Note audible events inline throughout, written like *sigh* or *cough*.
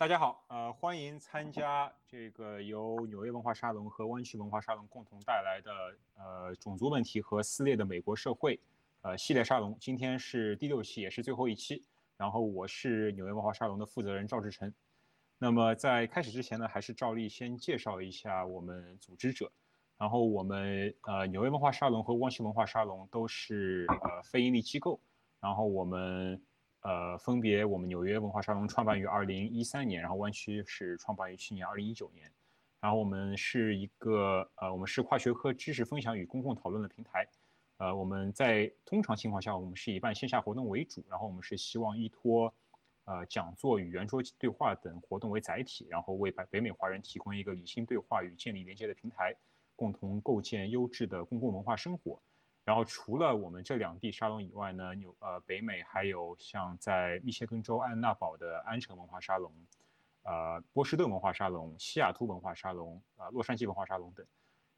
大家好，呃，欢迎参加这个由纽约文化沙龙和湾区文化沙龙共同带来的呃种族问题和撕裂的美国社会呃系列沙龙。今天是第六期，也是最后一期。然后我是纽约文化沙龙的负责人赵志成。那么在开始之前呢，还是照例先介绍一下我们组织者。然后我们呃纽约文化沙龙和湾区文化沙龙都是呃非盈利机构。然后我们。呃，分别我们纽约文化沙龙创办于二零一三年，然后湾区是创办于去年二零一九年，然后我们是一个呃，我们是跨学科知识分享与公共讨论的平台，呃，我们在通常情况下，我们是以办线下活动为主，然后我们是希望依托呃讲座与圆桌对话等活动为载体，然后为北北美华人提供一个理性对话与建立连接的平台，共同构建优质的公共文化生活。然后除了我们这两地沙龙以外呢，纽呃北美还有像在密歇根州安娜堡的安城文化沙龙，呃波士顿文化沙龙、西雅图文化沙龙、啊洛杉矶文化沙龙等。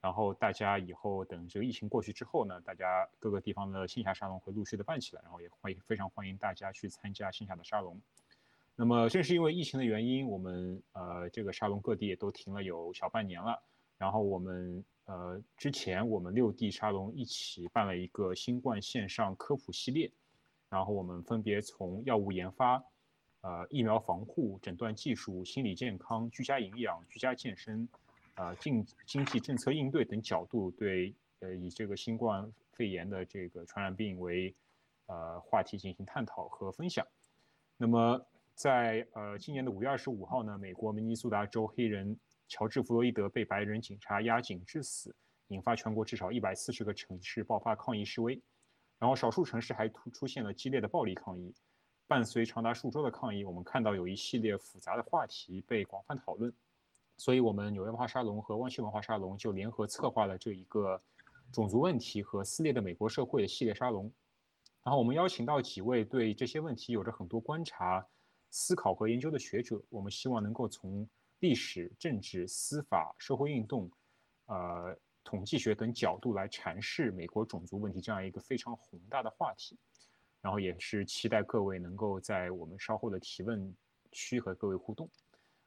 然后大家以后等这个疫情过去之后呢，大家各个地方的线下沙龙会陆续的办起来，然后也会非常欢迎大家去参加线下的沙龙。那么正是因为疫情的原因，我们呃这个沙龙各地也都停了有小半年了。然后我们。呃，之前我们六地沙龙一起办了一个新冠线上科普系列，然后我们分别从药物研发、呃疫苗防护、诊断技术、心理健康、居家营养、居家健身、呃经经济政策应对等角度，对呃以这个新冠肺炎的这个传染病为呃话题进行探讨和分享。那么在呃今年的五月二十五号呢，美国明尼苏达州黑人。乔治·弗洛伊德被白人警察压颈致死，引发全国至少一百四十个城市爆发抗议示威，然后少数城市还突出现了激烈的暴力抗议。伴随长达数周的抗议，我们看到有一系列复杂的话题被广泛讨论。所以，我们纽约文化沙龙和湾区文化沙龙就联合策划了这一个种族问题和撕裂的美国社会的系列沙龙。然后，我们邀请到几位对这些问题有着很多观察、思考和研究的学者，我们希望能够从。历史、政治、司法、社会运动，呃，统计学等角度来阐释美国种族问题这样一个非常宏大的话题，然后也是期待各位能够在我们稍后的提问区和各位互动。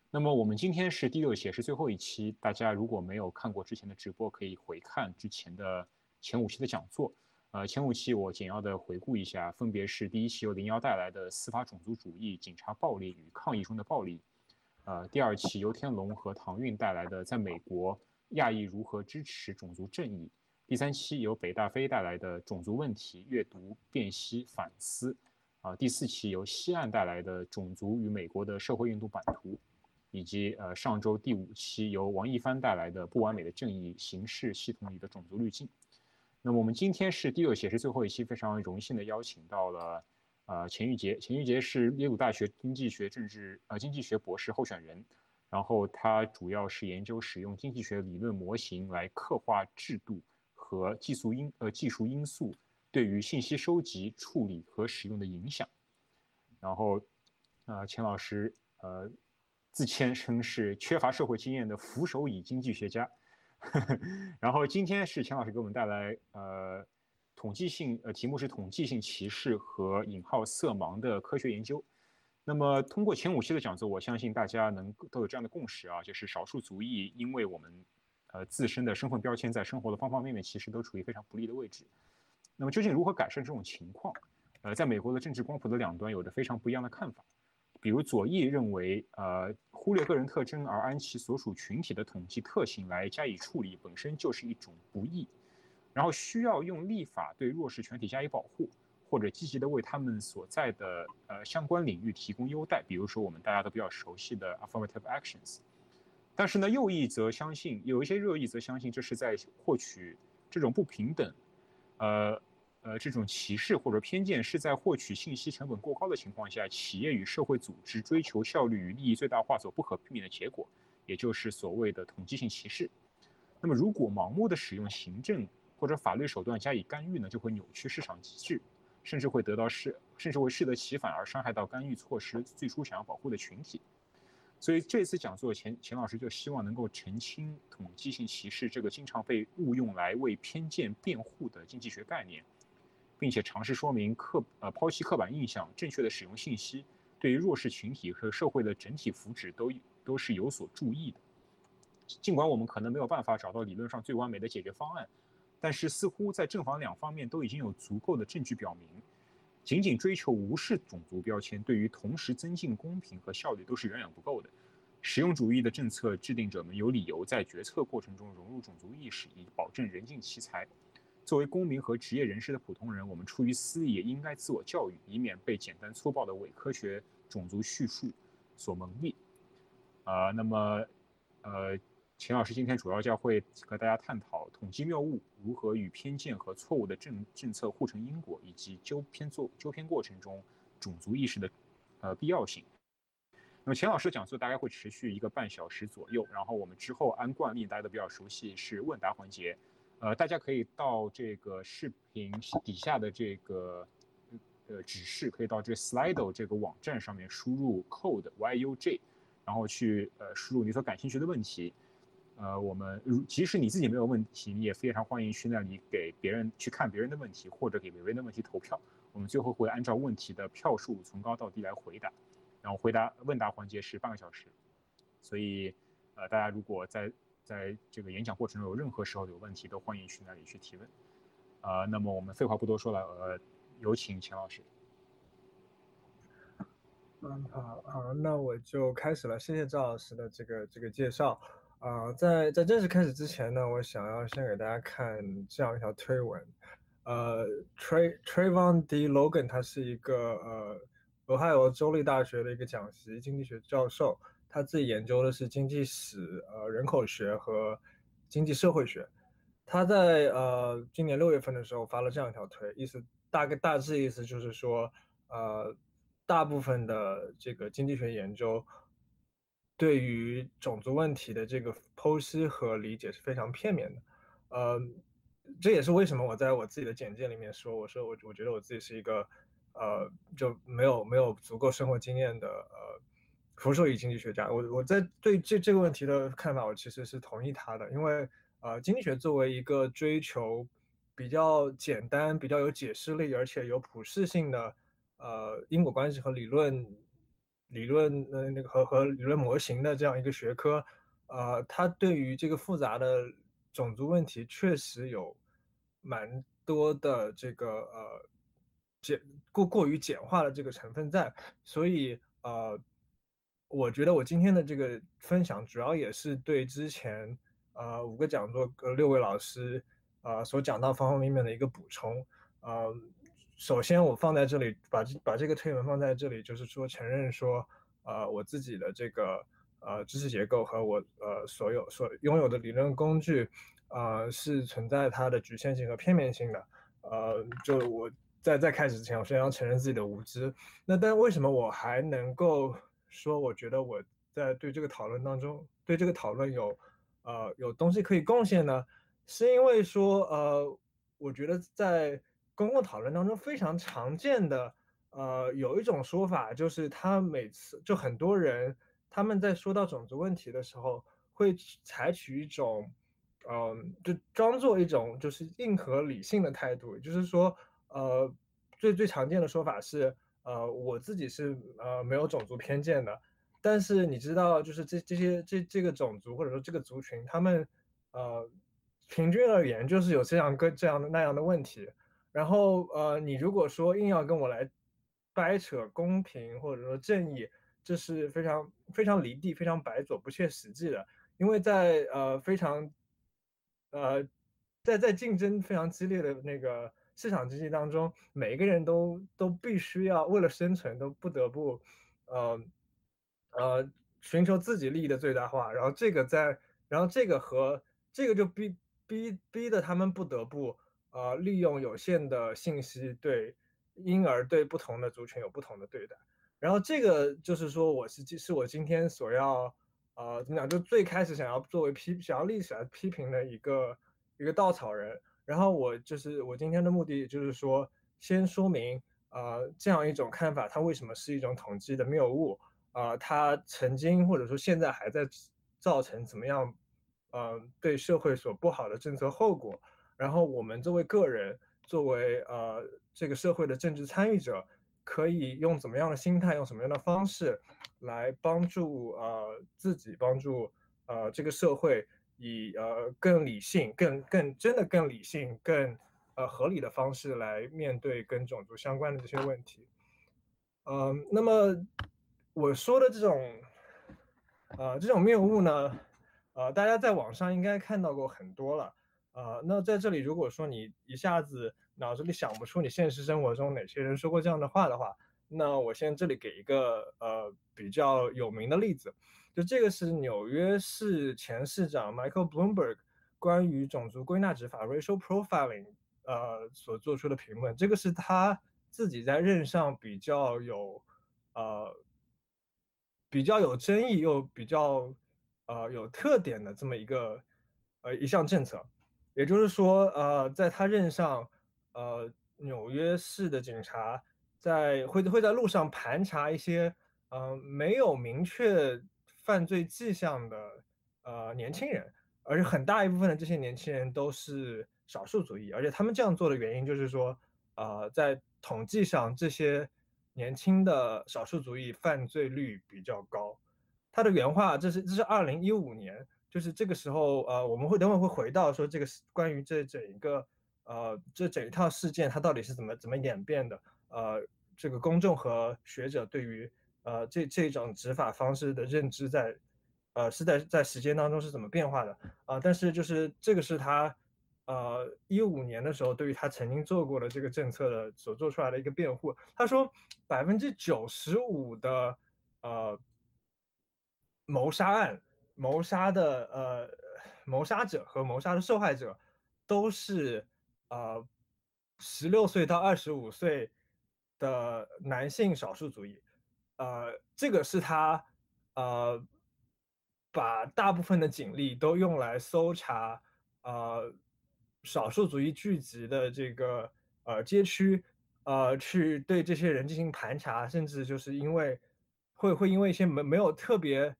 那么我们今天是第六期，是最后一期，大家如果没有看过之前的直播，可以回看之前的前五期的讲座。呃，前五期我简要的回顾一下，分别是第一期由林瑶带来的司法种族主义、警察暴力与抗议中的暴力。呃，第二期由天龙和唐韵带来的，在美国亚裔如何支持种族正义；第三期由北大飞带来的种族问题阅读辨析反思；啊，第四期由西岸带来的种族与美国的社会运动版图；以及呃上周第五期由王一帆带来的不完美的正义形式系统里的种族滤镜。那么我们今天是第六期，是最后一期，非常荣幸的邀请到了。呃，钱玉杰，钱玉杰是耶鲁大学经济学政治呃经济学博士候选人，然后他主要是研究使用经济学理论模型来刻画制度和技术因呃技术因素对于信息收集、处理和使用的影响。然后，呃，钱老师呃自谦称是缺乏社会经验的扶手椅经济学家。*laughs* 然后今天是钱老师给我们带来呃。统计性呃，题目是统计性歧视和引号色盲的科学研究。那么通过前五期的讲座，我相信大家能都有这样的共识啊，就是少数族裔因为我们呃自身的身份标签，在生活的方方面面其实都处于非常不利的位置。那么究竟如何改善这种情况？呃，在美国的政治光谱的两端有着非常不一样的看法。比如左翼认为，呃，忽略个人特征而按其所属群体的统计特性来加以处理，本身就是一种不义。然后需要用立法对弱势群体加以保护，或者积极的为他们所在的呃相关领域提供优待，比如说我们大家都比较熟悉的 affirmative actions。但是呢，右翼则相信，有一些右翼则相信这是在获取这种不平等，呃呃这种歧视或者偏见是在获取信息成本过高的情况下，企业与社会组织追求效率与利益最大化所不可避免的结果，也就是所谓的统计性歧视。那么如果盲目的使用行政，或者法律手段加以干预呢，就会扭曲市场机制，甚至会得到适，甚至会适得其反而伤害到干预措施最初想要保护的群体。所以这次讲座，钱钱老师就希望能够澄清统计性歧视这个经常被误用来为偏见辩护的经济学概念，并且尝试说明刻呃抛弃刻板印象，正确的使用信息，对于弱势群体和社会的整体福祉都都是有所注意的。尽管我们可能没有办法找到理论上最完美的解决方案，但是似乎在正反两方面都已经有足够的证据表明，仅仅追求无视种族标签，对于同时增进公平和效率都是远远不够的。实用主义的政策制定者们有理由在决策过程中融入种族意识，以保证人尽其才。作为公民和职业人士的普通人，我们出于私利也应该自我教育，以免被简单粗暴的伪科学种族叙述所蒙蔽。啊，那么，呃，秦老师今天主要将会和大家探讨统计谬误如何与偏见和错误的政政策互成因果，以及纠偏做纠偏过程中种族意识的呃必要性。那么钱老师的讲座大概会持续一个半小时左右，然后我们之后按惯例，大家都比较熟悉是问答环节，呃，大家可以到这个视频底下的这个呃指示，可以到这个 Slido 这个网站上面输入 code YUJ，然后去呃输入你所感兴趣的问题，呃，我们如即使你自己没有问题，你也非常欢迎去那里给别人去看别人的问题，或者给别人的问题投票，我们最后会按照问题的票数从高到低来回答。然后回答问答环节是半个小时，所以，呃，大家如果在在这个演讲过程中有任何时候有问题，都欢迎去那里去提问。呃，那么我们废话不多说了，呃，有请钱老师。嗯，好，好，那我就开始了。谢谢赵老师的这个这个介绍。啊，在在正式开始之前呢，我想要先给大家看这样一条推文。呃，Tray Trayvon D Logan，他是一个呃。俄亥俄州立大学的一个讲席经济学教授，他自己研究的是经济史、呃人口学和经济社会学。他在呃今年六月份的时候发了这样一条推，意思大概大致意思就是说，呃大部分的这个经济学研究对于种族问题的这个剖析和理解是非常片面的。呃，这也是为什么我在我自己的简介里面说，我说我我觉得我自己是一个。呃，就没有没有足够生活经验的呃，福寿仪经济学家，我我在对这这个问题的看法，我其实是同意他的，因为呃，经济学作为一个追求比较简单、比较有解释力，而且有普适性的呃因果关系和理论理论呃那个和和理论模型的这样一个学科，呃，它对于这个复杂的种族问题确实有蛮多的这个呃。简过过于简化的这个成分在，所以呃，我觉得我今天的这个分享主要也是对之前呃五个讲座呃六位老师啊所讲到方方面面的一个补充。呃，首先我放在这里把这把这个推文放在这里，就是说承认说呃我自己的这个呃知识结构和我呃所有所拥有的理论工具呃是存在它的局限性和片面性的。呃，就我。在在开始之前，我先要承认自己的无知。那但为什么我还能够说，我觉得我在对这个讨论当中，对这个讨论有呃有东西可以贡献呢？是因为说呃，我觉得在公共讨论当中非常常见的呃有一种说法，就是他每次就很多人他们在说到种族问题的时候，会采取一种嗯，就装作一种就是硬核理性的态度，就是说。呃，最最常见的说法是，呃，我自己是呃没有种族偏见的，但是你知道，就是这这些这这个种族或者说这个族群，他们呃平均而言就是有这样跟这样的那样的问题，然后呃你如果说硬要跟我来掰扯公平或者说正义，这是非常非常离地、非常白左、不切实际的，因为在呃非常呃在在竞争非常激烈的那个。市场经济当中，每一个人都都必须要为了生存，都不得不，呃，呃，寻求自己利益的最大化。然后这个在，然后这个和这个就逼逼逼的他们不得不，呃，利用有限的信息，对，因而对不同的族群有不同的对待。然后这个就是说，我是是我今天所要，呃，怎么讲？就最开始想要作为批想要立起来批评的一个一个稻草人。然后我就是我今天的目的，就是说先说明，呃，这样一种看法，它为什么是一种统计的谬误，啊，它曾经或者说现在还在造成怎么样，呃，对社会所不好的政策后果。然后我们作为个人，作为呃这个社会的政治参与者，可以用怎么样的心态，用什么样的方式来帮助呃自己，帮助呃这个社会以呃更理性、更更真的更理性、更呃合理的方式来面对跟种族相关的这些问题。嗯，那么我说的这种呃这种谬误呢，呃大家在网上应该看到过很多了。呃，那在这里如果说你一下子脑子里想不出你现实生活中哪些人说过这样的话的话，那我现在这里给一个呃比较有名的例子，就这个是纽约市前市长 Michael Bloomberg 关于种族归纳执法 （racial profiling） 呃所做出的评论，这个是他自己在任上比较有呃比较有争议又比较呃有特点的这么一个呃一项政策，也就是说呃在他任上。呃，纽约市的警察在会会在路上盘查一些呃没有明确犯罪迹象的呃年轻人，而且很大一部分的这些年轻人都是少数族裔，而且他们这样做的原因就是说，呃，在统计上这些年轻的少数族裔犯罪率比较高。他的原话，这是这是二零一五年，就是这个时候，呃，我们会等会会回到说这个关于这整一个。呃，这整一套事件它到底是怎么怎么演变的？呃，这个公众和学者对于呃这这种执法方式的认知在，呃是在在时间当中是怎么变化的？啊，但是就是这个是他，呃一五年的时候对于他曾经做过的这个政策的所做出来的一个辩护。他说百分之九十五的呃谋杀案，谋杀的呃谋杀者和谋杀的受害者都是。呃，十六岁到二十五岁的男性少数族裔，呃，这个是他呃把大部分的警力都用来搜查呃少数族裔聚集的这个呃街区，呃，去对这些人进行盘查，甚至就是因为会会因为一些没没有特别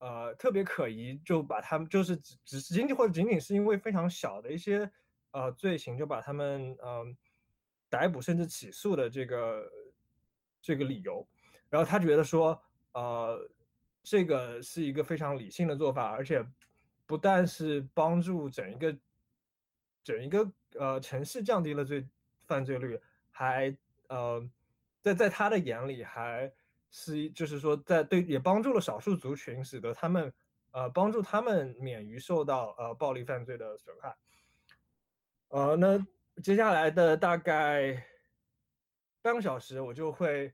呃特别可疑，就把他们就是只只仅仅或者仅仅是因为非常小的一些。呃，罪行就把他们嗯逮捕甚至起诉的这个这个理由，然后他觉得说，呃，这个是一个非常理性的做法，而且不但是帮助整一个整一个呃城市降低了罪犯罪率，还呃在在他的眼里还是就是说在对也帮助了少数族群，使得他们呃帮助他们免于受到呃暴力犯罪的损害。呃，那接下来的大概半个小时，我就会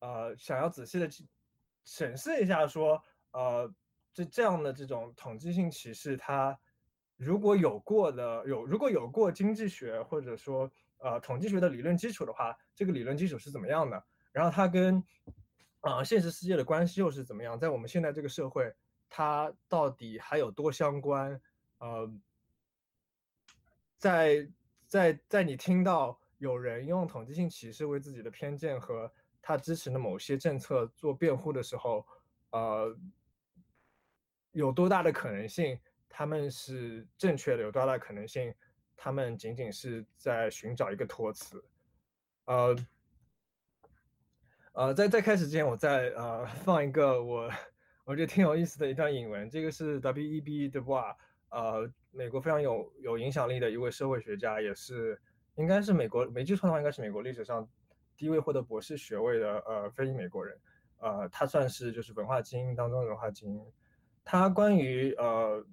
呃想要仔细的审视一下，说呃这这样的这种统计性歧视，它如果有过的有如果有过经济学或者说呃统计学的理论基础的话，这个理论基础是怎么样的？然后它跟啊现实世界的关系又是怎么样？在我们现在这个社会，它到底还有多相关？呃。在在在你听到有人用统计性歧视为自己的偏见和他支持的某些政策做辩护的时候，呃，有多大的可能性他们是正确的？有多大的可能性他们仅仅是在寻找一个托词？呃，呃，在在开始之前，我再呃放一个我我觉得挺有意思的一段引文，这个是 W.E.B. 的话，呃。美国非常有有影响力的一位社会学家，也是应该是美国没记错的话，应该是美国历史上第一位获得博士学位的呃非裔美国人，呃，他算是就是文化精英当中的文化精英。他关于呃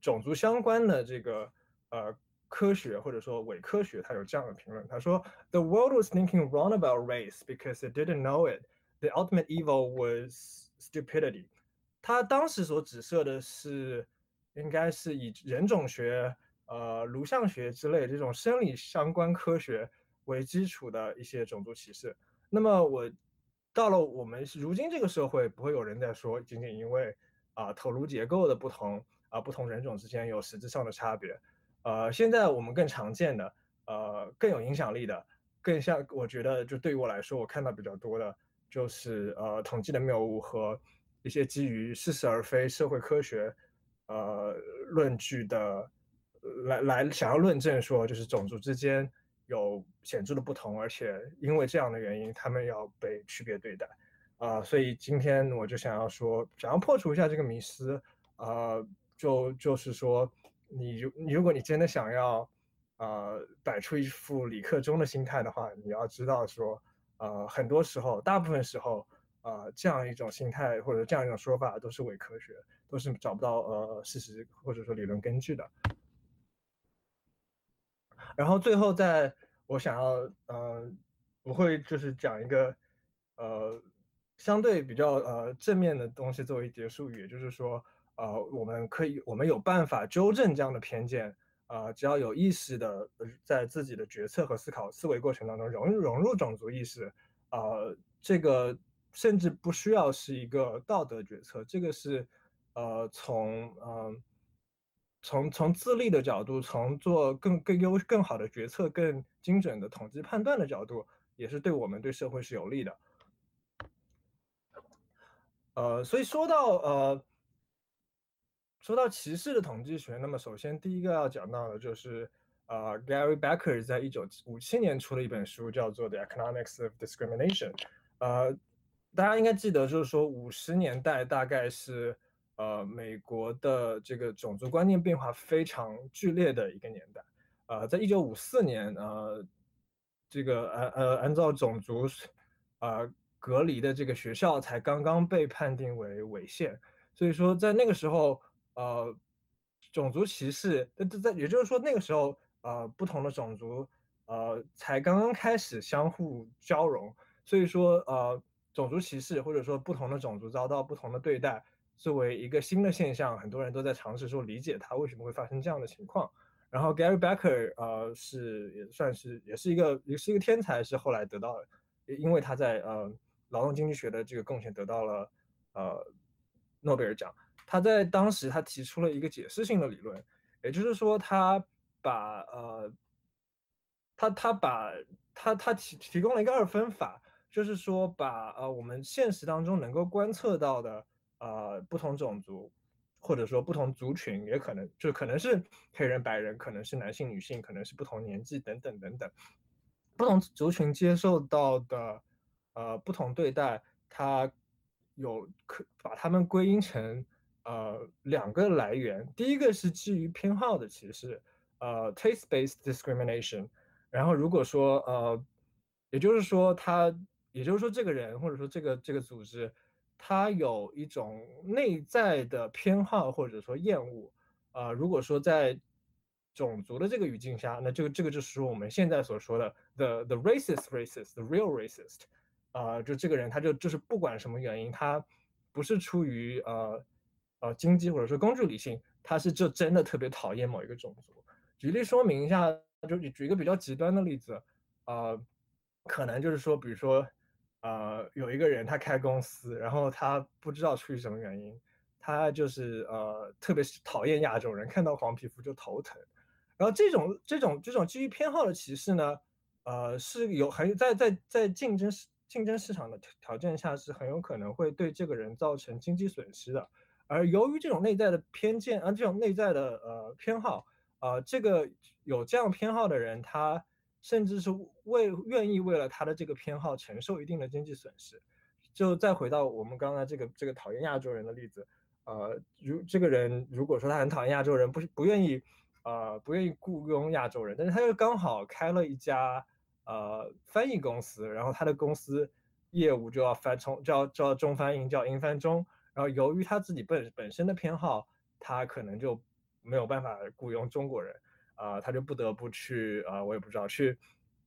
种族相关的这个呃科学或者说伪科学，他有这样的评论，他说：“The world was thinking wrong about race because it didn't know it. The ultimate evil was stupidity。”他当时所指涉的是。应该是以人种学、呃颅相学之类这种生理相关科学为基础的一些种族歧视。那么我到了我们如今这个社会，不会有人在说仅仅因为啊头颅结构的不同啊不同人种之间有实质上的差别。呃，现在我们更常见的、呃更有影响力的、更像我觉得就对于我来说，我看到比较多的就是呃统计的谬误和一些基于似是而非社会科学。呃，论据的来来想要论证说，就是种族之间有显著的不同，而且因为这样的原因，他们要被区别对待。啊，所以今天我就想要说，想要破除一下这个迷思。呃，就就是说，你如如果你真的想要，呃，摆出一副理克中的心态的话，你要知道说，呃，很多时候，大部分时候，呃，这样一种心态或者这样一种说法都是伪科学，都是找不到呃事实或者说理论根据的。然后最后，在我想要，呃，我会就是讲一个，呃。相对比较呃正面的东西作为结束语，也就是说，呃，我们可以，我们有办法纠正这样的偏见，呃，只要有意识的在自己的决策和思考思维过程当中融融入种族意识，呃，这个甚至不需要是一个道德决策，这个是，呃，从嗯，从从自立的角度，从做更更优更好的决策、更精准的统计判断的角度，也是对我们对社会是有利的。呃，所以说到呃，说到歧视的统计学，那么首先第一个要讲到的就是呃，Gary Becker 在一九五七年出了一本书，叫做《The Economics of Discrimination》。呃，大家应该记得，就是说五十年代大概是呃美国的这个种族观念变化非常剧烈的一个年代。呃，在一九五四年，呃，这个呃呃按照种族啊。隔离的这个学校才刚刚被判定为违宪，所以说在那个时候，呃，种族歧视，在也就是说那个时候，呃，不同的种族，呃，才刚刚开始相互交融，所以说，呃，种族歧视或者说不同的种族遭到不同的对待，作为一个新的现象，很多人都在尝试说理解它为什么会发生这样的情况。然后 Gary Becker，呃，是也算是也是一个也是一个天才，是后来得到，因为他在呃。劳动经济学的这个贡献得到了呃诺贝尔奖。他在当时他提出了一个解释性的理论，也就是说他把呃他他把他他提提供了一个二分法，就是说把呃我们现实当中能够观测到的呃不同种族或者说不同族群，也可能就可能是黑人白人，可能是男性女性，可能是不同年纪等等等等不同族群接受到的。呃，不同对待，它有可把它们归因成呃两个来源。第一个是基于偏好的歧视，呃，taste-based discrimination。然后如果说呃，也就是说他，也就是说这个人或者说这个这个组织，他有一种内在的偏好或者说厌恶。呃，如果说在种族的这个语境下，那这个这个就是我们现在所说的 the the racist racist the real racist。啊，就这个人，他就就是不管什么原因，他不是出于呃呃经济或者说工具理性，他是就真的特别讨厌某一个种族。举例说明一下，就举一个比较极端的例子，呃，可能就是说，比如说，呃，有一个人他开公司，然后他不知道出于什么原因，他就是呃特别讨厌亚洲人，看到黄皮肤就头疼。然后这种这种这种基于偏好的歧视呢，呃，是有很在在在竞争。竞争市场的条件下是很有可能会对这个人造成经济损失的，而由于这种内在的偏见，啊，这种内在的呃偏好，啊，这个有这样偏好的人，他甚至是为愿意为了他的这个偏好承受一定的经济损失。就再回到我们刚才这个这个讨厌亚洲人的例子，呃，如这个人如果说他很讨厌亚洲人，不不愿意，呃，不愿意雇佣亚洲人，但是他又刚好开了一家。呃，翻译公司，然后他的公司业务就要翻从就要就要中翻英，叫英翻中。然后由于他自己本本身的偏好，他可能就没有办法雇佣中国人，啊，他就不得不去啊，我也不知道去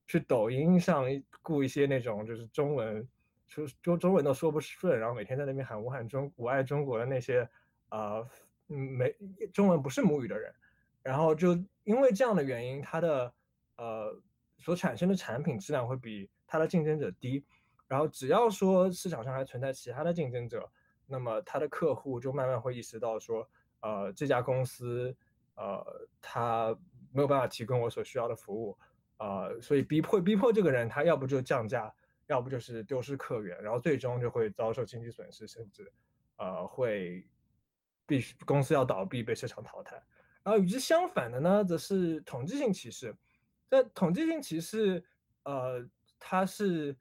去抖音上雇一些那种就是中文说中中文都说不顺，然后每天在那边喊我喊中我爱中国的那些啊，没中文不是母语的人，然后就因为这样的原因，他的呃。所产生的产品质量会比它的竞争者低，然后只要说市场上还存在其他的竞争者，那么他的客户就慢慢会意识到说，呃，这家公司，呃，他没有办法提供我所需要的服务，呃，所以逼迫逼迫这个人，他要不就降价，要不就是丢失客源，然后最终就会遭受经济损失，甚至，呃，会必须公司要倒闭，被市场淘汰。然后与之相反的呢，则是统计性歧视。在统计性歧视，呃，它是，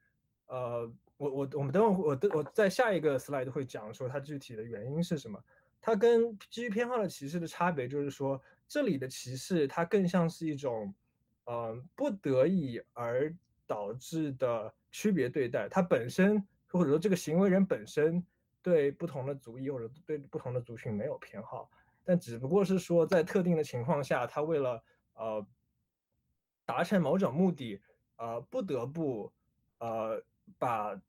呃，我我我们等会我的我在下一个 slide 会讲说它具体的原因是什么。它跟基于偏好的歧视的差别就是说，这里的歧视它更像是一种，呃，不得已而导致的区别对待。它本身或者说这个行为人本身对不同的族裔或者对不同的族群没有偏好，但只不过是说在特定的情况下，他为了呃。达成某种目的，呃，不得不，呃，把，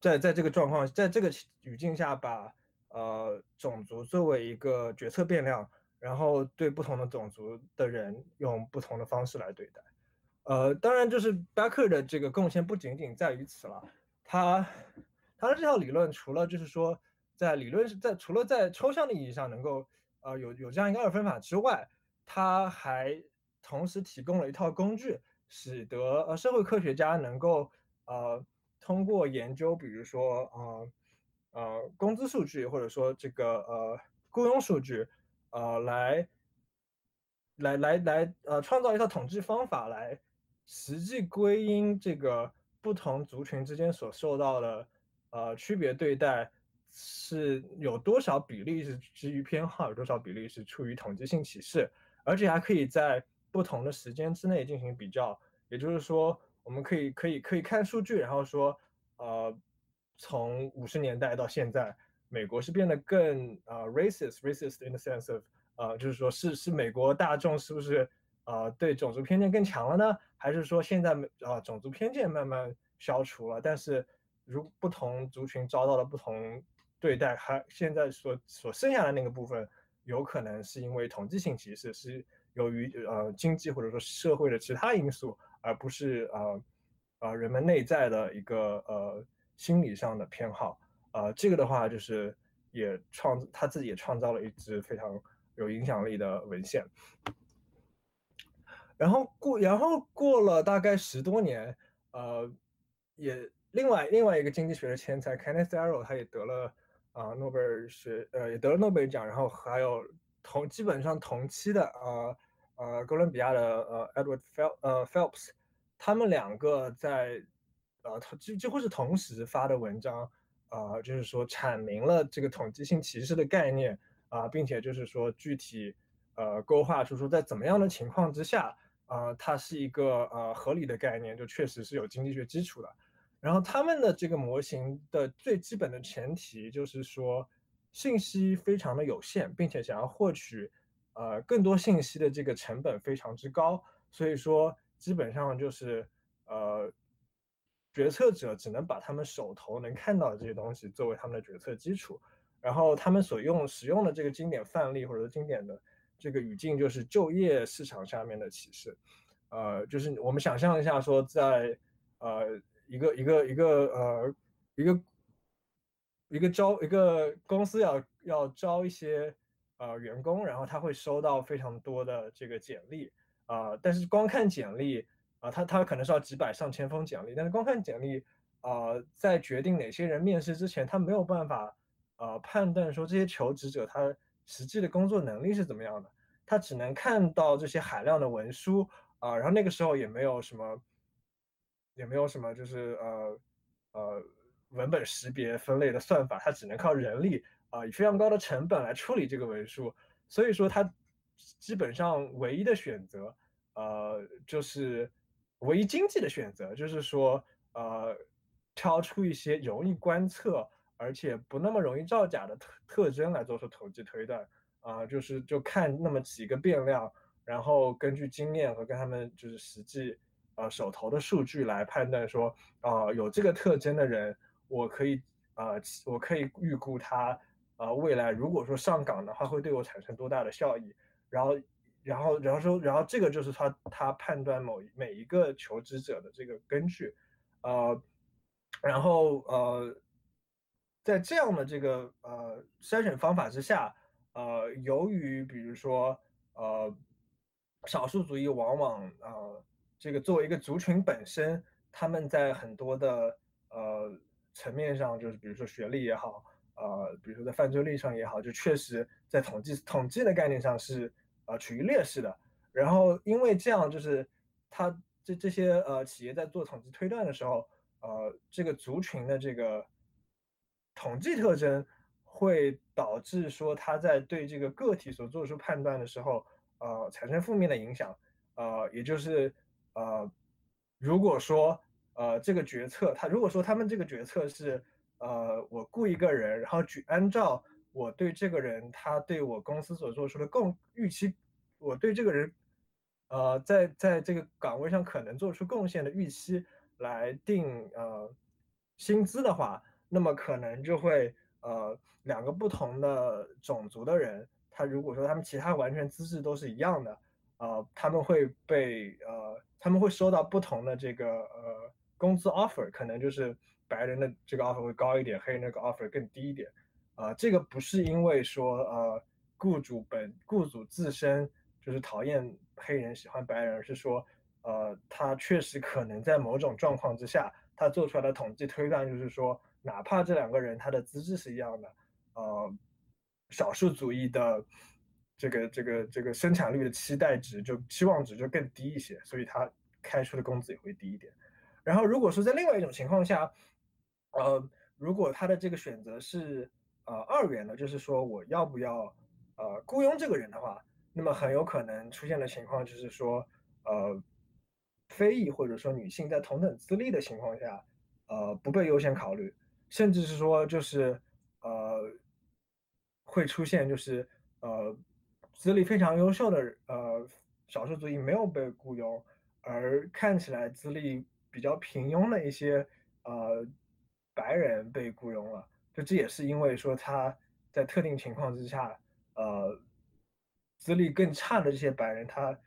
在在这个状况，在这个语境下，把呃种族作为一个决策变量，然后对不同的种族的人用不同的方式来对待，呃，当然就是巴克的这个贡献不仅仅在于此了，他他的这套理论除了就是说在理论是在除了在抽象的意义上能够呃有有这样一个二分法之外，他还。同时提供了一套工具，使得呃社会科学家能够呃通过研究，比如说呃呃工资数据，或者说这个呃雇佣数据，呃来来来来呃创造一套统计方法，来实际归因这个不同族群之间所受到的呃区别对待是有多少比例是基于偏好，有多少比例是出于统计性歧视，而且还可以在不同的时间之内进行比较，也就是说，我们可以可以可以看数据，然后说，呃，从五十年代到现在，美国是变得更呃 racist，racist in the sense of，呃，就是说是是美国大众是不是呃对种族偏见更强了呢？还是说现在呃种族偏见慢慢消除了，但是如不同族群遭到了不同对待，还现在所所剩下的那个部分，有可能是因为统计性歧视是。由于呃经济或者说社会的其他因素，而不是呃呃人们内在的一个呃心理上的偏好，呃这个的话就是也创他自己也创造了一支非常有影响力的文献。然后过然后过了大概十多年，呃也另外另外一个经济学的天才 Kenneth Arrow 他也得了啊诺贝尔学呃也得了诺贝尔奖，然后还有。同基本上同期的呃呃哥伦比亚的呃 Edward Phil 呃 Phelps，他们两个在呃几几乎是同时发的文章，呃就是说阐明了这个统计性歧视的概念啊，并且就是说具体呃勾画出说在怎么样的情况之下啊它是一个呃合理的概念，就确实是有经济学基础的。然后他们的这个模型的最基本的前提就是说。信息非常的有限，并且想要获取，呃，更多信息的这个成本非常之高，所以说基本上就是，呃，决策者只能把他们手头能看到的这些东西作为他们的决策基础，然后他们所用使用的这个经典范例或者经典的这个语境就是就业市场下面的歧视，呃，就是我们想象一下说在，呃，一个一个一个呃一个。一个招一个公司要要招一些呃员工，然后他会收到非常多的这个简历啊，但是光看简历啊，他他可能是要几百上千封简历，但是光看简历啊，在决定哪些人面试之前，他没有办法呃判断说这些求职者他实际的工作能力是怎么样的，他只能看到这些海量的文书啊，然后那个时候也没有什么也没有什么就是呃呃。文本识别分类的算法，它只能靠人力啊，以非常高的成本来处理这个文书，所以说它基本上唯一的选择，呃，就是唯一经济的选择，就是说，呃，挑出一些容易观测而且不那么容易造假的特特征来做出统计推断，啊，就是就看那么几个变量，然后根据经验和跟他们就是实际呃手头的数据来判断说，啊，有这个特征的人。我可以，呃，我可以预估他，呃，未来如果说上岗的话，会对我产生多大的效益。然后，然后，然后说，然后这个就是他他判断某每一个求职者的这个根据，呃，然后呃，在这样的这个呃筛选方法之下，呃，由于比如说呃，少数族裔往往呃，这个作为一个族群本身，他们在很多的呃。层面上就是，比如说学历也好，呃，比如说在犯罪率上也好，就确实在统计统计的概念上是呃处于劣势的。然后因为这样，就是他这这些呃企业在做统计推断的时候，呃，这个族群的这个统计特征会导致说他在对这个个体所做出判断的时候，呃，产生负面的影响。呃，也就是呃，如果说呃这个决策，他如果说他们这个决策是呃我雇一个人，然后去按照我对这个人他对我公司所做出的贡预期，我对这个人。呃，在在这个岗位上可能做出贡献的预期来定呃薪资的话，那么可能就会呃两个不同的种族的人，他如果说他们其他完全资质都是一样的，呃，他们会被呃他们会收到不同的这个呃工资 offer，可能就是白人的这个 offer 会高一点，黑人那个 offer 更低一点，啊，这个不是因为说呃雇主本雇主自身就是讨厌。黑人喜欢白人，而是说，呃，他确实可能在某种状况之下，他做出来的统计推断就是说，哪怕这两个人他的资质是一样的，呃，少数族裔的这个这个这个生产率的期待值就期望值就更低一些，所以他开出的工资也会低一点。然后如果说在另外一种情况下，呃，如果他的这个选择是呃二元的，就是说我要不要呃雇佣这个人的话。那么很有可能出现的情况就是说，呃，非裔或者说女性在同等资历的情况下，呃，不被优先考虑，甚至是说就是呃，会出现就是呃，资历非常优秀的呃少数族裔没有被雇佣，而看起来资历比较平庸的一些呃白人被雇佣了，就这也是因为说他在特定情况之下，呃。资历更差的这些白人，他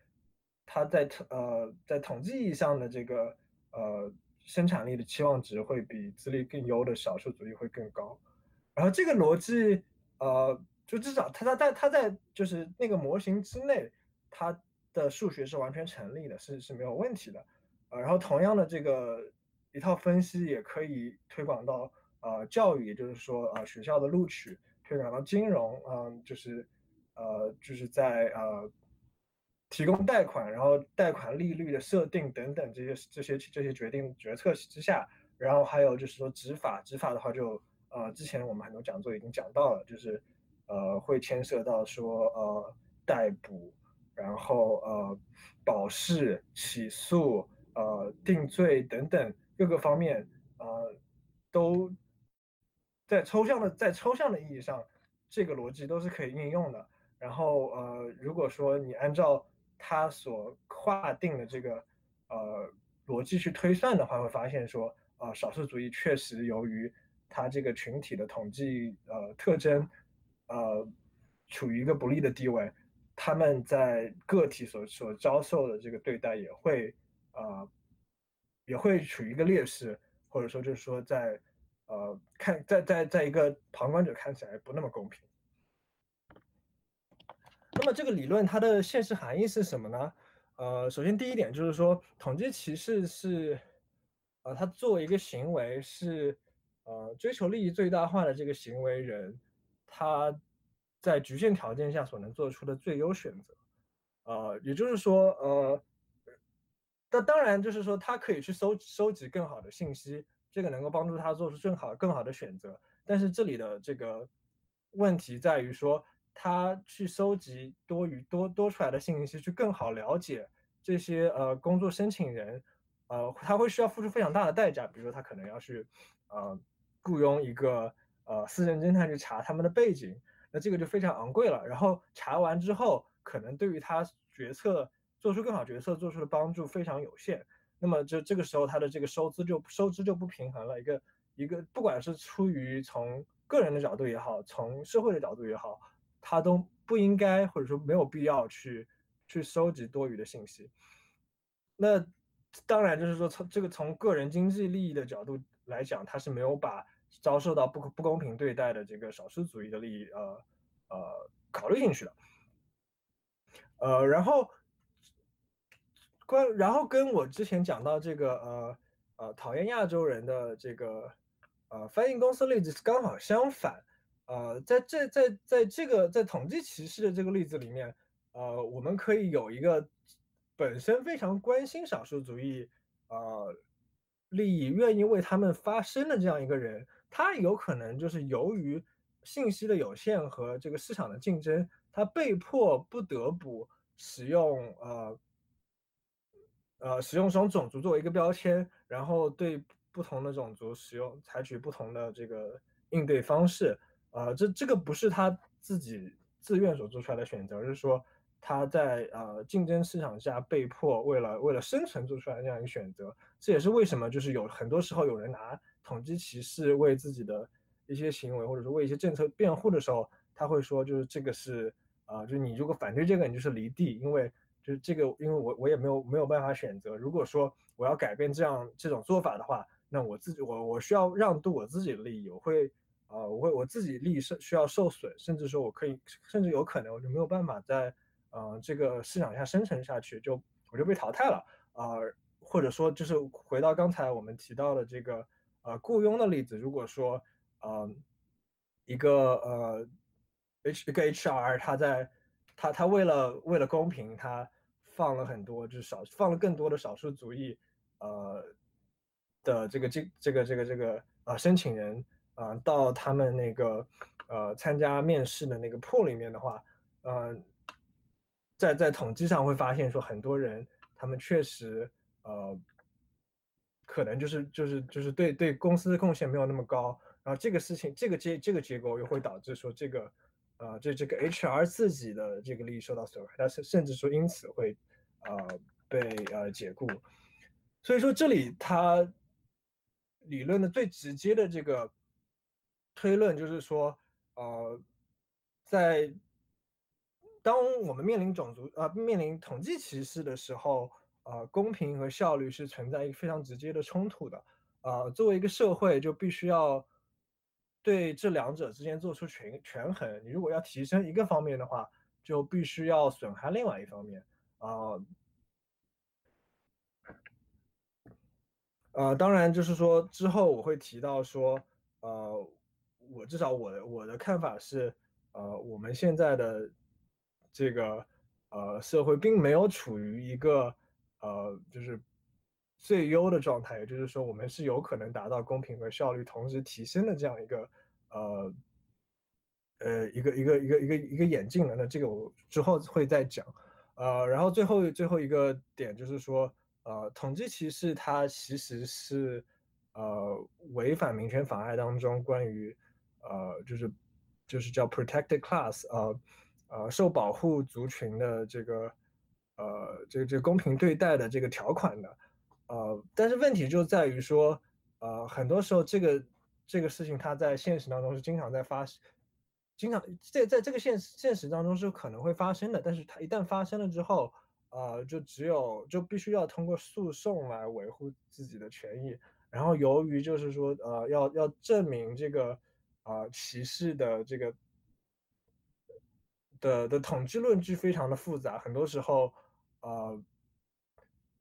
他在呃在统计意义上的这个呃生产力的期望值会比资历更优的少数族裔会更高，然后这个逻辑呃就至少他他在他在就是那个模型之内，他的数学是完全成立的，是是没有问题的，呃然后同样的这个一套分析也可以推广到呃教育，也就是说呃学校的录取，推广到金融，嗯就是。呃，就是在呃提供贷款，然后贷款利率的设定等等这些这些这些决定决策之下，然后还有就是说执法，执法的话就呃之前我们很多讲座已经讲到了，就是呃会牵涉到说呃逮捕，然后呃保释、起诉、呃定罪等等各个方面，呃都在抽象的在抽象的意义上，这个逻辑都是可以应用的。然后呃，如果说你按照他所划定的这个呃逻辑去推算的话，会发现说，呃，少数主义确实由于它这个群体的统计呃特征，呃，处于一个不利的地位，他们在个体所所遭受的这个对待也会呃也会处于一个劣势，或者说就是说在呃看在在在一个旁观者看起来不那么公平。那么这个理论它的现实含义是什么呢？呃，首先第一点就是说，统计歧视是，呃，它作为一个行为是，呃，追求利益最大化的这个行为人，他在局限条件下所能做出的最优选择。呃，也就是说，呃，那当然就是说，他可以去收收集更好的信息，这个能够帮助他做出更好更好的选择。但是这里的这个问题在于说。他去收集多余多多出来的信息，去更好了解这些呃工作申请人，呃，他会需要付出非常大的代价，比如说他可能要去呃雇佣一个呃私人侦探去查他们的背景，那这个就非常昂贵了。然后查完之后，可能对于他决策做出更好决策做出的帮助非常有限。那么就这个时候他的这个收支就收支就不平衡了。一个一个不管是出于从个人的角度也好，从社会的角度也好。他都不应该，或者说没有必要去去收集多余的信息。那当然就是说，从这个从个人经济利益的角度来讲，他是没有把遭受到不不公平对待的这个少数族裔的利益呃呃考虑进去的。呃，然后关然后跟我之前讲到这个呃呃讨厌亚洲人的这个呃翻译公司例子是刚好相反。呃，在这在在这个在统计歧视的这个例子里面，呃，我们可以有一个本身非常关心少数族裔呃利益，愿意为他们发声的这样一个人，他有可能就是由于信息的有限和这个市场的竞争，他被迫不得不使用呃呃使用这种种族作为一个标签，然后对不同的种族使用采取不同的这个应对方式。呃，这这个不是他自己自愿所做出来的选择，而是说他在呃竞争市场下被迫为了为了生存做出来这样一个选择。这也是为什么就是有很多时候有人拿统计歧视为自己的一些行为或者说为一些政策辩护的时候，他会说就是这个是啊，就是你如果反对这个，你就是离地，因为就是这个，因为我我也没有没有办法选择。如果说我要改变这样这种做法的话，那我自己我我需要让渡我自己的利益，我会。啊，我会我自己利益是需要受损，甚至说我可以，甚至有可能我就没有办法在呃这个市场下生存下去，就我就被淘汰了啊，或者说就是回到刚才我们提到的这个呃雇佣的例子，如果说呃一个呃 H 一个 HR 他在他他为了为了公平，他放了很多就是少放了更多的少数族裔呃的这个这这个这个这个呃申请人。啊，到他们那个呃参加面试的那个 pool 里面的话，呃，在在统计上会发现说，很多人他们确实呃，可能就是就是就是对对公司的贡献没有那么高，然后这个事情这个结这个结果又会导致说这个呃这这个 HR 自己的这个利益受到损害，他甚甚至说因此会呃被呃解雇，所以说这里他理论的最直接的这个。推论就是说，呃，在当我们面临种族呃面临统计歧视的时候，呃，公平和效率是存在一个非常直接的冲突的。呃，作为一个社会，就必须要对这两者之间做出权权衡。你如果要提升一个方面的话，就必须要损害另外一方面。啊，呃，当然就是说之后我会提到说，呃。我至少我的我的看法是，呃，我们现在的这个呃社会并没有处于一个呃就是最优的状态，也就是说，我们是有可能达到公平和效率同时提升的这样一个呃呃一个一个一个一个一个眼镜的。那这个我之后会再讲。呃，然后最后最后一个点就是说，呃，统计歧视它其实是呃违反民权法案当中关于呃，就是就是叫 protected class，呃呃，受保护族群的这个呃这个这个公平对待的这个条款的，呃，但是问题就在于说，呃，很多时候这个这个事情它在现实当中是经常在发生，经常在在这个现现实当中是可能会发生的，但是它一旦发生了之后，呃，就只有就必须要通过诉讼来维护自己的权益，然后由于就是说，呃，要要证明这个。啊，歧视的这个的的统治论据非常的复杂，很多时候，呃，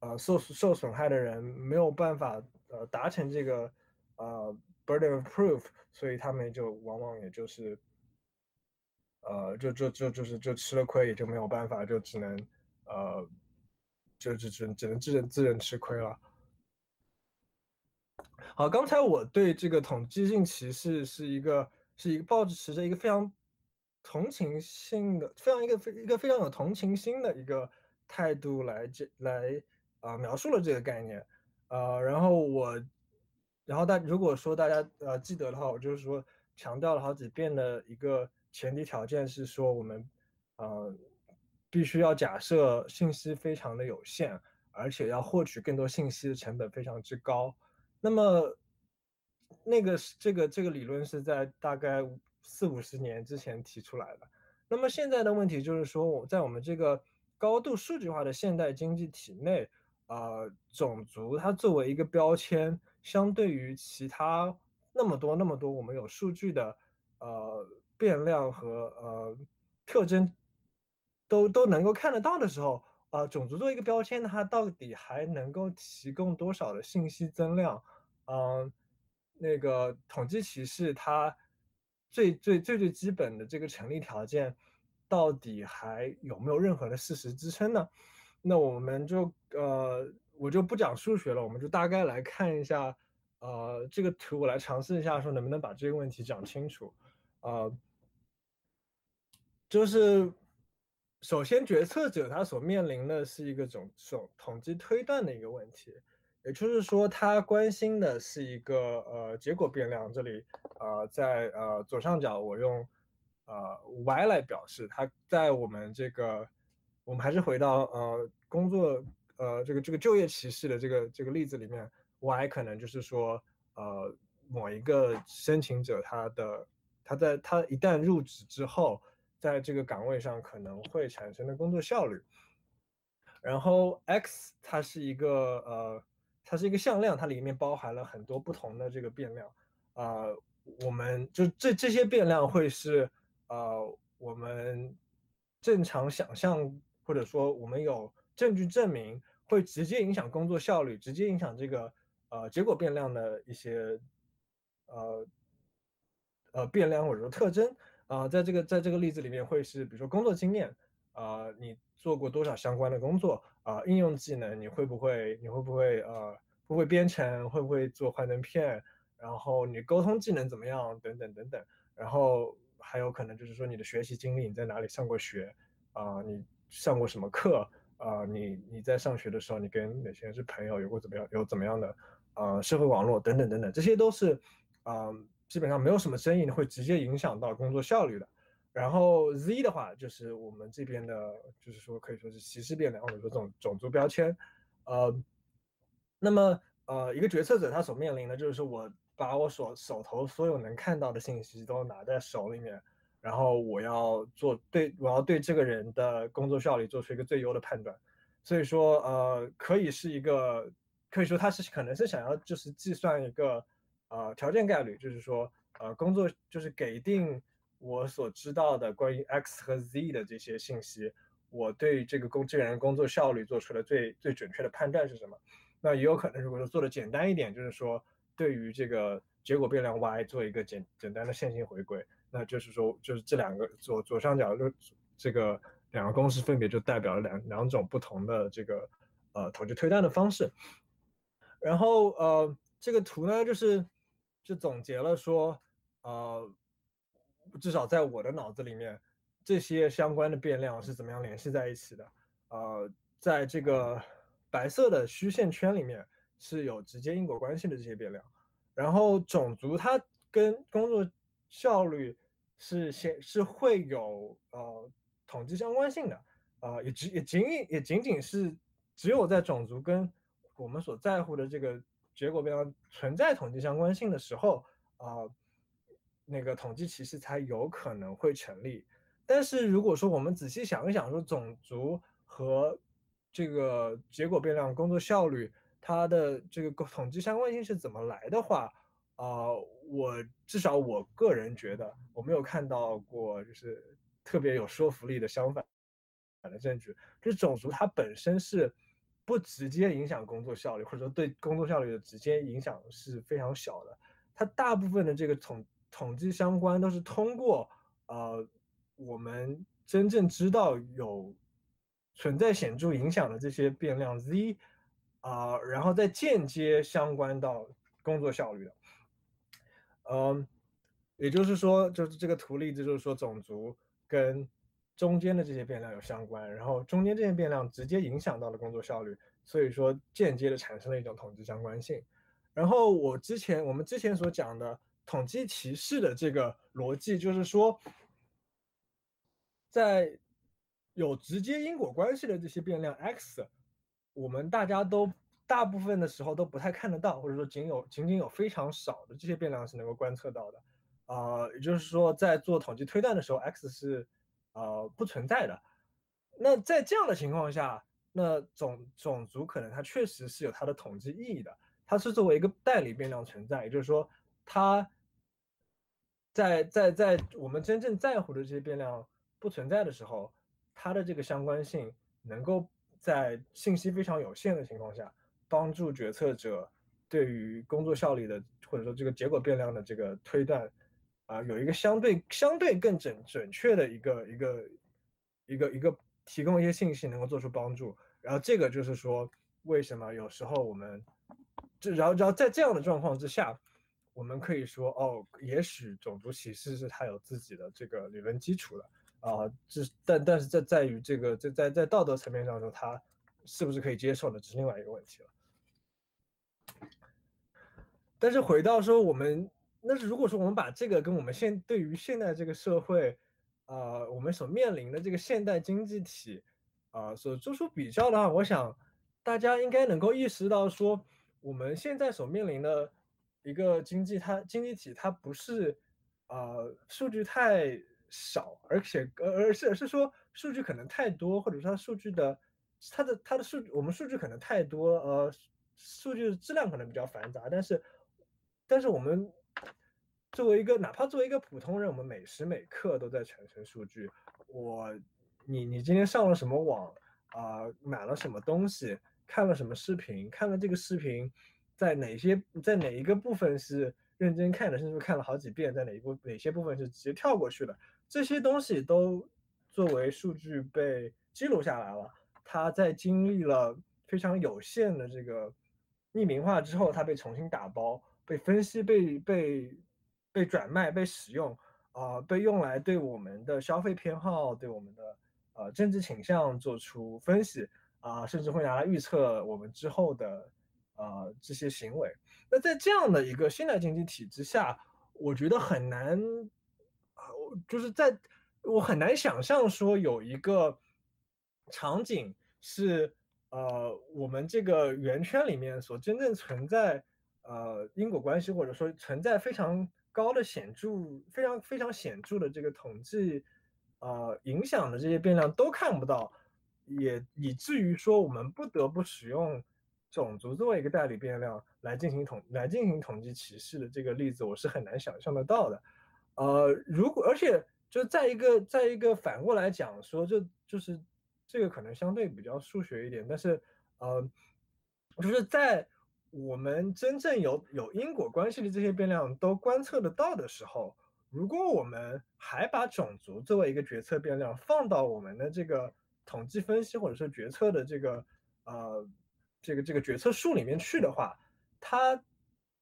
呃，受受损害的人没有办法呃达成这个呃 burden of proof，所以他们就往往也就是，呃，就就就就是就吃了亏，也就没有办法，就只能呃，就只只只能自认自认吃亏了。好，刚才我对这个统计性歧视是一个是一个抱着持着一个非常同情心的，非常一个非一个非常有同情心的一个态度来这来啊描述了这个概念，呃，然后我，然后大如果说大家呃记得的话，我就是说强调了好几遍的一个前提条件是说我们呃必须要假设信息非常的有限，而且要获取更多信息的成本非常之高。那么，那个是这个这个理论是在大概四五十年之前提出来的。那么现在的问题就是说，我在我们这个高度数据化的现代经济体内，呃，种族它作为一个标签，相对于其他那么多那么多我们有数据的呃变量和呃特征，都都能够看得到的时候。啊，种族作为一个标签，它到底还能够提供多少的信息增量？嗯，那个统计歧视它最最最最基本的这个成立条件，到底还有没有任何的事实支撑呢？那我们就呃，我就不讲数学了，我们就大概来看一下，呃，这个图我来尝试一下，说能不能把这个问题讲清楚，呃，就是首先决策者他所面临的是一个总总统计推断的一个问题，也就是说他关心的是一个呃结果变量，这里呃在呃左上角我用呃 y 来表示，它在我们这个。我们还是回到呃工作呃这个这个就业歧视的这个这个例子里面，Y 可能就是说呃某一个申请者他的他在他一旦入职之后，在这个岗位上可能会产生的工作效率，然后 X 它是一个呃它是一个向量，它里面包含了很多不同的这个变量，呃我们就这这些变量会是呃我们正常想象。或者说，我们有证据证明会直接影响工作效率，直接影响这个呃结果变量的一些呃呃变量或者说特征啊，在这个在这个例子里面会是，比如说工作经验啊，你做过多少相关的工作啊，应用技能你会不会你会不会呃不会编程，会不会做幻灯片，然后你沟通技能怎么样等等等等，然后还有可能就是说你的学习经历，你在哪里上过学啊，你。上过什么课啊？你你在上学的时候，你跟哪些人是朋友？有过怎么样？有怎么样的呃社会网络等等等等，这些都是啊，基本上没有什么争议，会直接影响到工作效率的。然后 Z 的话，就是我们这边的，就是说可以说是歧视变量，或者说这种种族标签。呃，那么呃，一个决策者他所面临的就是我把我所手头所有能看到的信息都拿在手里面。然后我要做对，我要对这个人的工作效率做出一个最优的判断，所以说呃，可以是一个，可以说他是可能是想要就是计算一个呃条件概率，就是说呃工作就是给定我所知道的关于 X 和 Z 的这些信息，我对这个工这个人工作效率做出了最最准确的判断是什么？那也有可能如果说做的简单一点，就是说对于这个结果变量 Y 做一个简简单的线性回归。那就是说，就是这两个左左上角的这个两个公式分别就代表了两两种不同的这个呃统计推断的方式。然后呃这个图呢就是就总结了说呃至少在我的脑子里面这些相关的变量是怎么样联系在一起的。呃在这个白色的虚线圈里面是有直接因果关系的这些变量。然后种族它跟工作效率。是先是会有呃统计相关性的，呃也只也仅也仅仅是只有在种族跟我们所在乎的这个结果变量存在统计相关性的时候，啊那个统计歧视才有可能会成立。但是如果说我们仔细想一想，说种族和这个结果变量工作效率它的这个统计相关性是怎么来的话，啊，我至少我个人觉得，我没有看到过就是特别有说服力的相反反的证据。就是种族它本身是不直接影响工作效率，或者说对工作效率的直接影响是非常小的。它大部分的这个统统计相关都是通过呃我们真正知道有存在显著影响的这些变量 z 啊，然后再间接相关到工作效率的。嗯，也就是说，就是这个图例子，就是说种族跟中间的这些变量有相关，然后中间这些变量直接影响到了工作效率，所以说间接的产生了一种统计相关性。然后我之前我们之前所讲的统计歧视的这个逻辑，就是说，在有直接因果关系的这些变量 x，我们大家都。大部分的时候都不太看得到，或者说仅有仅仅有非常少的这些变量是能够观测到的，啊，也就是说在做统计推断的时候，x 是呃不存在的。那在这样的情况下，那种种族可能它确实是有它的统计意义的，它是作为一个代理变量存在，也就是说它在在在我们真正在乎的这些变量不存在的时候，它的这个相关性能够在信息非常有限的情况下。帮助决策者对于工作效率的或者说这个结果变量的这个推断，啊，有一个相对相对更准准确的一个一个一个一个提供一些信息能够做出帮助。然后这个就是说，为什么有时候我们，就然后然后在这样的状况之下，我们可以说哦，也许种族歧视是它有自己的这个理论基础的啊，这但但是在在于这个在在在道德层面上说，它是不是可以接受的，这是另外一个问题了。但是回到说我们，那是如果说我们把这个跟我们现对于现在这个社会，呃，我们所面临的这个现代经济体。啊，所做出比较的话，我想大家应该能够意识到，说我们现在所面临的一个经济，它经济体它不是，呃，数据太少，而且而而是是说数据可能太多，或者说它数据的它的它的数我们数据可能太多，呃，数据的质量可能比较繁杂，但是但是我们作为一个哪怕作为一个普通人，我们每时每刻都在产生数据，我。你你今天上了什么网啊？买了什么东西？看了什么视频？看了这个视频，在哪些在哪一个部分是认真看的，甚至看了好几遍，在哪一部哪些部分是直接跳过去的？这些东西都作为数据被记录下来了。它在经历了非常有限的这个匿名化之后，它被重新打包、被分析、被被被转卖、被使用啊，被用来对我们的消费偏好、对我们的。呃，政治倾向做出分析啊，甚至会拿来预测我们之后的呃这些行为。那在这样的一个现代经济体制下，我觉得很难啊，就是在我很难想象说有一个场景是呃我们这个圆圈里面所真正存在呃因果关系，或者说存在非常高的显著、非常非常显著的这个统计。呃，影响的这些变量都看不到，也以至于说我们不得不使用种族作为一个代理变量来进行统来进行统计歧视的这个例子，我是很难想象得到的。呃，如果而且就在一个在一个反过来讲说，就就是这个可能相对比较数学一点，但是呃，就是在我们真正有有因果关系的这些变量都观测得到的时候。如果我们还把种族作为一个决策变量放到我们的这个统计分析或者说决策的这个呃这个这个决策树里面去的话，它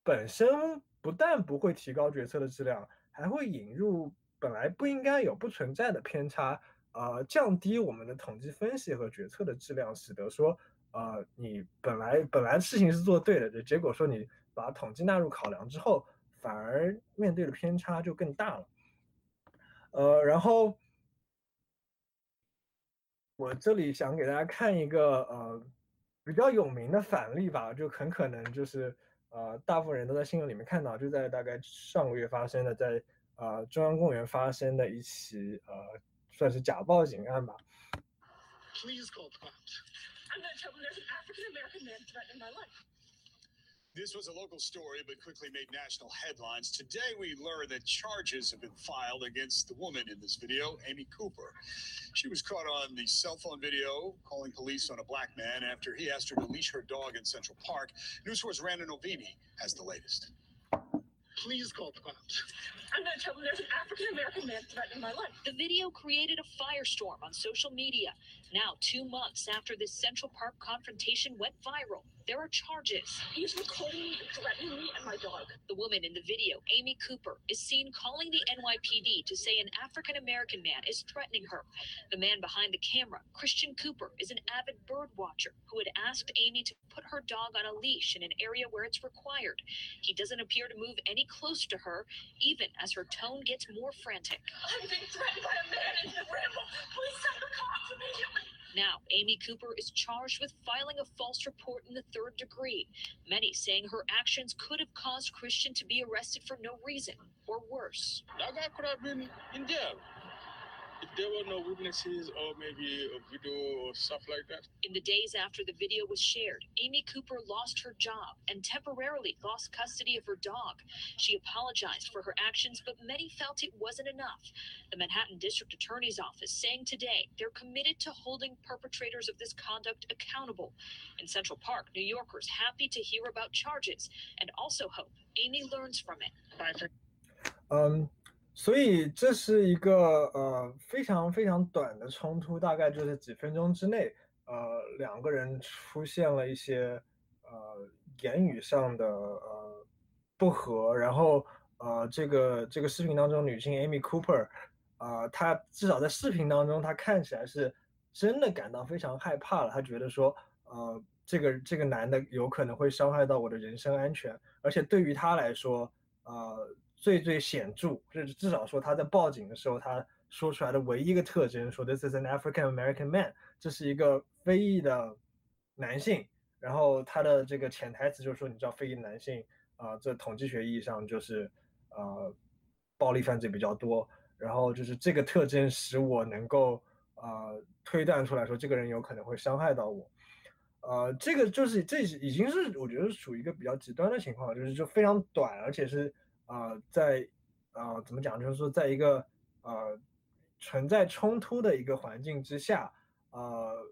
本身不但不会提高决策的质量，还会引入本来不应该有不存在的偏差，呃，降低我们的统计分析和决策的质量，使得说呃你本来本来事情是做对的，结果说你把统计纳入考量之后。反而面对的偏差就更大了，呃，然后我这里想给大家看一个呃比较有名的反例吧，就很可能就是呃大部分人都在新闻里面看到，就在大概上个月发生的，在呃中央公园发生的一起呃算是假报警案吧。This was a local story, but quickly made national headlines. Today, we learned that charges have been filed against the woman in this video, Amy Cooper. She was caught on the cell phone video calling police on a black man after he asked her to leash her dog in Central Park. News Source Randa Novini has the latest. Please call the cops. I'm going to tell them there's an African American man threatening my life. The video created a firestorm on social media. Now, two months after this Central Park confrontation went viral, there are charges. He's recording me and threatening me and my dog. The woman in the video, Amy Cooper, is seen calling the NYPD to say an African American man is threatening her. The man behind the camera, Christian Cooper, is an avid bird watcher who had asked Amy to put her dog on a leash in an area where it's required. He doesn't appear to move any closer to her, even as her tone gets more frantic. I'm being threatened by a man in the ramble. Please send the cops immediately. Now, Amy Cooper is charged with filing a false report in the third degree, many saying her actions could have caused Christian to be arrested for no reason, or worse. That guy could have been in jail if there were no witnesses or maybe a video or stuff like that. In the days after the video was shared, Amy Cooper lost her job and temporarily lost custody of her dog. She apologized for her actions, but many felt it wasn't enough. The Manhattan District Attorney's Office saying today they're committed to holding perpetrators of this conduct accountable. In Central Park, New Yorkers happy to hear about charges and also hope Amy learns from it. Um, 所以这是一个呃非常非常短的冲突，大概就是几分钟之内，呃两个人出现了一些呃言语上的呃不和，然后呃这个这个视频当中女性 Amy Cooper，啊她至少在视频当中她看起来是真的感到非常害怕了，她觉得说呃这个这个男的有可能会伤害到我的人身安全，而且对于她来说，呃。最最显著，就是至少说他在报警的时候，他说出来的唯一一个特征，说 This is an African American man，这是一个非裔的男性。然后他的这个潜台词就是说，你知道非裔男性啊，这统计学意义上就是呃暴力犯罪比较多。然后就是这个特征使我能够呃推断出来说，这个人有可能会伤害到我。呃，这个就是这已经是我觉得属于一个比较极端的情况，就是就非常短，而且是。啊，在啊，怎么讲？就是说，在一个呃存在冲突的一个环境之下，呃，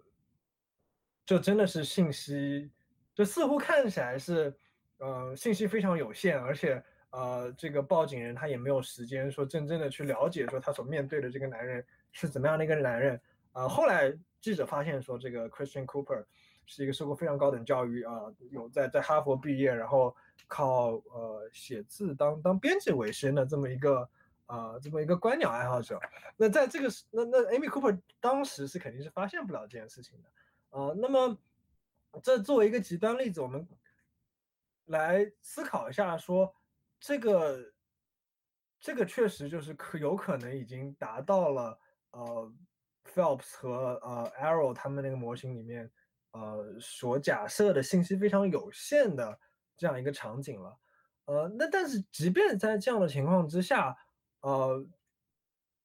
就真的是信息，就似乎看起来是呃信息非常有限，而且呃这个报警人他也没有时间说真正的去了解说他所面对的这个男人是怎么样的一个男人。啊，后来记者发现说这个 Christian Cooper 是一个受过非常高等教育啊，有在在哈佛毕业，然后。靠呃写字当当编辑为生的这么一个啊这么一个观鸟爱好者，那在这个那那 Amy Cooper 当时是肯定是发现不了这件事情的啊。那么这作为一个极端例子，我们来思考一下，说这个这个确实就是可有可能已经达到了呃 Phelps 和呃 Arrow 他们那个模型里面呃所假设的信息非常有限的。这样一个场景了，呃，那但是即便在这样的情况之下，呃，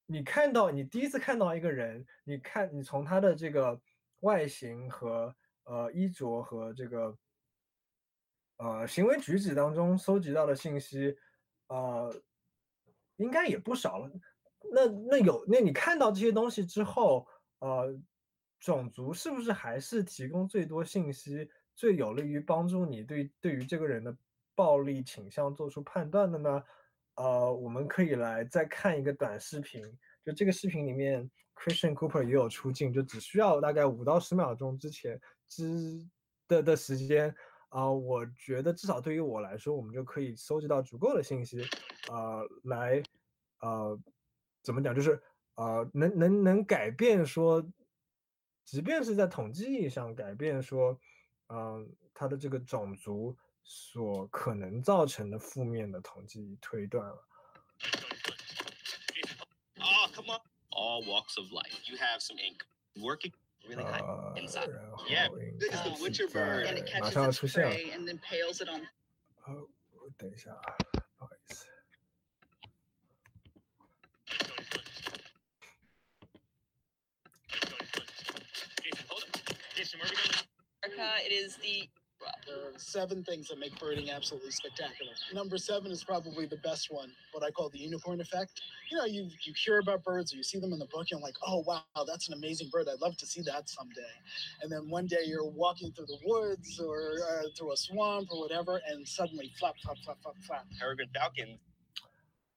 你看到你第一次看到一个人，你看你从他的这个外形和呃衣着和这个呃行为举止当中搜集到的信息，呃，应该也不少了。那那有那你看到这些东西之后，呃，种族是不是还是提供最多信息？最有利于帮助你对对于这个人的暴力倾向做出判断的呢？呃，我们可以来再看一个短视频，就这个视频里面，Christian Cooper 也有出镜，就只需要大概五到十秒钟之前之的的时间啊，我觉得至少对于我来说，我们就可以搜集到足够的信息，呃，来呃怎么讲，就是呃能能能改变说，即便是在统计意义上改变说。嗯，他的这个种族所可能造成的负面的统计推断了。Oh, come on. All walks of life. You have some ink. Working really high inside. Yeah, this is the Witcher bird. And it catches its prey and then pales it on. 哦，等一下啊，不好意思。Jason, where are we going? America. It is the there are seven things that make birding absolutely spectacular. Number seven is probably the best one, what I call the unicorn effect. You know, you you hear about birds or you see them in the book, and you're like, oh wow, that's an amazing bird. I'd love to see that someday. And then one day you're walking through the woods or uh, through a swamp or whatever, and suddenly flap, flap, flap, flap, flap. Peregrine falcon.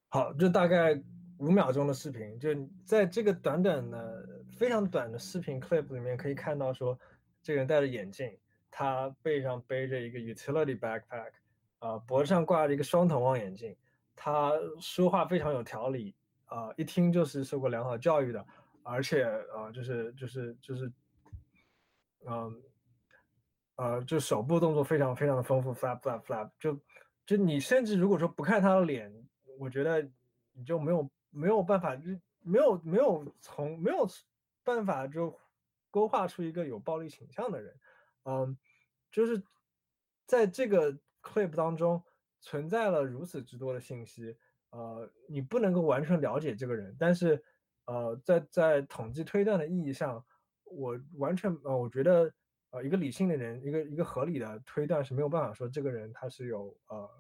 好，这大概五秒钟的视频，就在这个短短的、非常短的视频 clip 里面可以看到说。 这个人戴着眼镜，他背上背着一个 utility backpack，啊，脖子上挂着一个双筒望远镜，他说话非常有条理，啊，一听就是受过良好教育的，而且啊，就是就是就是，嗯，呃，就手部动作非常非常的丰富，flap flap flap，就就你甚至如果说不看他的脸，我觉得你就没有没有办法，就没有没有从没有办法就。勾画出一个有暴力倾向的人，嗯，就是在这个 clip 当中存在了如此之多的信息，呃，你不能够完全了解这个人，但是，呃，在在统计推断的意义上，我完全呃，我觉得呃，一个理性的人，一个一个合理的推断是没有办法说这个人他是有呃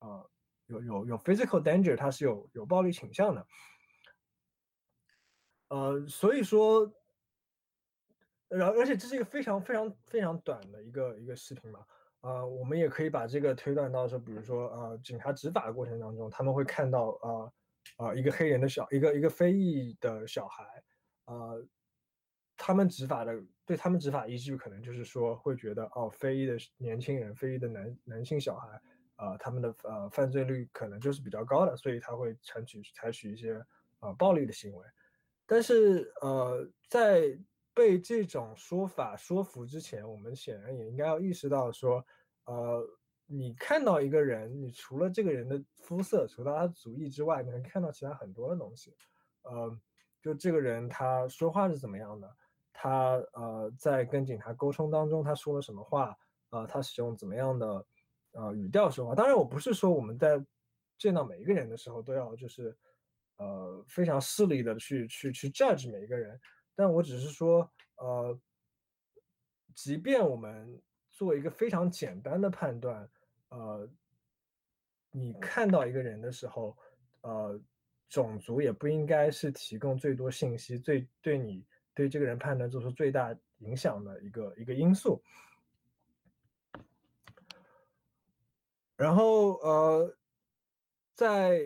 呃有有有 physical danger，他是有有暴力倾向的，呃，所以说。然后，而且这是一个非常非常非常短的一个一个视频嘛，啊，我们也可以把这个推断到说，比如说，呃，警察执法的过程当中，他们会看到，啊，呃一个黑人的小一个一个非裔的小孩，呃，他们执法的对他们执法依据可能就是说会觉得哦，非裔的年轻人、非裔的男男性小孩，呃，他们的呃犯罪率可能就是比较高的，所以他会采取采取一些呃暴力的行为。但是呃，在被这种说法说服之前，我们显然也应该要意识到说，呃。你看到一个人，你除了这个人的肤色，除了他族裔之外，你能看到其他很多的东西。呃，就这个人他说话是怎么样的，他呃在跟警察沟通当中他说了什么话，呃，他使用怎么样的呃语调说话。当然，我不是说我们在见到每一个人的时候都要就是呃非常势利的去去去 judge 每一个人，但我只是说呃，即便我们做一个非常简单的判断。呃，你看到一个人的时候，呃，种族也不应该是提供最多信息、最对你对这个人判断做出最大影响的一个一个因素。然后，呃，再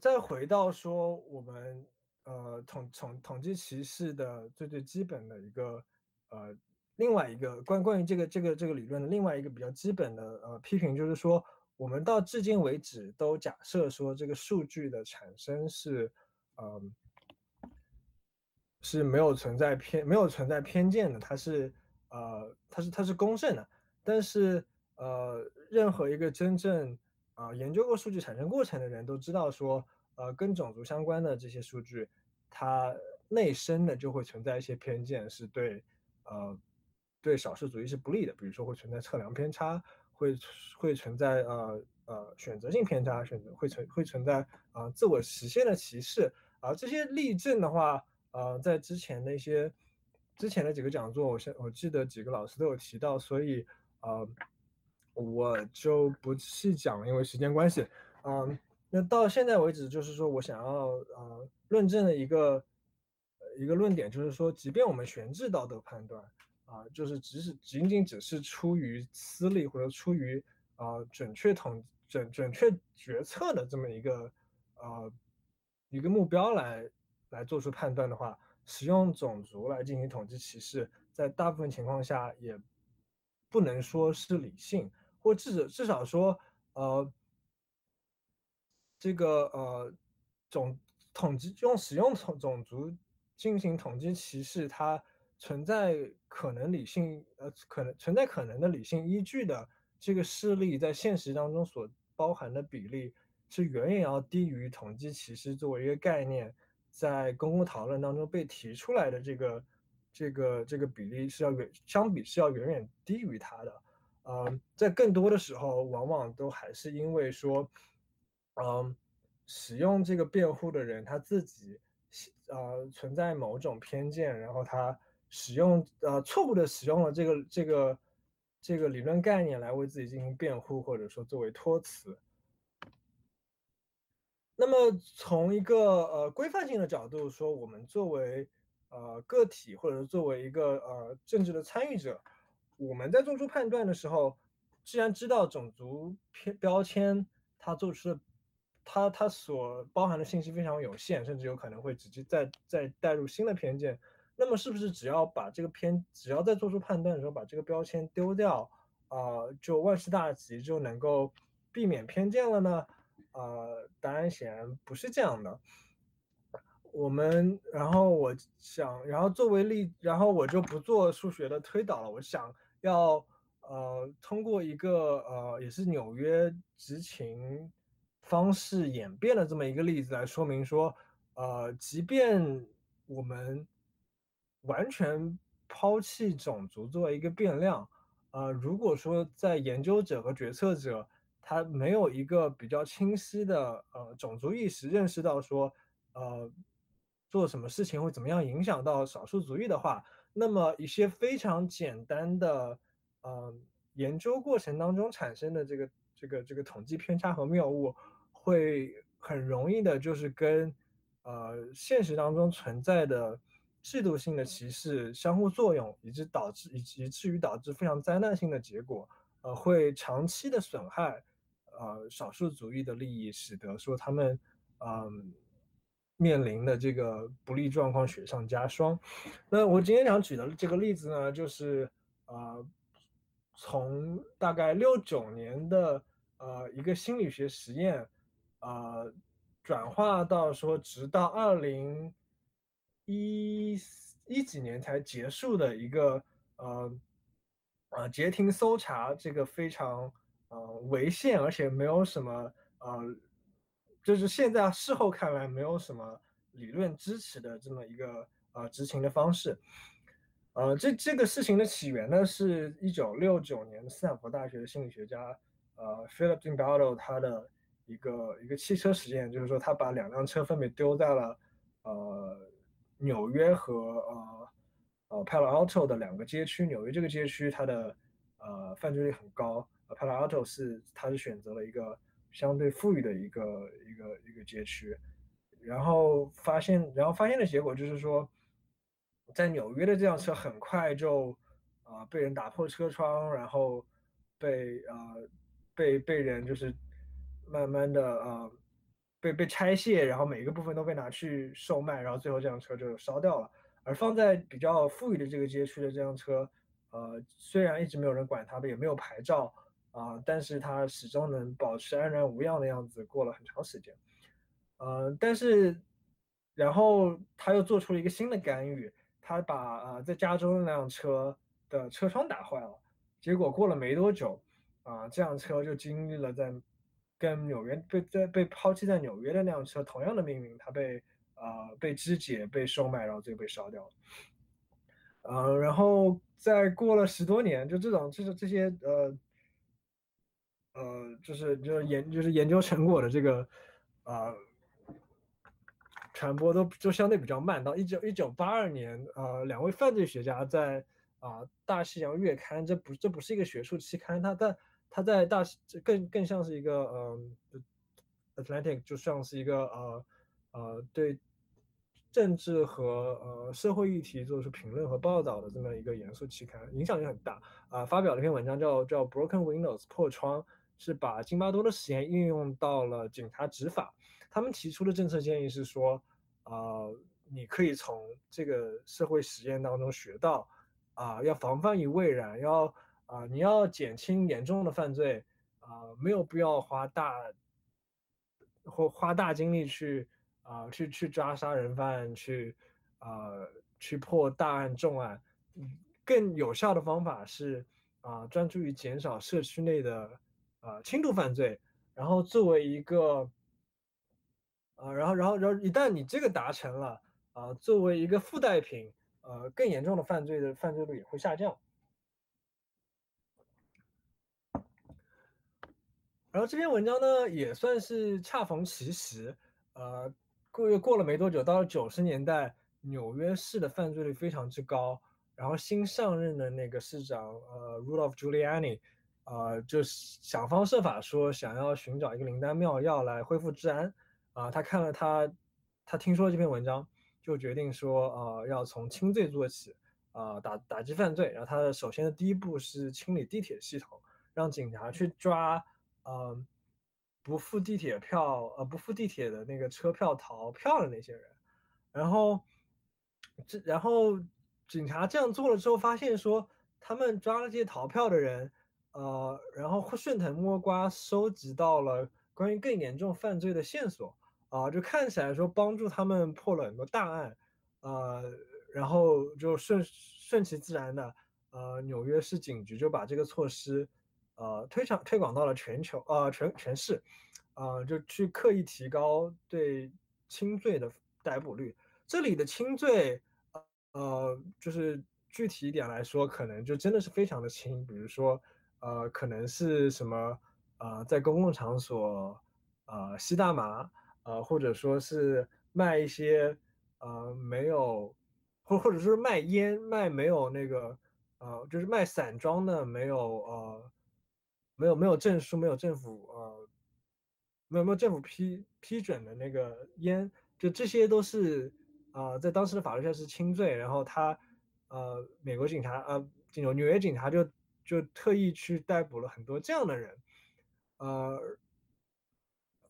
再回到说我们呃统统统计歧视的最最基本的一个呃。另外一个关关于这个这个这个理论的另外一个比较基本的呃批评就是说，我们到至今为止都假设说这个数据的产生是，呃，是没有存在偏没有存在偏见的，它是呃它是它是公正的。但是呃任何一个真正啊研究过数据产生过程的人都知道说，呃跟种族相关的这些数据，它内生的就会存在一些偏见，是对呃。对少数族裔是不利的，比如说会存在测量偏差，会会存在呃呃选择性偏差，选择会存会存在啊自我实现的歧视啊这些例证的话，呃在之前的一些之前的几个讲座，我我记得几个老师都有提到，所以呃我就不细讲了，因为时间关系。嗯，那到现在为止，就是说我想要呃论证的一个一个论点，就是说，即便我们悬置道德判断。啊，就是只是仅仅只是出于私利或者出于啊准确统准准确决策的这么一个呃一个目标来来做出判断的话，使用种族来进行统计歧视，在大部分情况下也不能说是理性，或至至少说呃这个呃种统计用使用种种族进行统计歧视，它。存在可能理性呃可能存在可能的理性依据的这个事例，在现实当中所包含的比例是远远要低于统计歧视作为一个概念在公共讨论当中被提出来的这个这个这个比例是要远相比是要远远低于它的。呃，在更多的时候，往往都还是因为说，嗯，使用这个辩护的人他自己呃存在某种偏见，然后他。使用呃错误的使用了这个这个这个理论概念来为自己进行辩护，或者说作为托词。那么从一个呃规范性的角度说，我们作为呃个体，或者作为一个呃政治的参与者，我们在做出判断的时候，既然知道种族偏标签它做出的它它所包含的信息非常有限，甚至有可能会直接再再带入新的偏见。那么是不是只要把这个偏，只要在做出判断的时候把这个标签丢掉，啊，就万事大吉，就能够避免偏见了呢？呃，答案显然不是这样的。我们，然后我想，然后作为例，然后我就不做数学的推导了。我想要，呃，通过一个呃，也是纽约执勤方式演变的这么一个例子来说明说，呃，即便我们完全抛弃种族作为一个变量，呃，如果说在研究者和决策者他没有一个比较清晰的呃种族意识，认识到说呃做什么事情会怎么样影响到少数族裔的话，那么一些非常简单的呃研究过程当中产生的这个这个这个统计偏差和谬误，会很容易的就是跟呃现实当中存在的。制度性的歧视相互作用，以致导致以及至于导致非常灾难性的结果，呃，会长期的损害，呃，少数族裔的利益，使得说他们，嗯，面临的这个不利状况雪上加霜。那我今天想举的这个例子呢，就是呃，从大概六九年的呃一个心理学实验，呃，转化到说直到二零一一几年才结束的一个呃。呃，截停搜查这个非常呃违宪，而且没有什么呃，就是现在事后看来没有什么理论支持的这么一个呃执行的方式。呃，这这个事情的起源呢，是一九六九年斯坦福大学的心理学家呃 Philip Zimbardo 他的一个一个汽车实验，就是说他把两辆车分别丢在了呃纽约和呃。呃，Palo Alto 的两个街区，纽约这个街区它的呃犯罪率很高。呃，Palo Alto 是它是选择了一个相对富裕的一个一个一个街区，然后发现，然后发现的结果就是说，在纽约的这辆车很快就啊被人打破车窗，然后被呃被被人就是慢慢的呃被被拆卸，然后每一个部分都被拿去售卖，然后最后这辆车就烧掉了。而放在比较富裕的这个街区的这辆车，呃，虽然一直没有人管它，也没有牌照啊，但是它始终能保持安然无恙的样子，过了很长时间。呃，但是，然后他又做出了一个新的干预，他把呃在加州那辆车的车窗打坏了，结果过了没多久，啊，这辆车就经历了在跟纽约被在被抛弃在纽约的那辆车同样的命运，它被。啊，被肢解、被售卖，然后最后被烧掉了。然后再过了十多年，就这种，就是这些，呃，呃，就是就是研就是研究成果的这个，啊，传播都就相对比较慢。到一九一九八二年，呃，两位犯罪学家在啊《大西洋月刊》，这不这不是一个学术期刊，它在它在大更更像是一个，嗯，Atlantic 就像是一个，呃呃，对。政治和呃社会议题做出评论和报道的这么一个严肃期刊，影响力很大啊。发表了一篇文章叫叫 Broken Windows 破窗，是把津巴多的实验应用到了警察执法。他们提出的政策建议是说，啊，你可以从这个社会实验当中学到，啊，要防范于未然，要啊，你要减轻严重的犯罪，啊，没有必要花大或花大精力去。啊，去去抓杀人犯，去，啊，去破大案重案，更有效的方法是啊，专注于减少社区内的啊轻度犯罪，然后作为一个，啊，然后然后然后一旦你这个达成了，啊，作为一个附带品，呃，更严重的犯罪的犯罪率也会下降。然后这篇文章呢，也算是恰逢其时，呃。过又过了没多久，到了九十年代，纽约市的犯罪率非常之高。然后新上任的那个市长，呃，Rudolph Giuliani，呃，就想方设法说想要寻找一个灵丹妙药来恢复治安。啊，他看了他，他听说了这篇文章，就决定说，呃，要从轻罪做起，啊，打打击犯罪。然后他的首先的第一步是清理地铁系统，让警察去抓，嗯。不付地铁票，呃，不付地铁的那个车票逃票的那些人，然后，这然后警察这样做了之后，发现说他们抓了这些逃票的人，呃，然后顺藤摸瓜收集到了关于更严重犯罪的线索，啊，就看起来说帮助他们破了很多大案，呃，然后就顺顺其自然的，呃，纽约市警局就把这个措施。呃，推广推广到了全球，呃，全全市，呃，就去刻意提高对轻罪的逮捕率。这里的轻罪，呃，就是具体一点来说，可能就真的是非常的轻，比如说，呃，可能是什么，呃，在公共场所，呃，吸大麻，呃，或者说是卖一些，呃，没有，或或者说卖烟，卖没有那个，呃，就是卖散装的，没有，呃。没有没有证书，没有政府呃，没有没有政府批批准的那个烟，就这些都是啊，在当时的法律下是轻罪。然后他呃，美国警察呃，纽纽约警察就就特意去逮捕了很多这样的人，呃，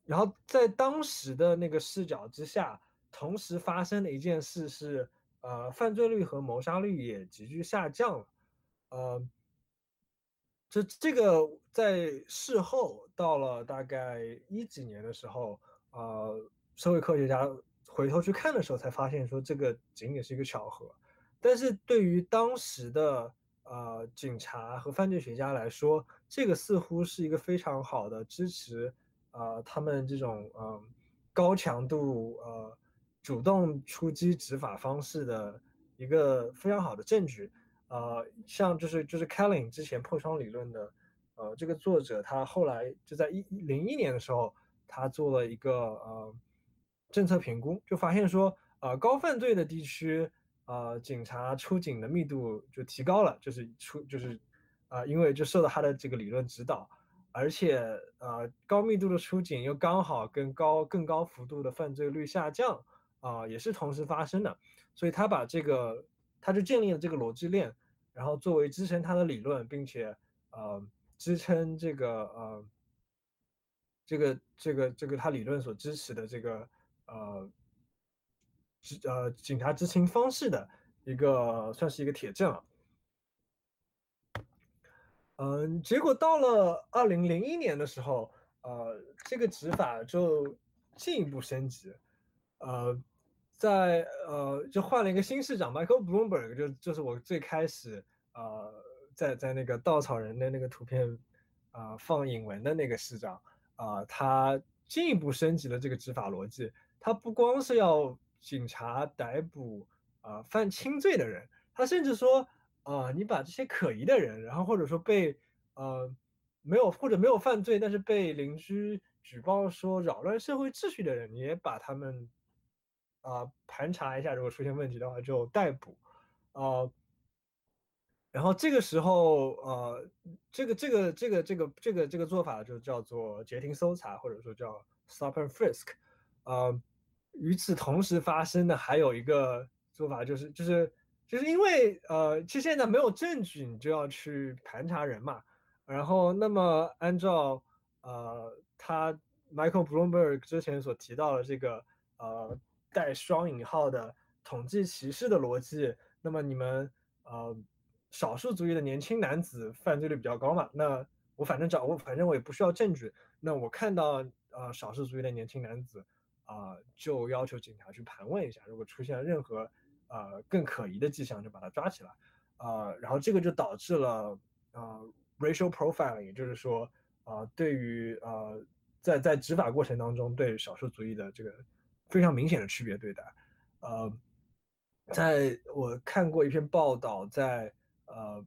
然后在当时的那个视角之下，同时发生的一件事是，呃，犯罪率和谋杀率也急剧下降了，呃，这这个在事后到了大概一几年的时候，呃，社会科学家回头去看的时候，才发现说这个仅仅是一个巧合，但是对于当时的呃警察和犯罪学家来说，这个似乎是一个非常好的支持。呃，他们这种呃高强度呃主动出击执法方式的一个非常好的证据，呃，像就是就是 Kelly 之前破窗理论的呃这个作者，他后来就在一零一年的时候，他做了一个呃政策评估，就发现说呃高犯罪的地区呃警察出警的密度就提高了，就是出就是啊因为就受到他的这个理论指导。而且，呃，高密度的出警又刚好跟高更高幅度的犯罪率下降，啊，也是同时发生的。所以他把这个，他就建立了这个逻辑链，然后作为支撑他的理论，并且，呃，支撑这个，呃，这个这个这个他理论所支持的这个，呃，执呃警察执勤方式的一个，算是一个铁证啊。嗯，结果到了二零零一年的时候，呃，这个执法就进一步升级，呃，在呃就换了一个新市长 Michael Bloomberg，就就是我最开始呃在在那个稻草人的那个图片啊放引文的那个市长啊，他进一步升级了这个执法逻辑，他不光是要警察逮捕啊犯轻罪的人，他甚至说。啊，你把这些可疑的人，然后或者说被呃没有或者没有犯罪，但是被邻居举报说扰乱社会秩序的人，你也把他们啊盘查一下，如果出现问题的话就逮捕，啊，然后这个时候呃这个这个这个这个这个这个做法就叫做截停搜查，或者说叫 stop and frisk，啊，与此同时发生的还有一个做法就是就是。就是因为呃，其实现在没有证据，你就要去盘查人嘛。然后，那么按照呃他 Michael Bloomberg 之前所提到的这个呃带双引号的统计歧视的逻辑，那么你们呃少数族裔的年轻男子犯罪率比较高嘛？那我反正找我反正我也不需要证据，那我看到呃少数族裔的年轻男子啊，就要求警察去盘问一下，如果出现任何。呃，更可疑的迹象就把他抓起来，呃，然后这个就导致了呃 racial profiling，也就是说，呃，对于呃在在执法过程当中对少数族裔的这个非常明显的区别对待，呃，在我看过一篇报道，在呃，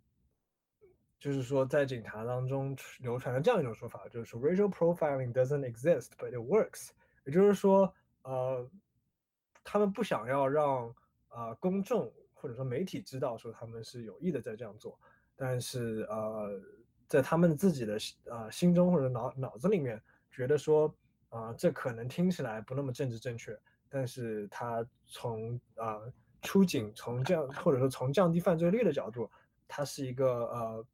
就是说在警察当中流传的这样一种说法，就是说 racial profiling doesn't exist but it works，也就是说，呃，他们不想要让啊，公众或者说媒体知道说他们是有意的在这样做，但是呃，在他们自己的呃心中或者脑脑子里面觉得说啊，这可能听起来不那么政治正确，但是他从啊出警从降或者说从降低犯罪率的角度，它是一个呃，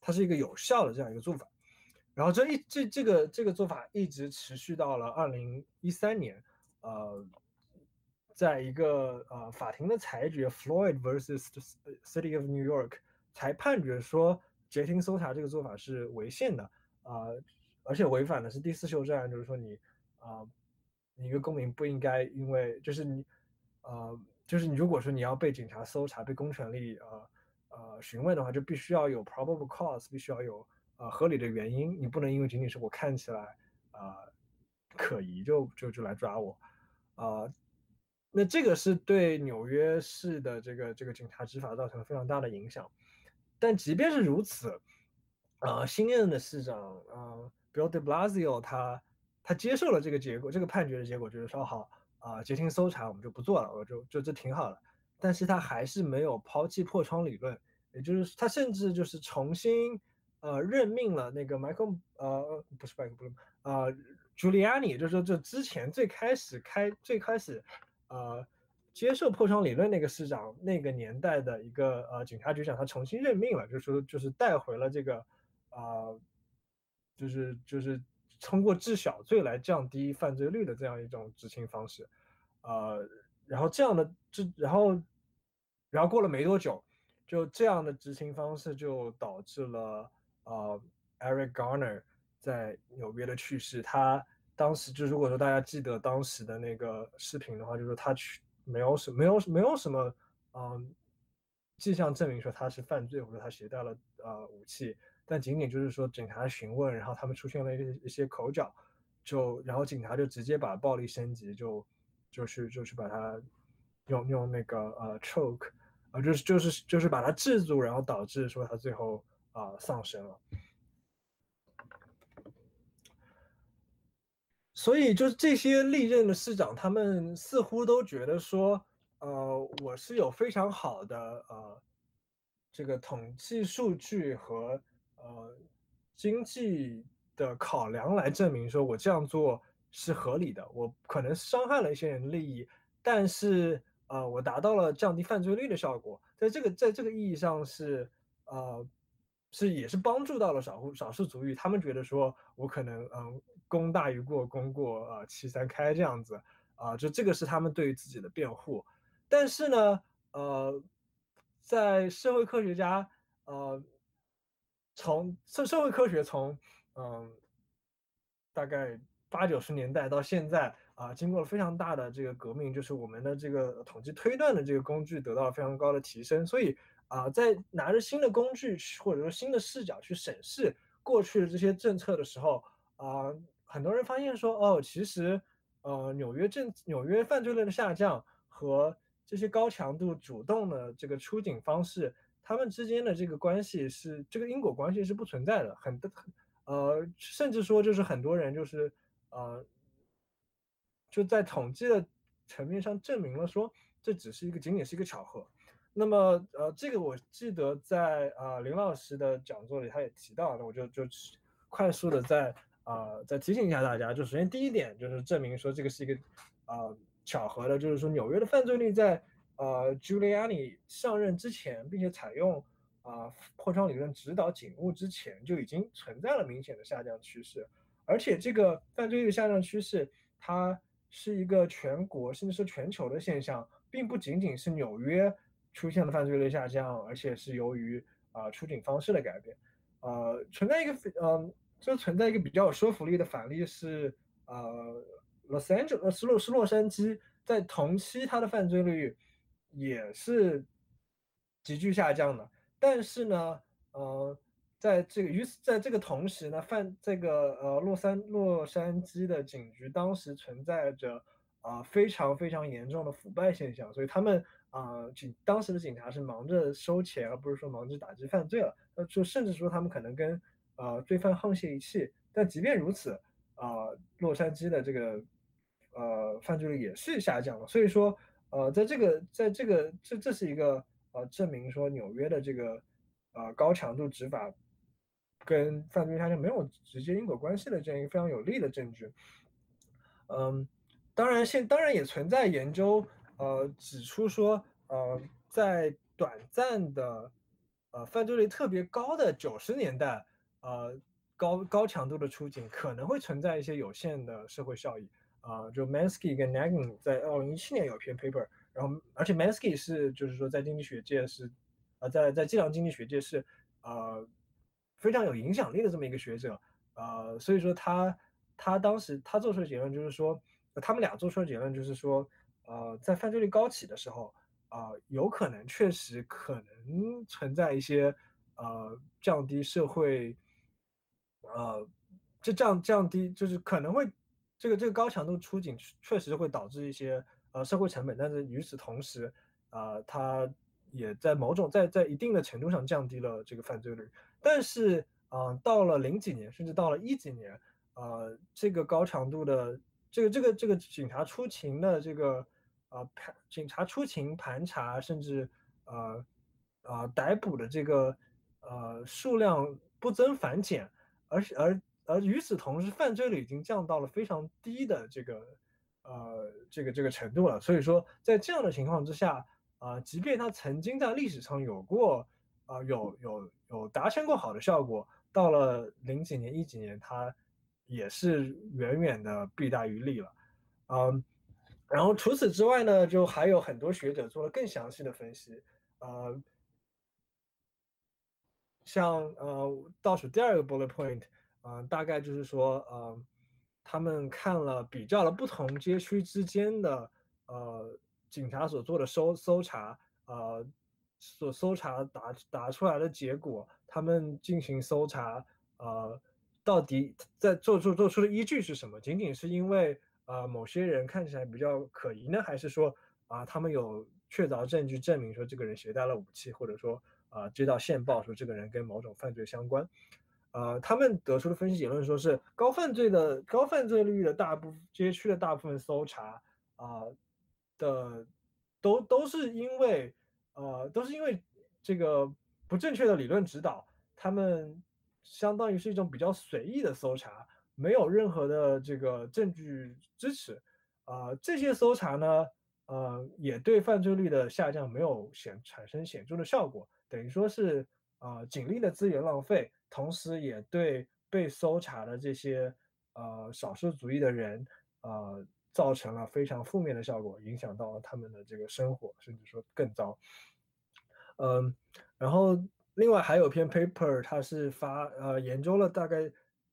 它是一个有效的这样一个做法。然后这一这这个这个做法一直持续到了二零一三年，呃。在一个呃法庭的裁决，Floyd versus City of New York，才判决说截停搜查这个做法是违宪的啊，而且违反的是第四修正案，就是说你啊，你一个公民不应该因为就是你呃，就是你如果说你要被警察搜查、被公权力呃呃询问的话，就必须要有 probable cause，必须要有呃合理的原因，你不能因为仅仅是我看起来啊可疑就就就来抓我啊。那这个是对纽约市的这个这个警察执法造成了非常大的影响，但即便是如此，啊，新任的市长啊，Bill De Blasio 他他接受了这个结果，这个判决的结果就是说好啊，截听搜查我们就不做了，我就就这挺好的，但是他还是没有抛弃破窗理论，也就是他甚至就是重新呃任命了那个 Michael 呃不是 Michael 啊 Giuliani，就是说就之前最开始开最开始。呃，接受破窗理论那个市长，那个年代的一个呃警察局长，他重新任命了，就是说就是带回了这个，呃，就是就是通过治小罪来降低犯罪率的这样一种执行方式，呃，然后这样的这然后然后过了没多久，就这样的执行方式就导致了呃 Eric Garner 在纽约的去世。他当时就如果说大家记得当时的那个视频的话，就是他去没有什没有没有什么嗯迹象证明说他是犯罪或者他携带了呃武器。但仅仅就是说，警察询问，然后他们出现了一一些口角，就然后警察就直接把暴力升级，就就是就是把他用用那个呃 choke，啊就是就是就是把他制住，然后导致说他最后啊丧生了。所以就是这些历任的市长，他们似乎都觉得说，呃，我是有非常好的呃这个统计数据和。呃，经济的考量来证明说，我这样做是合理的。我可能伤害了一些人的利益，但是呃，我达到了降低犯罪率的效果。在这个在这个意义上是呃，是也是帮助到了少数少数族裔。他们觉得说我可能嗯，功大于过，功过呃七三开这样子啊，就这个是他们对于自己的辩护。但是呢，呃，在社会科学家呃。从社社会科学从嗯大概八九十年代到现在啊，经过了非常大的这个革命，就是我们的这个统计推断的这个工具得到了非常高的提升。所以啊，在拿着新的工具或者说新的视角去审视过去的这些政策的时候啊，很多人发现说哦，其实呃纽约政纽约犯罪率的下降和这些高强度主动的这个出警方式。他们之间的这个关系是这个因果关系是不存在的，很很呃，甚至说就是很多人就是呃，就在统计的层面上证明了说这只是一个仅仅是一个巧合。那么呃，这个我记得在啊林老师的讲座里他也提到，那我就就快速的再啊再提醒一下大家，就首先第一点就是证明说这个是一个啊巧合的，就是说纽约的犯罪率在。呃，Giuliani 上任之前，并且采用啊破窗理论指导警务之前，就已经存在了明显的下降趋势。而且这个犯罪率下降趋势，它是一个全国甚至是全球的现象，并不仅仅是纽约出现了犯罪率下降，而且是由于啊出警方式的改变。呃，存在一个呃，就存在一个比较有说服力的反例是呃，Los Angeles 斯洛是洛杉矶在同期它的犯罪率。也是急剧下降的，但是呢，呃，在这个与此在这个同时呢，犯这个呃洛杉洛杉矶的警局当时存在着啊非常非常严重的腐败现象，所以他们啊警当时的警察是忙着收钱，而不是说忙着打击犯罪了。那就甚至说他们可能跟呃罪犯沆瀣一气。但即便如此，啊洛杉矶的这个呃犯罪率也是下降了。所以说。呃，在这个，在这个，这这是一个呃，证明说纽约的这个呃高强度执法跟犯罪下降没有直接因果关系的这样一个非常有力的证据。嗯，当然现当然也存在研究呃指出说呃在短暂的呃犯罪率特别高的九十年代呃高高强度的出警可能会存在一些有限的社会效益。啊，就 Mansky 跟 Nagin 在二零一七年有一篇 paper，然后而且 Mansky 是就是说在经济学界是，呃，在在计量经济学界是呃非常有影响力的这么一个学者，呃，所以说他他当时他做出的结论就是说，他们俩做出的结论就是说，呃，在犯罪率高起的时候，啊，有可能确实可能存在一些呃降低社会，呃，就降降低就是可能会。这个这个高强度出警确实会导致一些呃社会成本，但是与此同时，啊，它也在某种在在一定的程度上降低了这个犯罪率。但是啊，到了零几年，甚至到了一几年，啊，这个高强度的这个这个这个警察出勤的这个呃盘警察出勤盘查，甚至呃呃逮捕的这个呃数量不增反减，而是而。而与此同时，犯罪率已经降到了非常低的这个，呃，这个这个程度了。所以说，在这样的情况之下，啊，即便他曾经在历史上有过，啊，有有有达成过好的效果，到了零几年、一几年，它也是远远的弊大于利了。嗯，然后除此之外呢，就还有很多学者做了更详细的分析。呃，像呃倒数第二个 bullet point，嗯，大概就是说，呃，他们看了比较了不同街区之间的呃警察所做的搜搜查，呃，所搜查打打出来的结果，他们进行搜查，呃，到底在做做做出的依据是什么？仅仅是因为呃某些人看起来比较可疑呢，还是说啊他们有确凿证据证明说这个人携带了武器，或者说？啊，接到线报说这个人跟某种犯罪相关，呃，他们得出的分析结论说是高犯罪的高犯罪率的大部分街区的大部分搜查啊的都都是因为呃都是因为这个不正确的理论指导，他们相当于是一种比较随意的搜查，没有任何的这个证据支持，啊，这些搜查呢，呃，也对犯罪率的下降没有显产生显著的效果。等于说是啊，警力的资源浪费，同时也对被搜查的这些呃少数族裔的人呃造成了非常负面的效果，影响到了他们的这个生活，甚至说更糟。嗯，然后另外还有篇 paper，它是发呃研究了大概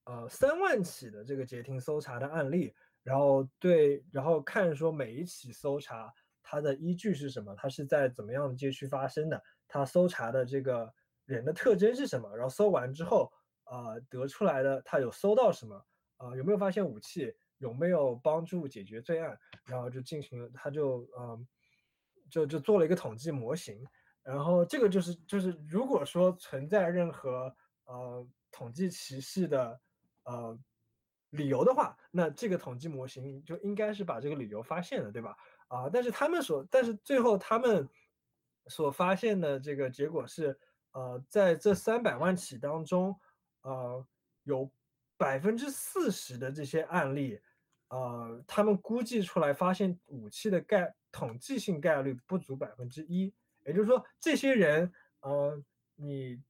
呃三万起的这个截停搜查的案例，然后对，然后看说每一起搜查它的依据是什么，它是在怎么样的街区发生的。它搜查的这个人的特征是什么？然后搜完之后，呃，得出来的他有搜到什么？啊，有没有发现武器？有没有帮助解决罪案？然后就进行了，他就嗯，就就做了一个统计模型。然后这个就是就是，如果说存在任何呃统计歧视的呃理由的话，那这个统计模型就应该是把这个理由发现了，对吧？啊，但是他们所，但是最后他们。所发现的这个结果是，呃，在这三百万起当中，呃，有百分之四十的这些案例，呃，他们估计出来发现武器的概统计性概率不足百分之一，也就是说，这些人，呃，你，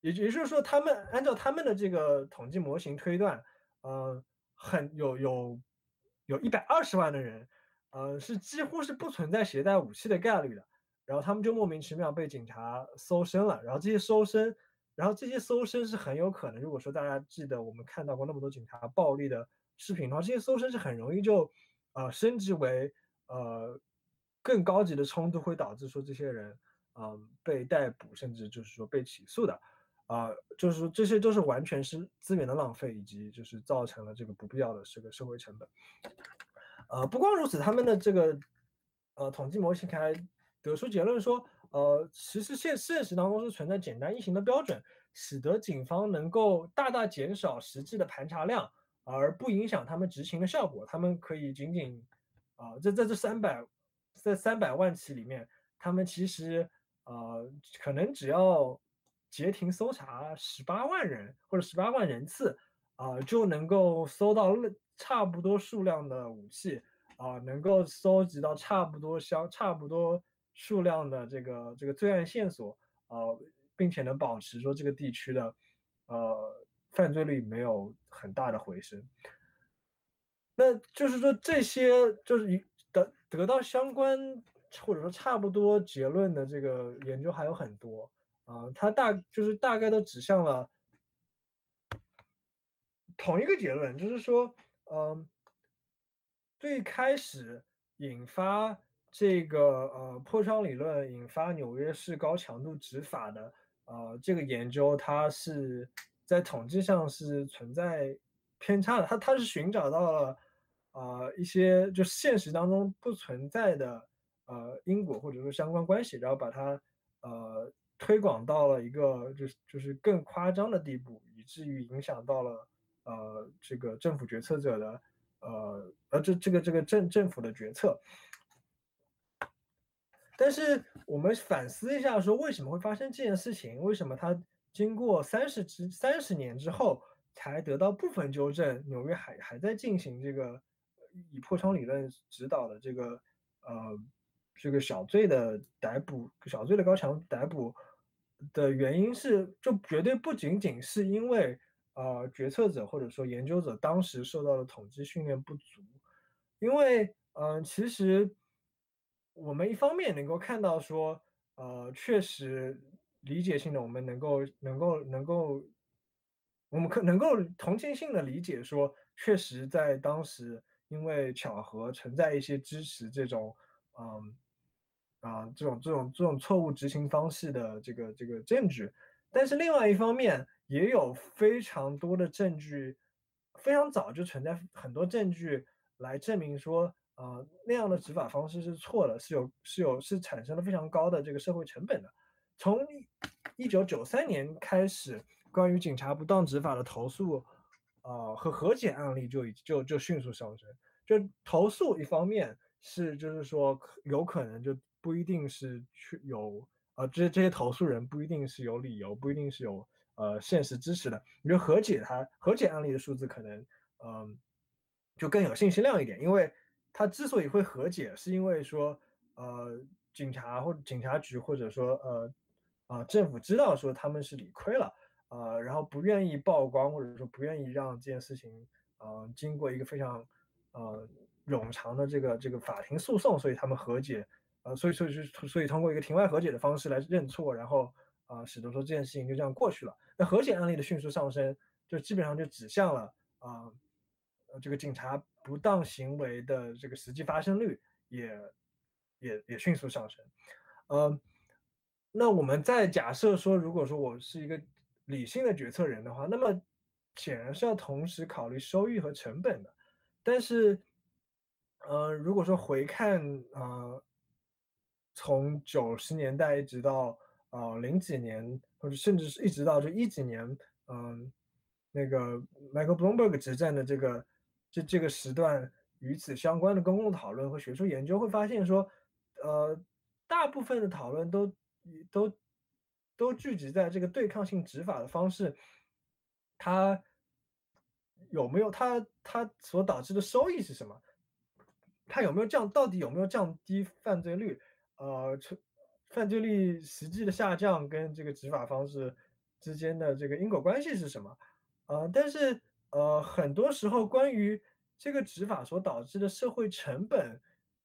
也也就是说，他们按照他们的这个统计模型推断，呃，很有有有一百二十万的人，呃，是几乎是不存在携带武器的概率的。然后他们就莫名其妙被警察搜身了，然后这些搜身，然后这些搜身是很有可能，如果说大家记得我们看到过那么多警察暴力的视频的话，这些搜身是很容易就，呃，升级为呃更高级的冲突，会导致说这些人，嗯，被逮捕，甚至就是说被起诉的，啊，就是说这些都是完全是资源的浪费，以及就是造成了这个不必要的这个社会成本。呃，不光如此，他们的这个呃统计模型还。得出结论说，呃，其实现现实当中是存在简单易行的标准，使得警方能够大大减少实际的盘查量，而不影响他们执勤的效果。他们可以仅仅，啊，在在这三百，在三百万起里面，他们其实，呃，可能只要截停搜查十八万人或者十八万人次，啊，就能够搜到差不多数量的武器，啊，能够搜集到差不多相差不多。数量的这个这个罪案线索，呃，并且能保持说这个地区的，呃，犯罪率没有很大的回升。那就是说这些就是得得到相关或者说差不多结论的这个研究还有很多啊，它大就是大概都指向了同一个结论，就是说，嗯，最开始引发。这个呃破窗理论引发纽约市高强度执法的呃这个研究，它是在统计上是存在偏差的。它它是寻找到了呃一些就现实当中不存在的呃因果或者说相关关系，然后把它呃推广到了一个就是就是更夸张的地步，以至于影响到了呃这个政府决策者的呃呃这这个这个政政府的决策。但是我们反思一下，说为什么会发生这件事情？为什么他经过三十之三十年之后才得到部分纠正？纽约还还在进行这个以破窗理论指导的这个呃这个小罪的逮捕，小罪的高强逮捕的原因是，就绝对不仅仅是因为呃决策者或者说研究者当时受到的统计训练不足，因为嗯，其实我们一方面能够看到说，呃，确实理解性的我们能够能够能够，我们可能够同情性的理解说，确实在当时因为巧合存在一些支持这种嗯。啊，这种这种这种错误执行方式的这个这个证据，但是另外一方面也有非常多的证据，非常早就存在很多证据来证明说，呃，那样的执法方式是错的，是有是有是产生了非常高的这个社会成本的。从一九九三年开始，关于警察不当执法的投诉，呃和和解案例就已就就迅速上升。就投诉一方面是就是说有可能就。不一定是去有，呃，这这些投诉人不一定是有理由，不一定是有呃现实支持的。你说和解，他和解案例的数字可能，嗯，就更有信息量一点，因为他之所以会和解，是因为说，呃，警察或警察局或者说呃，啊，政府知道说他们是理亏了，呃，然后不愿意曝光或者说不愿意让这件事情，呃，经过一个非常呃冗长的这个这个法庭诉讼，所以他们和解。呃，所以，所以，所以通过一个庭外和解的方式来认错，然后啊，使得说这件事情就这样过去了。那和解案例的迅速上升，就基本上就指向了啊，呃，这个警察不当行为的这个实际发生率也也也迅速上升。呃，那我们在假设说，如果说我是一个理性的决策人的话，那么显然是要同时考虑收益和成本的。但是，呃，如果说回看啊。从九十年代一直到呃零几年，或者甚至是一直到这一几年，嗯，那个 Michael Bloomberg 执政的这个这这个时段，与此相关的公共讨论和学术研究会发现说，呃，大部分的讨论都都都聚集在这个对抗性执法的方式，它有没有它它所导致的收益是什么？它有没有降？到底有没有降低犯罪率？呃，犯罪率实际的下降跟这个执法方式之间的这个因果关系是什么？呃，但是呃，很多时候关于这个执法所导致的社会成本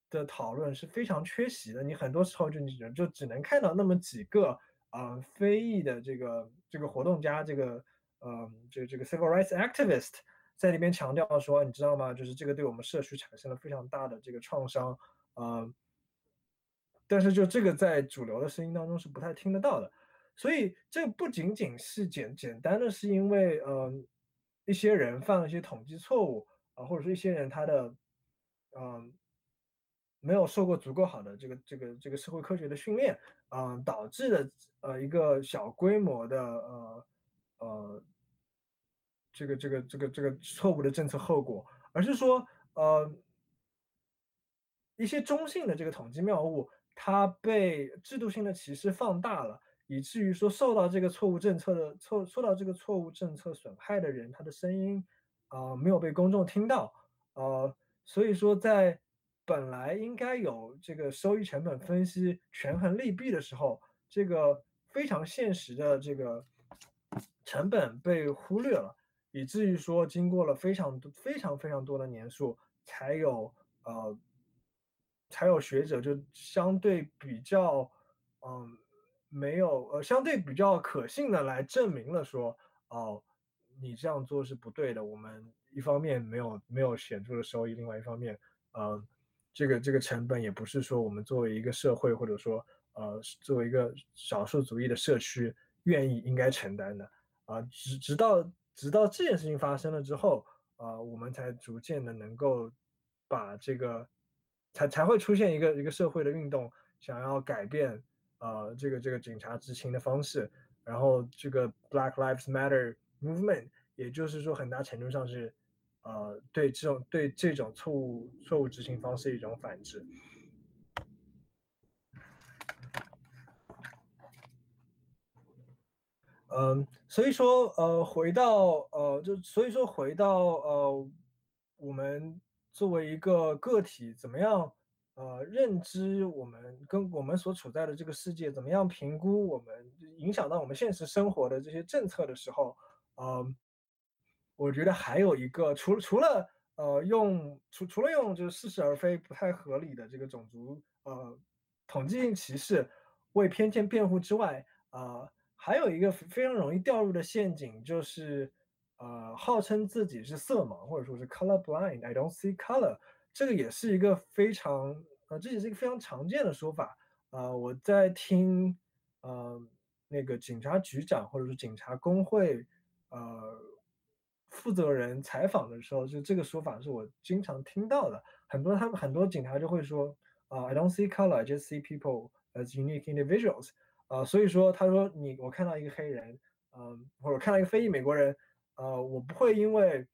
的讨论是非常缺席的。你很多时候就你就只能看到那么几个啊非裔的这个这个活动家，这个呃这这个 civil rights activist 在里面强调说，你知道吗？就是这个对我们社区产生了非常大的这个创伤，呃。但是就这个在主流的声音当中是不太听得到的，所以这不仅仅是简简单的是因为嗯一些人犯了一些统计错误啊，或者说一些人他的嗯没有受过足够好的这个这个这个社会科学的训练啊导致的呃一个小规模的呃呃这个这个这个这个错误的政策后果，而是说呃一些中性的这个统计谬误。它被制度性的歧视放大了，以至于说受到这个错误政策的错受到这个错误政策损害的人，他的声音啊没有被公众听到，呃，所以说在本来应该有这个收益成本分析权衡利弊的时候，这个非常现实的这个成本被忽略了，以至于说经过了非常多非常非常多的年数，才有呃。才有学者就相对比较，嗯，没有呃，相对比较可信的来证明了说，哦，你这样做是不对的。我们一方面没有没有显著的收益，另外一方面，呃，这个这个成本也不是说我们作为一个社会或者说呃作为一个少数族裔的社区愿意应该承担的啊。直直到直到这件事情发生了之后，啊，我们才逐渐的能够把这个。才才会出现一个一个社会的运动，想要改变呃这个这个警察执勤的方式，然后这个 Black Lives Matter movement，也就是说很大程度上是呃对这种对这种错误错误执行方式一种反制。嗯，所以说呃回到呃就所以说回到呃我们。作为一个个体，怎么样？呃，认知我们跟我们所处在的这个世界，怎么样评估我们影响到我们现实生活的这些政策的时候，呃，我觉得还有一个，除除了呃用除除了用就是似是而非、不太合理的这个种族呃统计性歧视为偏见辩护之外，啊，还有一个非常容易掉入的陷阱就是。呃，号称自己是色盲，或者说是 color blind，I don't see color，这个也是一个非常呃，这也是一个非常常见的说法。呃，我在听呃那个警察局长或者是警察工会呃负责人采访的时候，就这个说法是我经常听到的。很多他们很多警察就会说啊，I don't see color，I just see people as unique individuals。啊，所以说他说你我看到一个黑人，嗯，或者看到一个非裔美国人。呃，我不会因为，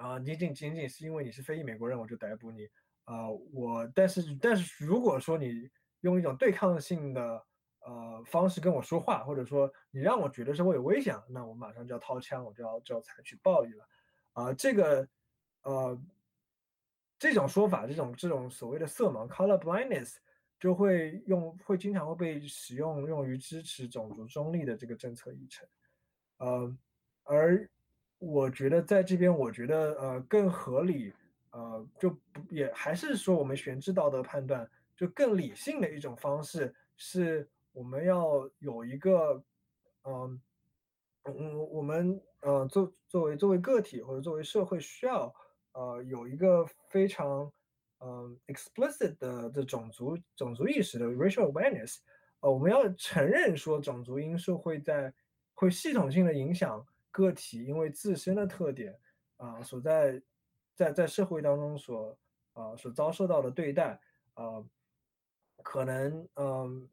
啊，仅仅仅仅是因为你是非裔美国人，我就逮捕你。啊，我但是但是如果说你用一种对抗性的呃方式跟我说话，或者说你让我觉得是我有危险，那我马上就要掏枪，我就要就要采取暴力了。啊，这个呃这种说法，这种这种所谓的色盲 （color blindness） 就会用会经常会被使用用于支持种族中立的这个政策议程。呃。而我觉得在这边，我觉得呃更合理，呃就不也还是说我们悬置道德判断，就更理性的一种方式，是我们要有一个，嗯嗯我们呃作作为作为个体或者作为社会需要呃有一个非常嗯 explicit 的的种族种族意识的 racial awareness，呃我们要承认说种族因素会在会系统性的影响。个体因为自身的特点啊，所在在在社会当中所啊所遭受到的对待啊，可能嗯，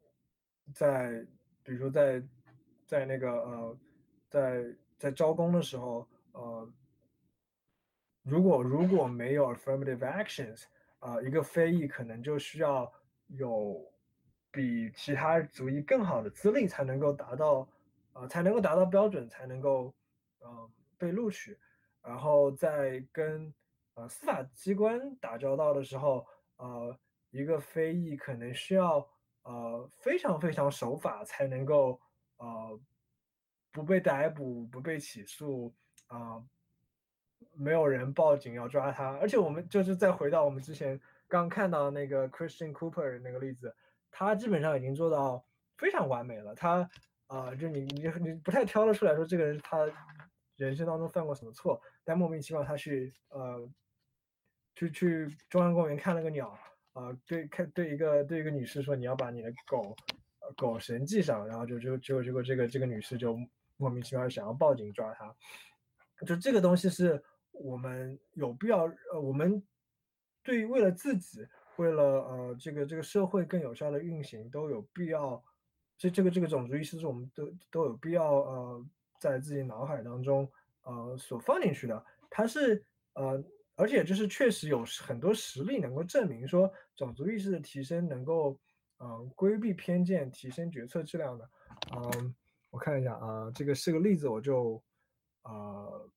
在比如说在在那个呃在在招工的时候呃，如果如果没有 affirmative actions 啊，一个非裔可能就需要有比其他族裔更好的资历才能够达到啊才能够达到标准才能够。嗯，被录取，然后在跟呃司法机关打交道的时候，呃，一个非裔可能需要呃非常非常守法才能够呃不被逮捕、不被起诉啊，没有人报警要抓他。而且我们就是再回到我们之前刚看到那个 Christian Cooper 那个例子，他基本上已经做到非常完美了。他啊，就你你你不太挑得出来说这个人他。人生当中犯过什么错？但莫名其妙他去呃，去去中央公园看了个鸟，啊，对看对一个对一个女士说你要把你的狗狗绳系上，然后就就就结果这个这个女士就莫名其妙想要报警抓他，就这个东西是我们有必要呃我们对于为了自己为了呃这个这个社会更有效的运行都有必要，这这个这个种族意识是我们都都有必要呃。在自己脑海当中，呃，所放进去的，它是呃，而且就是确实有很多实例能够证明说，种族意识的提升能够，嗯，规避偏见，提升决策质量的。嗯，我看一下啊，这个是个例子，我就呃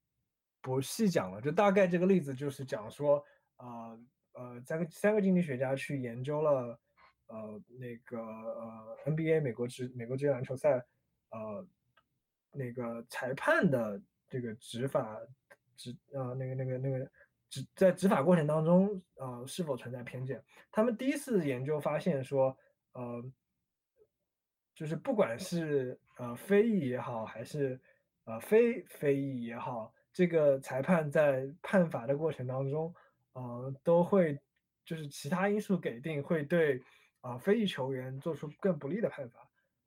不细讲了，就大概这个例子就是讲说，呃呃，三个三个经济学家去研究了，呃，那个呃 NBA 美国职美国职业篮球赛，呃。那个裁判的这个执法执啊，那个那个那个执在执法过程当中啊，是否存在偏见？他们第一次研究发现说，呃，就是不管是呃非裔也好，还是呃非非裔也好，这个裁判在判罚的过程当中，呃，都会就是其他因素给定，会对啊非裔球员做出更不利的判罚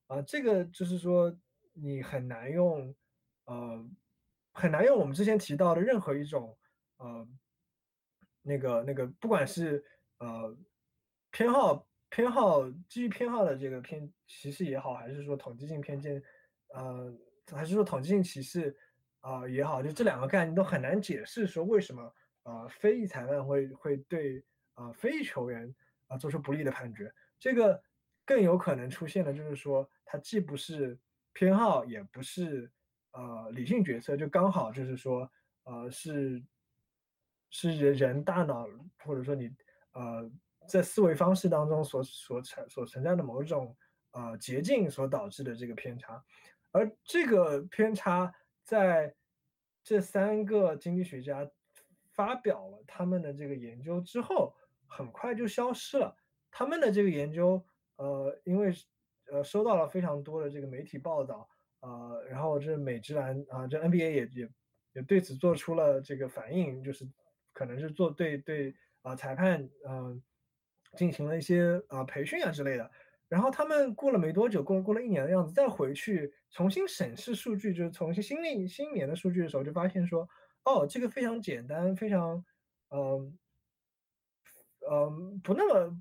啊，这个就是说。你很难用，呃，很难用我们之前提到的任何一种，呃，那个那个，不管是呃偏好偏好基于偏好的这个偏歧视也好，还是说统计性偏见，呃，还是说统计性歧视啊也好，就这两个概念都很难解释说为什么啊非裔裁判会会对啊非裔球员啊做出不利的判决，这个更有可能出现的就是说它既不是。偏好也不是呃理性决策，就刚好就是说呃是是人人大脑或者说你呃在思维方式当中所所产所存在的某种呃捷径所导致的这个偏差，而这个偏差在这三个经济学家发表了他们的这个研究之后，很快就消失了。他们的这个研究，呃，因为呃收到了非常多的这个媒体报道，呃，然后这美职篮啊，这 NBA 也也也对此做出了这个反应，就是可能是做对对啊裁判嗯进行了一些啊培训啊之类的。然后他们过了没多久，过过了一年的样子，再回去重新审视数据，就是重新新历新年的数据的时候，就发现说，哦，这个非常简单，非常，嗯，嗯，不那么，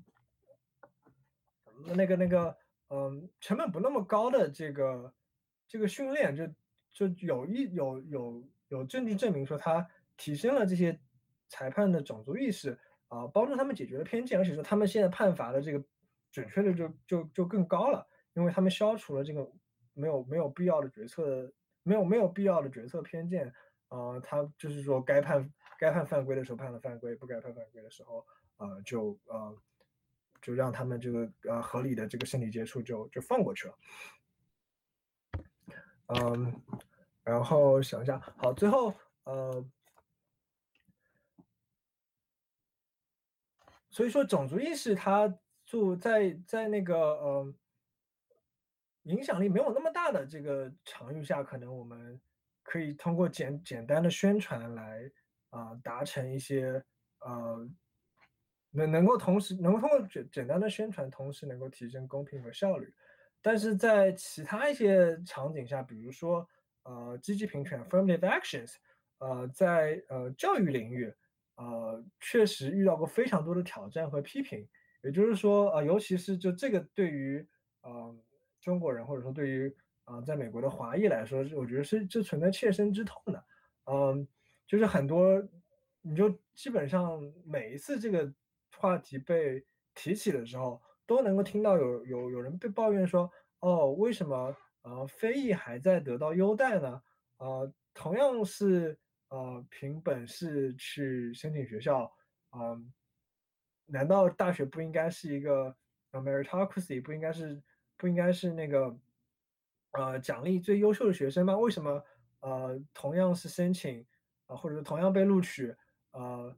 那个那个，嗯，成本不那么高的这个这个训练，就就有一有有有证据证明说，它提升了这些裁判的种族意识啊，帮助他们解决了偏见，而且说他们现在判罚的这个。准确的就就就更高了，因为他们消除了这个没有没有必要的决策，没有没有必要的决策偏见，啊，他就是说该判该判犯规的时候判了犯规，不该判犯规的时候，啊，就呃就让他们这个呃合理的这个身体接触就就放过去了，嗯，然后想一下，好，最后呃，所以说种族意识它。就在在那个呃影响力没有那么大的这个场域下，可能我们可以通过简简单的宣传来啊达成一些呃能能够同时能够通过简简单的宣传，同时能够提升公平和效率。但是在其他一些场景下，比如说呃积极平权 （affirmative actions），呃在呃教育领域，呃确实遇到过非常多的挑战和批评。也就是说，啊，尤其是就这个对于呃中国人或者说对于啊在美国的华裔来说，我觉得是就存在切身之痛的，嗯，就是很多你就基本上每一次这个话题被提起的时候，都能够听到有有有人被抱怨说，哦，为什么呃非裔还在得到优待呢？呃，同样是呃凭本事去申请学校，嗯。难道大学不应该是一个 meritocracy，不应该是不应该是那个呃奖励最优秀的学生吗？为什么呃同样是申请啊，或者同样被录取呃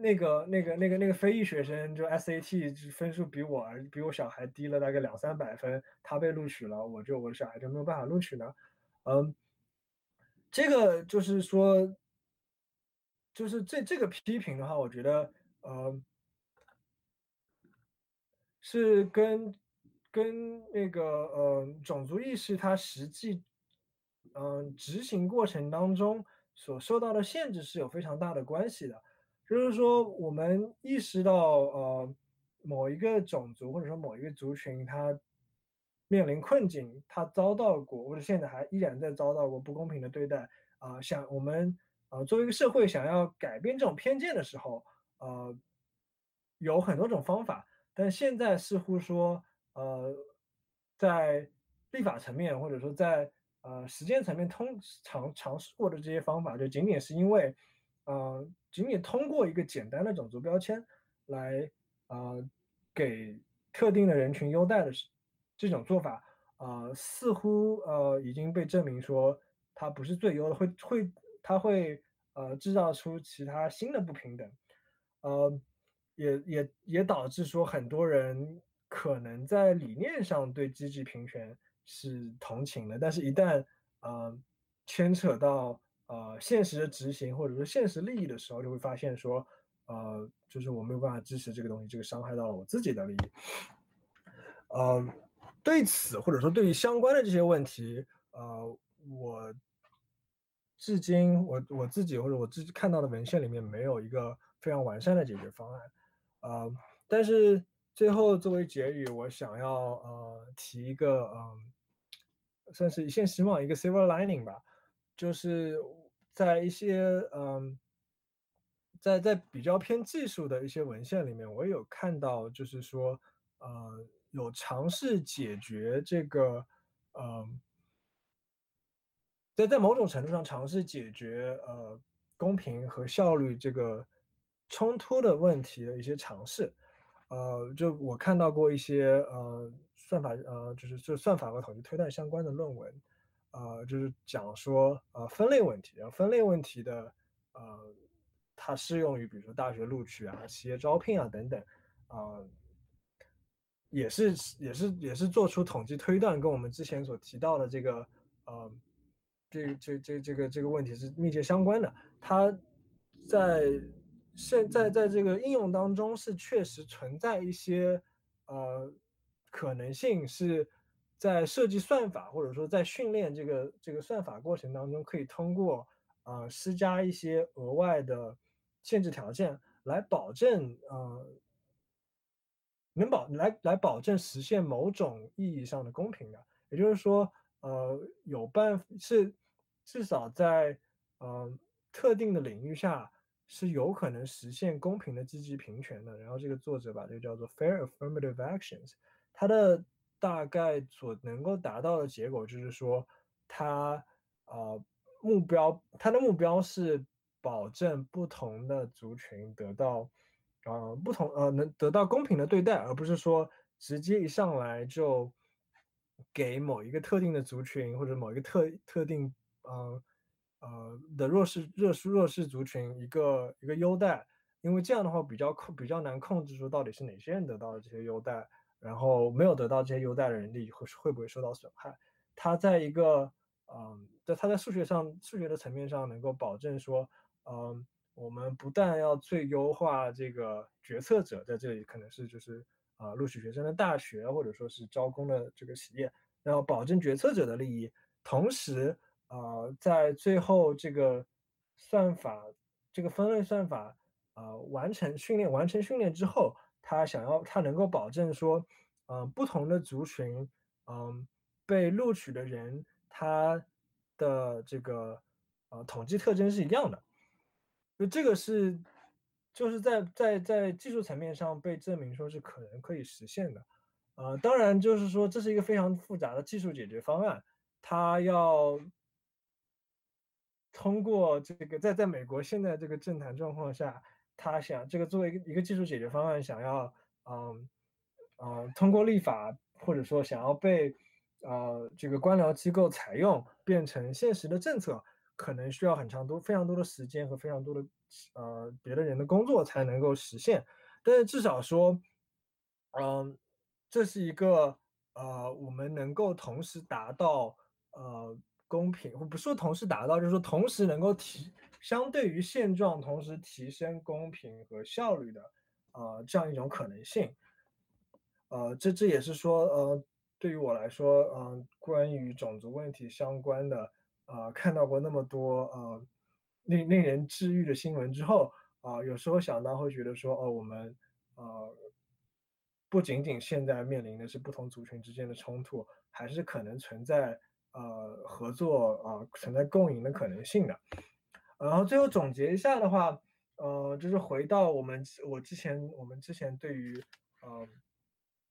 那个那个那个那个非裔学生就 SAT 分数比我比我小孩低了大概两三百分，他被录取了，我就我的小孩就没有办法录取呢？嗯，这个就是说，就是这这个批评的话，我觉得。呃，是跟跟那个呃种族意识它实际嗯执行过程当中所受到的限制是有非常大的关系的。就是说，我们意识到呃某一个种族或者说某一个族群它面临困境，它遭到过或者现在还依然在遭到过不公平的对待啊，想我们啊作为一个社会想要改变这种偏见的时候。呃，有很多种方法，但现在似乎说，呃，在立法层面或者说在呃实践层面通常尝试过的这些方法，就仅仅是因为，呃，仅仅通过一个简单的种族标签来呃给特定的人群优待的这种做法，呃，似乎呃已经被证明说它不是最优的，会会它会呃制造出其他新的不平等。呃，也也也导致说很多人可能在理念上对积极平权是同情的，但是一旦呃牵扯到呃现实的执行或者说现实利益的时候，就会发现说，呃，就是我没有办法支持这个东西，这个伤害到了我自己的利益。呃，对此或者说对于相关的这些问题，呃，我至今我我自己或者我自己看到的文献里面没有一个。非常完善的解决方案，呃，但是最后作为结语，我想要呃提一个嗯，算是一线希望，一个 silver lining 吧，就是在一些嗯，在在比较偏技术的一些文献里面，我有看到，就是说呃有尝试解决这个嗯，在在某种程度上尝试解决呃公平和效率这个。冲突的问题的一些尝试，呃，就我看到过一些呃算法呃就是就算法和统计推断相关的论文，呃，就是讲说呃分类问题，然后分类问题的呃，它适用于比如说大学录取啊、企业招聘啊等等，啊，也是也是也是做出统计推断，跟我们之前所提到的这个呃，这这这这个这个问题是密切相关的。它在现在在这个应用当中是确实存在一些呃可能性是。在设计算法或者说在训练这个这个算法过程当中，可以通过呃施加一些额外的限制条件来保证呃能保来来保证实现某种意义上的公平的。也就是说，呃有办是至少在呃特定的领域下是有可能实现公平的积极平权的。然后这个作者把这个叫做 fair affirmative actions，它的。大概所能够达到的结果就是说，他呃目标他的目标是保证不同的族群得到呃不同呃能得到公平的对待，而不是说直接一上来就给某一个特定的族群或者某一个特特定呃呃的弱势弱势弱势族群一个一个优待，因为这样的话比较控比较难控制说到底是哪些人得到了这些优待。然后没有得到这些优待的人力会会不会受到损害？他在一个嗯，在他在数学上数学的层面上能够保证说，嗯，我们不但要最优化这个决策者在这里可能是就是啊录取学生的大学或者说是招工的这个企业，然后保证决策者的利益，同时啊在最后这个算法这个分类算法啊完成训练完成训练之后。他想要，他能够保证说，嗯，不同的族群，嗯，被录取的人，他的这个，呃，统计特征是一样的，就这个是，就是在在在技术层面上被证明说是可能可以实现的，呃，当然就是说这是一个非常复杂的技术解决方案，它要通过这个在在美国现在这个政坛状况下。他想这个作为一个一个技术解决方案，想要嗯嗯通过立法或者说想要被呃这个官僚机构采用变成现实的政策，可能需要很长多非常多的时间和非常多的呃别的人的工作才能够实现。但是至少说，嗯，这是一个呃我们能够同时达到呃公平，或不说同时达到，就是说同时能够提。相对于现状，同时提升公平和效率的，呃，这样一种可能性，呃，这这也是说，呃，对于我来说，嗯，关于种族问题相关的，呃，看到过那么多，呃，令令人治愈的新闻之后，啊，有时候想到会觉得说，哦，我们，呃，不仅仅现在面临的是不同族群之间的冲突，还是可能存在，呃，合作啊，存在共赢的可能性的。然后最后总结一下的话，呃，就是回到我们我之前我们之前对于呃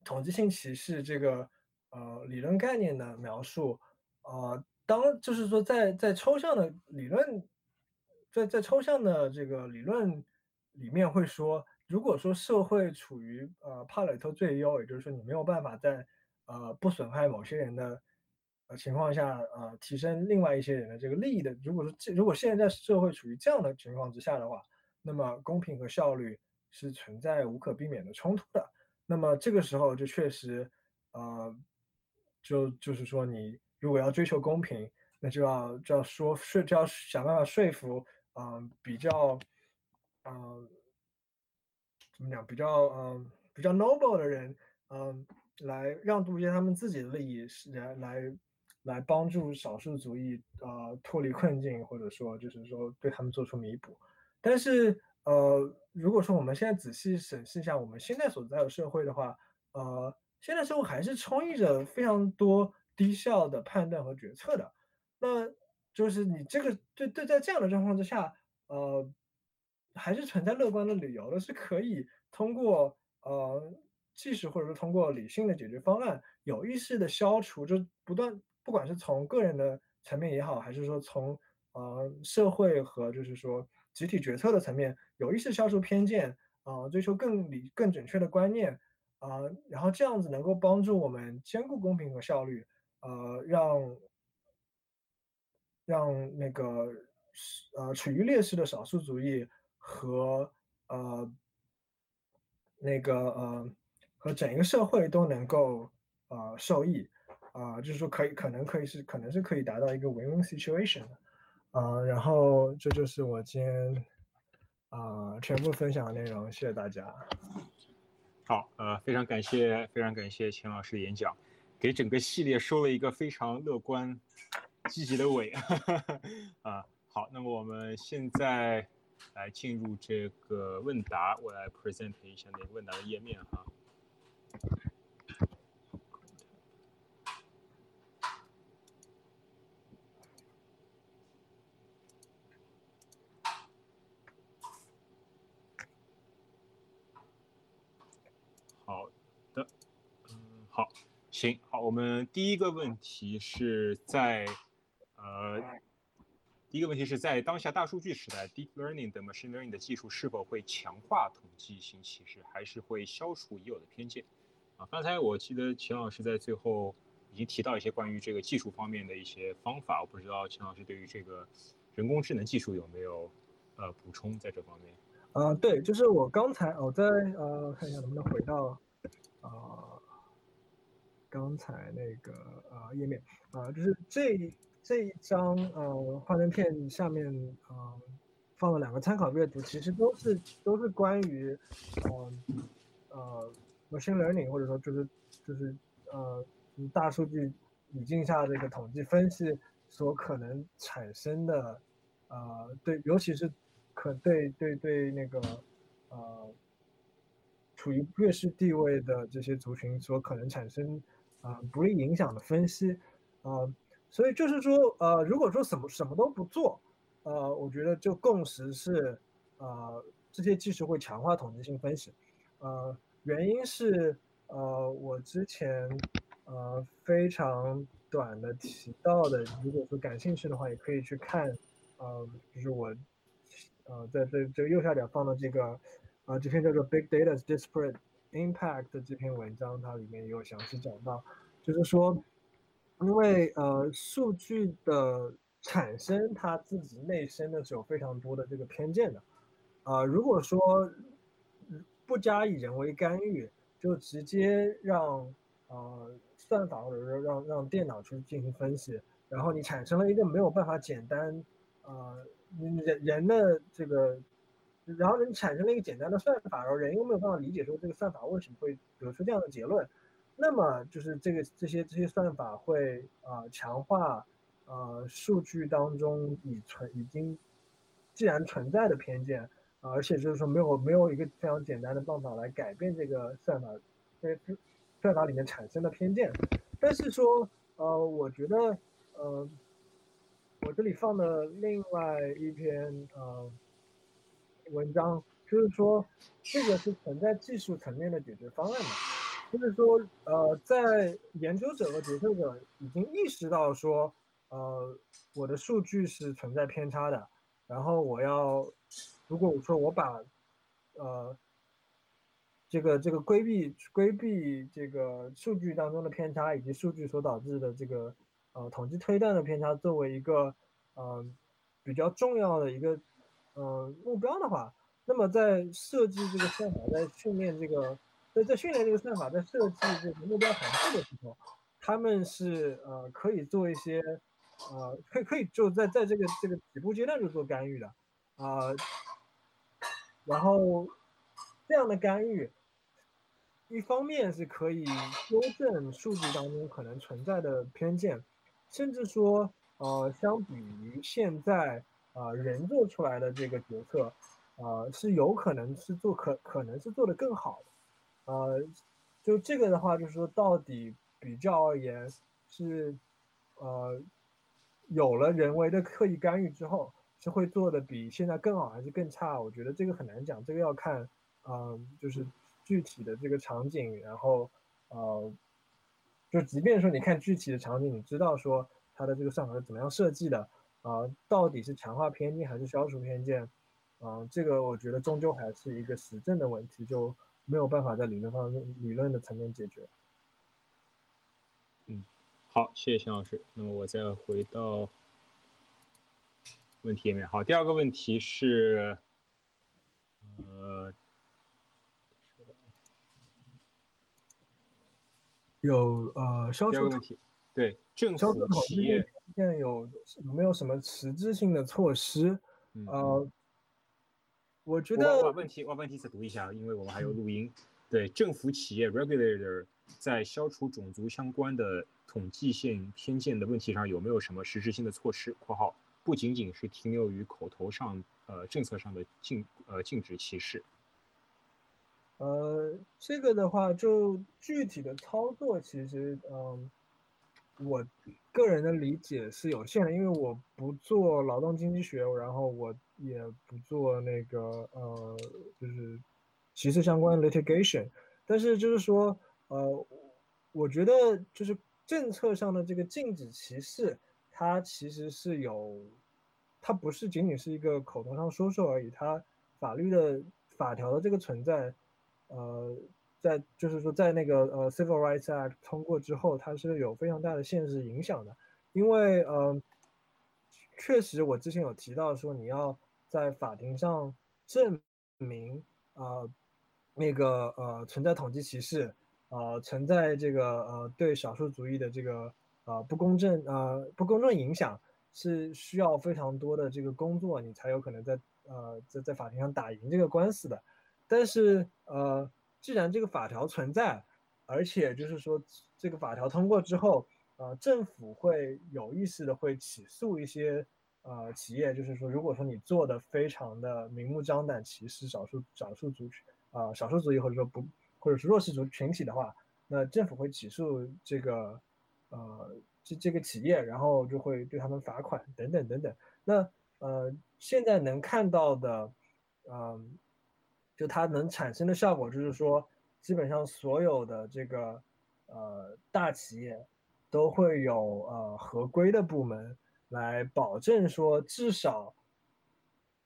统计性歧视这个呃理论概念的描述，呃，当就是说在在抽象的理论，在在抽象的这个理论里面会说，如果说社会处于呃帕累托最优，也就是说你没有办法在呃不损害某些人的。呃，情况下，呃，提升另外一些人的这个利益的，如果说这如果现在社会处于这样的情况之下的话，那么公平和效率是存在无可避免的冲突的。那么这个时候就确实，呃，就就是说，你如果要追求公平，那就要就要说说就要想办法说服，嗯，比较，嗯，怎么讲，比较嗯比较 noble 的人，嗯，来让渡一些他们自己的利益，是来来。来帮助少数族裔呃脱离困境，或者说就是说对他们做出弥补。但是呃，如果说我们现在仔细审视一下我们现在所在的社会的话，呃，现在社会还是充溢着非常多低效的判断和决策的。那就是你这个对对，在这样的状况之下，呃，还是存在乐观的理由的，是可以通过呃技术或者说通过理性的解决方案，有意识的消除，就不断。不管是从个人的层面也好，还是说从呃社会和就是说集体决策的层面，有意识消除偏见啊，追求更理更准确的观念啊，然后这样子能够帮助我们兼顾公平和效率，呃，让让那个呃处于劣势的少数族裔和呃那个呃和整一个社会都能够呃受益啊，就是说可以可能可以是可能是可以达到一个 win-win situation 的啊，然后这就是我今天啊全部分享的内容，谢谢大家。好，呃，非常感谢，非常感谢钱老师的演讲，给整个系列收了一个非常乐观、积极的尾。*laughs* 啊，好，那么我们现在来进入这个问答，我来 present 一下那个问答的页面哈。好，行，好，我们第一个问题是在，呃，第一个问题是在当下大数据时代，deep learning 的 machine learning 的技术是否会强化统计性歧视，还是会消除已有的偏见？啊，刚才我记得秦老师在最后已经提到一些关于这个技术方面的一些方法，我不知道秦老师对于这个人工智能技术有没有呃补充在这方面？啊，对，就是我刚才我在呃看一下能不能回到啊。刚才那个呃页面啊，就是这这一张呃幻灯片下面啊放了两个参考阅读，其实都是都是关于呃呃 machine learning 或者说就是就是呃大数据语境下这个统计分析所可能产生的呃对，尤其是可对对对那个呃处于劣势地位的这些族群所可能产生。啊，不利影响的分析，啊，所以就是说，呃，如果说什么什么都不做，呃，我觉得就共识是，呃，这些技术会强化统计性分析，呃，原因是，呃，我之前，呃，非常短的提到的，如果说感兴趣的话，也可以去看，呃，就是我，呃，在这这个右下角放的这个，啊，这篇叫做 Big Data Disparate。Impact 这篇文章，它里面也有详细讲到，就是说，因为呃数据的产生，它自己内生的是有非常多的这个偏见的，啊，如果说不加以人为干预，就直接让呃算法或者说让让电脑去进行分析，然后你产生了一个没有办法简单，呃人人的这个。然后你产生了一个简单的算法，然后人又没有办法理解说这个算法为什么会得出这样的结论，那么就是这个这些这些算法会啊强化呃数据当中已存已经既然存在的偏见，而且就是说没有没有一个非常简单的办法来改变这个算法，这算法里面产生的偏见。但是说呃我觉得呃我这里放的另外一篇呃。文章就是说，这个是存在技术层面的解决方案嘛？就是说，呃，在研究者和决策者已经意识到说，呃，我的数据是存在偏差的，然后我要，如果我说我把，呃，这个这个规避规避这个数据当中的偏差以及数据所导致的这个呃统计推断的偏差作为一个呃比较重要的一个。呃，目标的话，那么在设计这个算法，在训练这个，在在训练这个算法，在设计这个目标函数的时候，他们是呃可以做一些，呃，可以可以就在在这个这个起步阶段就做干预的，啊，然后这样的干预，一方面是可以纠正数据当中可能存在的偏见，甚至说，呃，相比于现在。啊，人做出来的这个决策，啊，是有可能是做可可能是做得更好的，呃，就这个的话，就是说到底比较而言是，呃，有了人为的刻意干预之后，是会做的比现在更好还是更差？我觉得这个很难讲，这个要看，嗯，就是具体的这个场景，然后，呃，就即便说你看具体的场景，你知道说它的这个算法是怎么样设计的。啊，到底是强化偏见还是消除偏见？啊，这个我觉得终究还是一个实证的问题，就没有办法在理论方面、理论的层面解决。嗯，好，谢谢钱老师。那么我再回到问题里面。好，第二个问题是，呃，有呃销售问题，对政府企业现在有有没有什么实质性的措施？呃，我觉得我把问题我把问题再读一下，因为我们还有录音。对政府企业 regulator 在消除种族相关的统计性偏见的问题上有没有什么实质性的措施？（括号不仅仅是停留于口头上，呃，政策上的禁呃禁止歧视。）呃，这个的话，就具体的操作，其实，嗯，我个人的理解是有限的，因为我不做劳动经济学，然后我也不做那个呃，就是。歧视相关的 litigation，但是就是说，呃，我觉得就是政策上的这个禁止歧视，它其实是有，它不是仅仅是一个口头上说说而已，它法律的法条的这个存在，呃，在就是说在那个呃 Civil Rights Act 通过之后，它是有非常大的现实影响的，因为呃，确实我之前有提到说你要在法庭上证明啊。那个呃存在统计歧视，呃存在这个呃对少数族裔的这个呃不公正呃不公正影响，是需要非常多的这个工作，你才有可能在呃在在法庭上打赢这个官司的。但是呃既然这个法条存在，而且就是说这个法条通过之后，呃政府会有意识的会起诉一些呃企业，就是说如果说你做的非常的明目张胆歧视少数少数族群。啊，少数族裔或者说不，或者是弱势族群体的话，那政府会起诉这个，呃，这这个企业，然后就会对他们罚款等等等等。那呃，现在能看到的，嗯，就它能产生的效果就是说，基本上所有的这个呃大企业都会有呃合规的部门来保证说，至少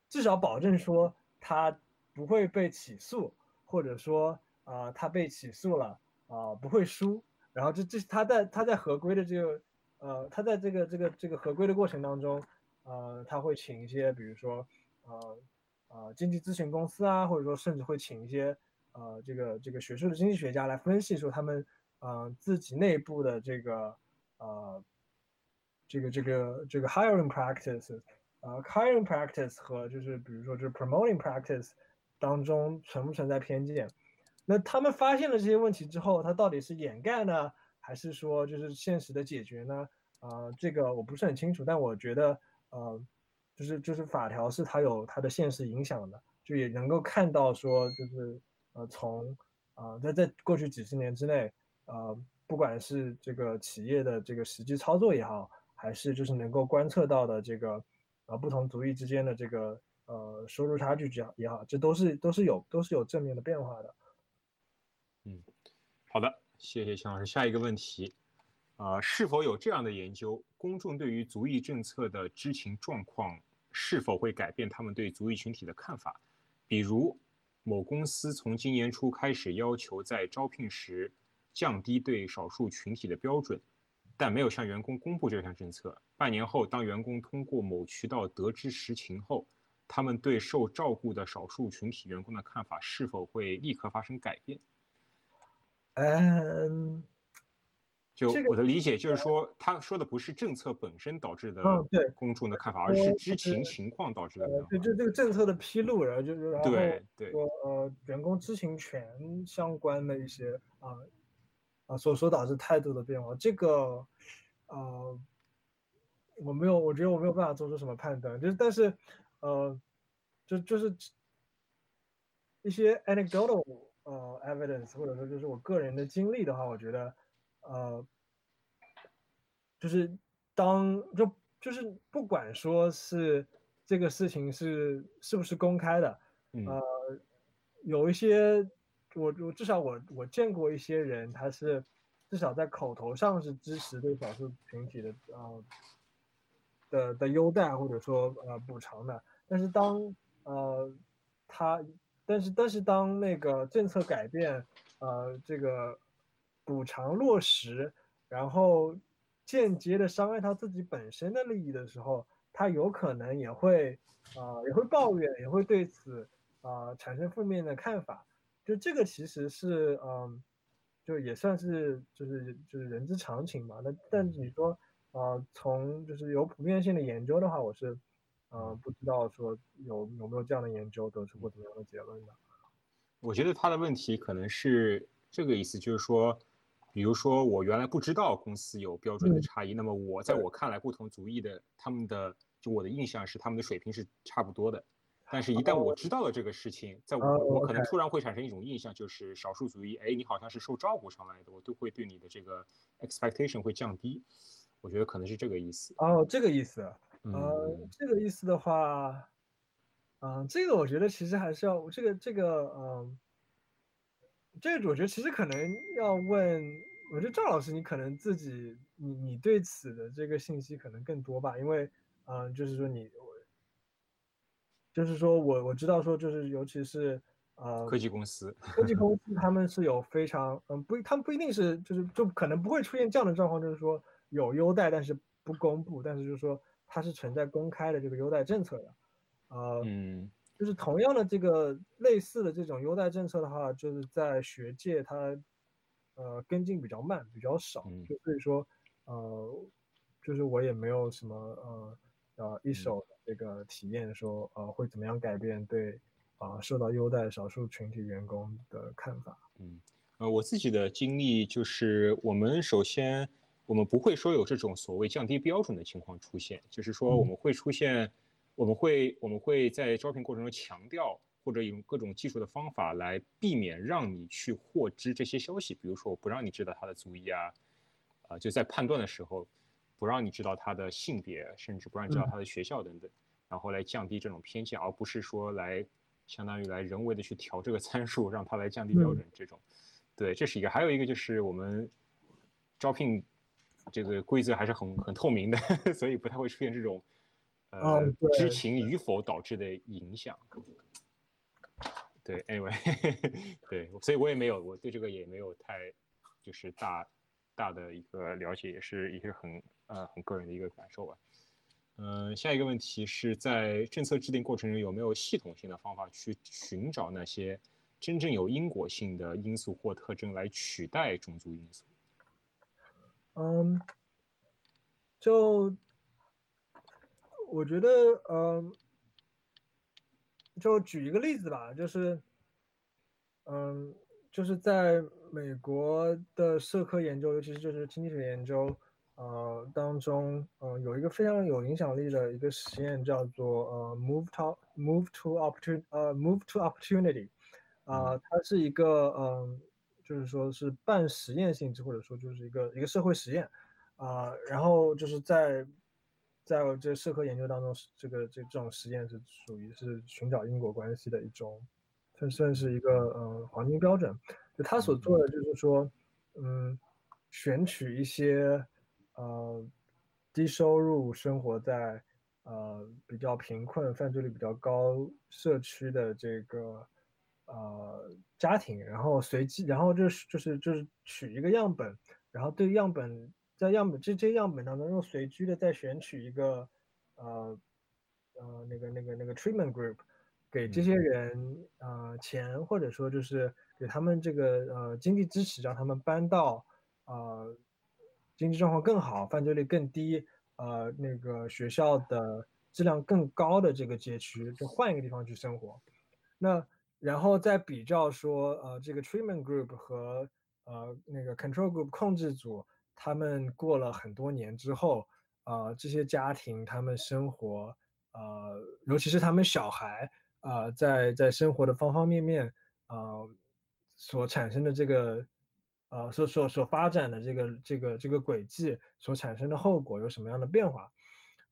至少保证说它。不会被起诉，或者说啊，他被起诉了啊，不会输。然后这这他在他在合规的这个呃，他在这个这个这个合规的过程当中，呃，他会请一些比如说呃呃经济咨询公司啊，或者说甚至会请一些呃这个这个学术的经济学家来分析说他们呃自己内部的这个呃这个这个这个 hiring practice 呃 hiring practice 和就是比如说就是 promoting practice。当中存不存在偏见？那他们发现了这些问题之后，他到底是掩盖呢，还是说就是现实的解决呢？啊，这个我不是很清楚。但我觉得，呃，就是就是法条是它有它的现实影响的，就也能够看到说，就是呃，从啊在在过去几十年之内，呃，不管是这个企业的这个实际操作也好，还是就是能够观测到的这个啊不同族裔之间的这个。呃，收入差距这样也好，这都是都是有都是有正面的变化的。嗯，好的，谢谢秦老师。下一个问题，啊，是否有这样的研究？公众对于族裔政策的知情状况是否会改变他们对族裔群体的看法？比如，某公司从今年初开始要求在招聘时降低对少数群体的标准，但没有向员工公布这项政策。半年后，当员工通过某渠道得知实情后，他们对受照顾的少数群体员工的看法是否会立刻发生改变？嗯，就我的理解就是说，他说的不是政策本身导致的公众的看法，而是知情情况导致的。对，就这个政策的披露，然后就是然后对对说呃员工知情权相关的一些啊啊所所导致态度的变化，这个呃我没有，我觉得我没有办法做出什么判断，就是但是。呃，就就是一些 anecdotal 呃 evidence，或者说就是我个人的经历的话，我觉得，呃，就是当就就是不管说是这个事情是是不是公开的，呃，有一些我我至少我我见过一些人，他是至少在口头上是支持对少数群体的呃的的优待或者说呃补偿的。但是当呃他，但是但是当那个政策改变，呃这个补偿落实，然后间接的伤害他自己本身的利益的时候，他有可能也会啊也会抱怨，也会对此啊产生负面的看法。就这个其实是嗯，就也算是就是就是人之常情嘛。那但你说啊，从就是有普遍性的研究的话，我是嗯不知道说有有没有这样的研究得出过怎么样的结论的。我觉得他的问题可能是这个意思，就是说，比如说我原来不知道公司有标准的差异，那么我在我看来，不同族裔的他们的就我的印象是他们的水平是差不多的。但是，一旦我知道了这个事情，在我我可能突然会产生一种印象，就是少数族裔，哎，你好像是受照顾上来的，我都会对你的这个 expectation 会降低。我觉得可能是这个意思。哦，这个意思。呃，这个意思的话。嗯，这个我觉得其实还是要这个这个，嗯，这个我觉得其实可能要问，我觉得赵老师你可能自己你你对此的这个信息可能更多吧，因为，嗯，就是说你我，就是说我我知道说就是尤其是呃科技公司，科技公司他们是有非常嗯不，他们不一定是就是就可能不会出现这样的状况，就是说有优待但是不公布，但是就是说它是存在公开的这个优待政策的。呃，嗯，就是同样的这个类似的这种优待政策的话，就是在学界它，呃，跟进比较慢，比较少，就所以说，呃，就是我也没有什么呃呃一手这个体验，说呃会怎么样改变对啊受到优待少数群体员工的看法。嗯，呃，我自己的经历就是，我们首先我们不会说有这种所谓降低标准的情况出现，就是说我们会出现。我们会我们会在招聘过程中强调，或者用各种技术的方法来避免让你去获知这些消息。比如说，我不让你知道他的族裔啊，啊，就在判断的时候，不让你知道他的性别，甚至不让你知道他的学校等等，然后来降低这种偏见，而不是说来相当于来人为的去调这个参数，让他来降低标准这种。对，这是一个。还有一个就是我们招聘这个规则还是很很透明的，*laughs* 所以不太会出现这种。呃，知情与否导致的影响。对，anyway，*laughs* 对，所以我也没有，我对这个也没有太，就是大大的一个了解，也是一个很呃很个人的一个感受吧。嗯，下一个问题是在政策制定过程中有没有系统性的方法去寻找那些真正有因果性的因素或特征来取代种族因素？嗯，就。我觉得，嗯，就举一个例子吧，就是，嗯，就是在美国的社科研究，尤其是就是经济学研究，呃，当中，呃，有一个非常有影响力的一个实验，叫做呃，move to move to opportunity，呃，move to opportunity，啊，它是一个，嗯，就是说是半实验性质，或者说就是一个一个社会实验，啊，然后就是在。在这社科研究当中，这个这这种实验是属于是寻找因果关系的一种，算算是一个呃黄金标准。就他所做的就是说，嗯，选取一些呃低收入、生活在呃比较贫困、犯罪率比较高社区的这个呃家庭，然后随机，然后就是就是就是取一个样本，然后对样本。在样本这这样本当中，用随机的再选取一个，呃，呃，那个那个那个 treatment group，给这些人呃钱，或者说就是给他们这个呃经济支持，让他们搬到呃经济状况更好、犯罪率更低、呃那个学校的质量更高的这个街区，就换一个地方去生活。那然后再比较说，呃，这个 treatment group 和呃那个 control group 控制组。他们过了很多年之后，呃，这些家庭他们生活，呃，尤其是他们小孩，呃，在在生活的方方面面，呃，所产生的这个，呃，所所所发展的这个这个这个轨迹所产生的后果有什么样的变化？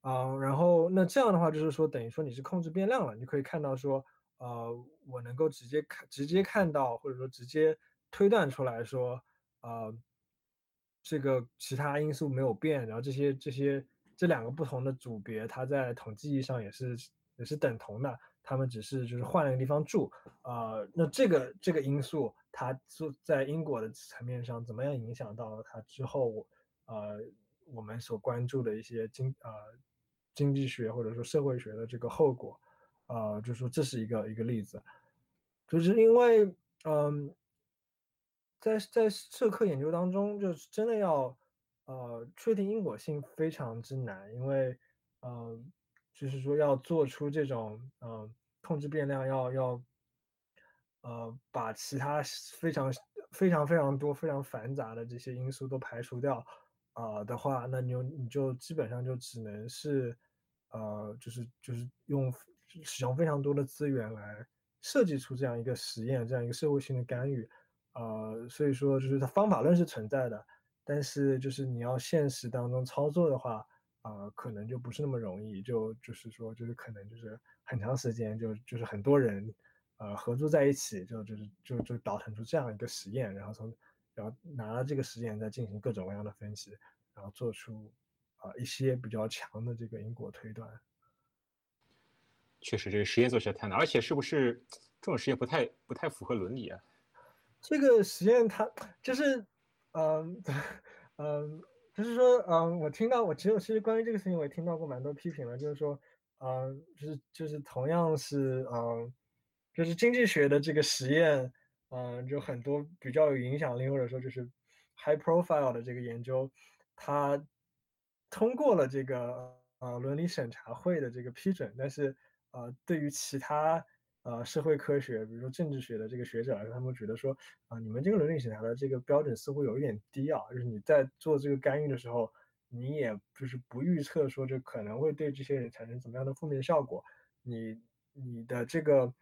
啊，然后那这样的话就是说，等于说你是控制变量了，你可以看到说，呃，我能够直接看直接看到或者说直接推断出来说，呃。这个其他因素没有变，然后这些这些这两个不同的组别，它在统计意义上也是也是等同的，他们只是就是换了个地方住，呃，那这个这个因素它做在因果的层面上怎么样影响到它之后，呃，我们所关注的一些经呃经济学或者说社会学的这个后果，啊，就说这是一个一个例子，就是因为嗯，在在社科研究当中，就是真的要呃确定因果性非常之难，因为呃，就是说要做出这种嗯控制变量要要呃把其他非常非常非常多非常繁杂的这些因素都排除掉。啊的话，那你就你就基本上就只能是，呃，就是就是用使用非常多的资源来设计出这样一个实验，这样一个社会性的干预，呃，所以说就是它方法论是存在的，但是就是你要现实当中操作的话，啊，可能就不是那么容易，就就是说就是可能就是很长时间就就是很多人，呃，合作在一起，就就是就就导腾出这样一个实验，然后从。然后拿了这个实验再进行各种各样的分析，然后做出啊一些比较强的这个因果推断。确实，这个实验做起来太难，而且是不是这种实验不太不太符合伦理啊？这个实验它就是，嗯嗯，就是说，嗯，我听到我其实其实关于这个事情我也听到过蛮多批评了，就是说，嗯，就是就是同样是嗯，就是经济学的这个实验。嗯，就很多比较有影响力或者说就是 high profile 的这个研究，它通过了这个呃伦理审查会的这个批准，但是呃对于其他呃社会科学，比如说政治学的这个学者来说，他们觉得说啊你们这个伦理审查的这个标准似乎有一点低啊，就是你在做这个干预的时候，你也就是不预测说这可能会对这些人产生怎么样的负面效果，你你的这个。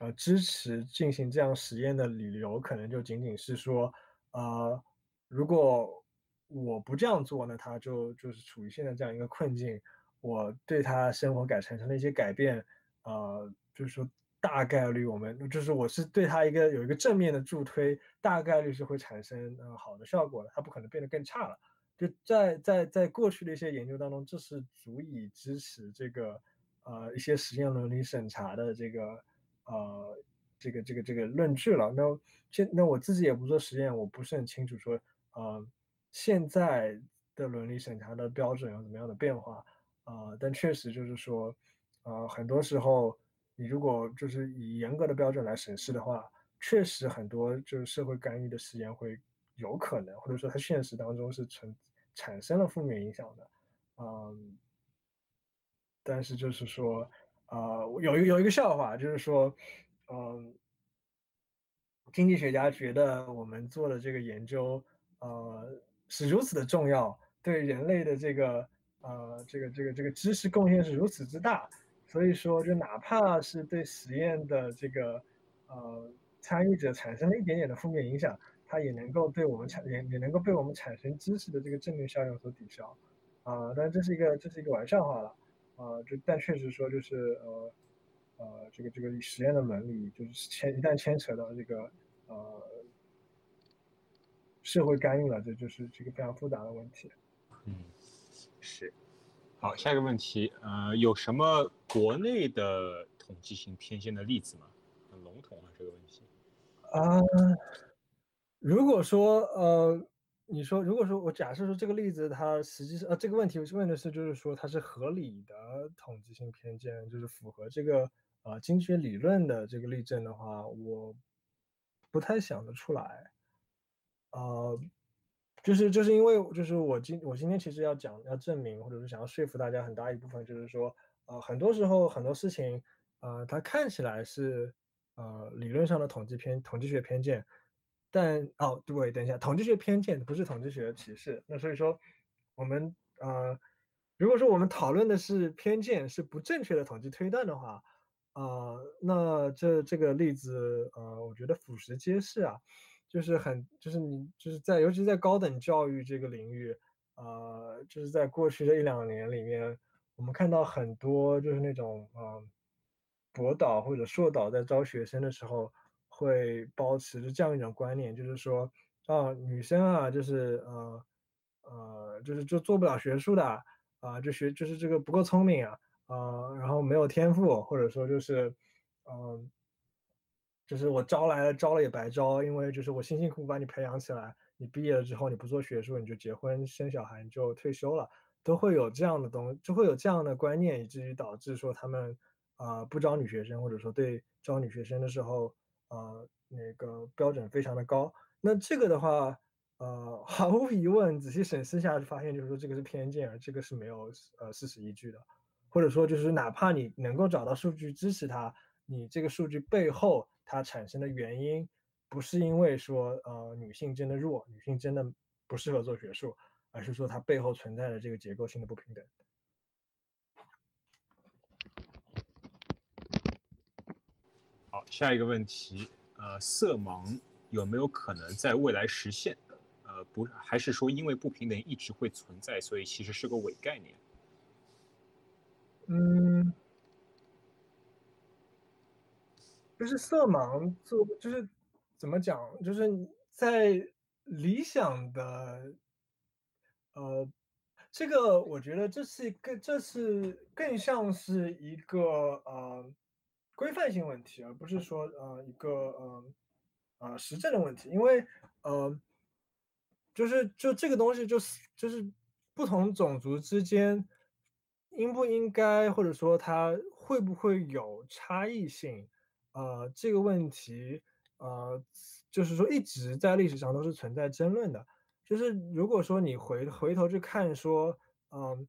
呃，支持进行这样实验的理由，可能就仅仅是说，呃，如果我不这样做那，他就就是处于现在这样一个困境，我对他生活改产生了一些改变，呃，就是说大概率我们就是我是对他一个有一个正面的助推，大概率是会产生呃好的效果的，他不可能变得更差了。就在在在过去的一些研究当中，这是足以支持这个呃一些实验伦理审查的这个。呃，这个这个这个论据了。那现那我自己也不做实验，我不是很清楚说，呃，现在的伦理审查的标准有怎么样的变化？呃，但确实就是说，呃，很多时候你如果就是以严格的标准来审视的话，确实很多就是社会干预的实验会有可能，或者说它现实当中是存产生了负面影响的。嗯，但是就是说。呃，有一有一个笑话，就是说，嗯，经济学家觉得我们做的这个研究，呃，是如此的重要，对人类的这个，呃，这个这个这个知识贡献是如此之大，所以说，就哪怕是对实验的这个，呃，参与者产生了一点点的负面影响，它也能够对我们产也也能够被我们产生知识的这个正面效应所抵消，啊，但这是一个这是一个玩笑话了。啊，就但确实说，就是呃呃，这个这个实验的伦理，就是牵一旦牵扯到这个呃社会干预了，这就是这个非常复杂的问题。嗯，是。好，下一个问题，呃，有什么国内的统计性偏见的例子吗？很笼统啊，这个问题。啊，如果说呃。你说，如果说我假设说这个例子，它实际上呃这个问题问的是，就是说它是合理的统计性偏见，就是符合这个呃经济学理论的这个例证的话，我不太想得出来。呃，就是就是因为就是我今我今天其实要讲要证明，或者是想要说服大家很大一部分，就是说呃很多时候很多事情呃它看起来是呃理论上的统计偏统计学偏见。但哦，对，等一下，统计学偏见不是统计学的歧视。那所以说，我们呃，如果说我们讨论的是偏见是不正确的统计推断的话，呃，那这这个例子呃，我觉得俯拾皆是啊，就是很就是你就是在尤其在高等教育这个领域，呃，就是在过去的一两年里面，我们看到很多就是那种嗯，博导或者硕导在招学生的时候。会保持着这样一种观念，就是说，啊，女生啊，就是呃，呃，就是就做不了学术的啊，就学就是这个不够聪明啊，啊，然后没有天赋，或者说就是，嗯，就是我招来了，招了也白招，因为就是我辛辛苦苦把你培养起来，你毕业了之后你不做学术，你就结婚生小孩，你就退休了，都会有这样的东，就会有这样的观念，以至于导致说他们啊不招女学生，或者说对招女学生的时候，呃那个标准非常的高。那这个的话，呃 *laughs* 毫无疑问，仔细审视下就发现，就是说这个是偏见，而这个是没有呃事实依据的，或者说就是哪怕你能够找到数据支持它，你这个数据背后它产生的原因，不是因为说呃女性真的弱，女性真的不适合做学术。而是说它背后存在的这个结构性的不平等。好，下一个问题，呃，色盲有没有可能在未来实现？呃，不，还是说因为不平等一直会存在，所以其实是个伪概念？嗯，就是色盲做，就是怎么讲？就是在理想的。呃，这个我觉得这是更这是更像是一个呃规范性问题，而不是说呃一个呃呃实证的问题。因为呃，就是就这个东西就是就是不同种族之间应不应该或者说它会不会有差异性，呃这个问题呃就是说一直在历史上都是存在争论的。就是如果说你回回头去看说，嗯，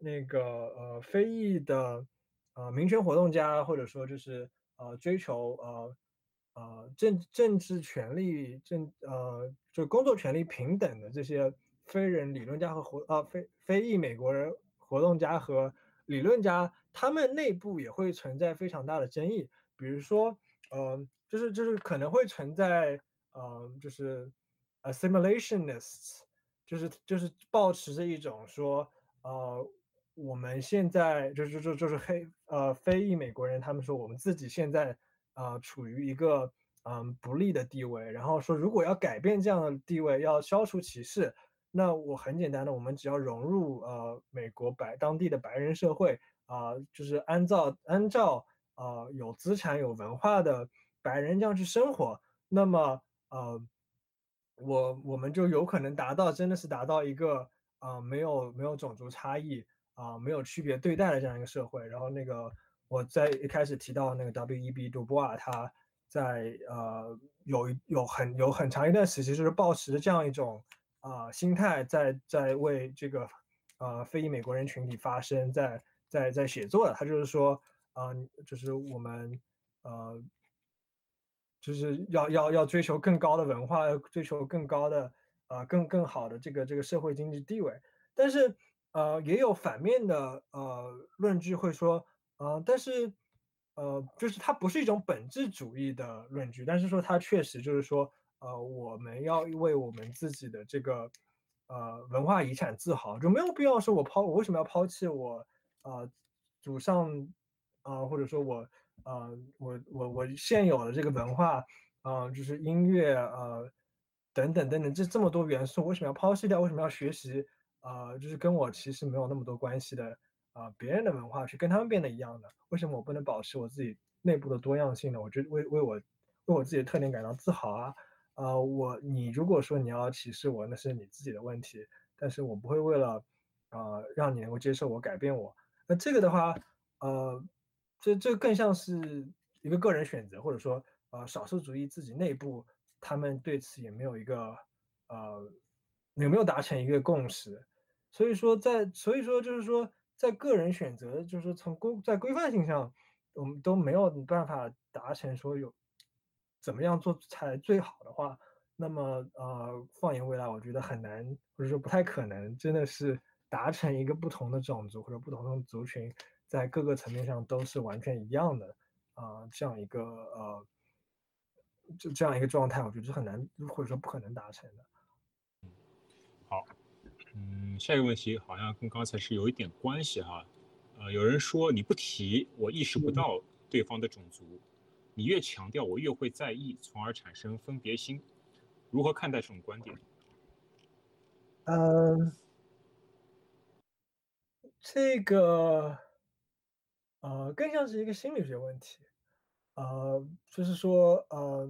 那个呃非裔的呃民权活动家，或者说就是呃追求呃呃政政治权利政呃就工作权利平等的这些非人理论家和活啊非非裔美国人活动家和理论家，他们内部也会存在非常大的争议，比如说，嗯，就是就是可能会存在，嗯，就是。Assimilationists 就是就是保持着一种说，呃，我们现在就就就就是黑呃非裔美国人，他们说我们自己现在啊处于一个嗯不利的地位，然后说如果要改变这样的地位，要消除歧视，那我很简单的，我们只要融入呃美国白当地的白人社会啊，就是按照按照啊有资产有文化的白人这样去生活，那么呃。我我们就有可能达到，真的是达到一个啊没有没有种族差异啊没有区别对待的这样一个社会。然后那个我在一开始提到那个 W.E.B. 杜波尔，他在呃有有很有很长一段时期就是保持着这样一种啊心态，在在为这个呃非裔美国人群体发声，在在在写作的。他就是说啊，就是我们呃。就是要要要追求更高的文化，追求更高的啊更更好的这个这个社会经济地位，但是呃也有反面的呃论据会说啊，但是呃就是它不是一种本质主义的论据，但是说它确实就是说呃我们要为我们自己的这个呃文化遗产自豪，就没有必要说我抛我为什么要抛弃我啊祖上啊或者说我。啊，我我我现有的这个文化，啊，就是音乐，呃，等等等等，这这么多元素，为什么要抛弃掉？为什么要学习？啊，就是跟我其实没有那么多关系的，啊，别人的文化去跟他们变得一样的？为什么我不能保持我自己内部的多样性呢？我觉得为为我为我自己的特点感到自豪啊！啊，我你如果说你要歧视我，那是你自己的问题，但是我不会为了，啊，让你能够接受我改变我。那这个的话，呃。这这更像是一个个人选择，或者说，呃，少数主义自己内部，他们对此也没有一个，呃，有没有达成一个共识？所以说，在所以说就是说，在个人选择，就是说从规在规范性上，我们都没有办法达成说有怎么样做才最好的话，那么呃，放眼未来，我觉得很难，或者说不太可能，真的是达成一个不同的种族或者不同的族群。在各个层面上都是完全一样的啊，这样一个呃，就这样一个状态，我觉得是很难或者说不可能达成的。好，嗯，下一个问题好像跟刚才是有一点关系哈，呃，有人说你不提，我意识不到对方的种族，你越强调，我越会在意，从而产生分别心。如何看待这种观点？嗯，这个。呃，更像是一个心理学问题，呃，就是说，呃，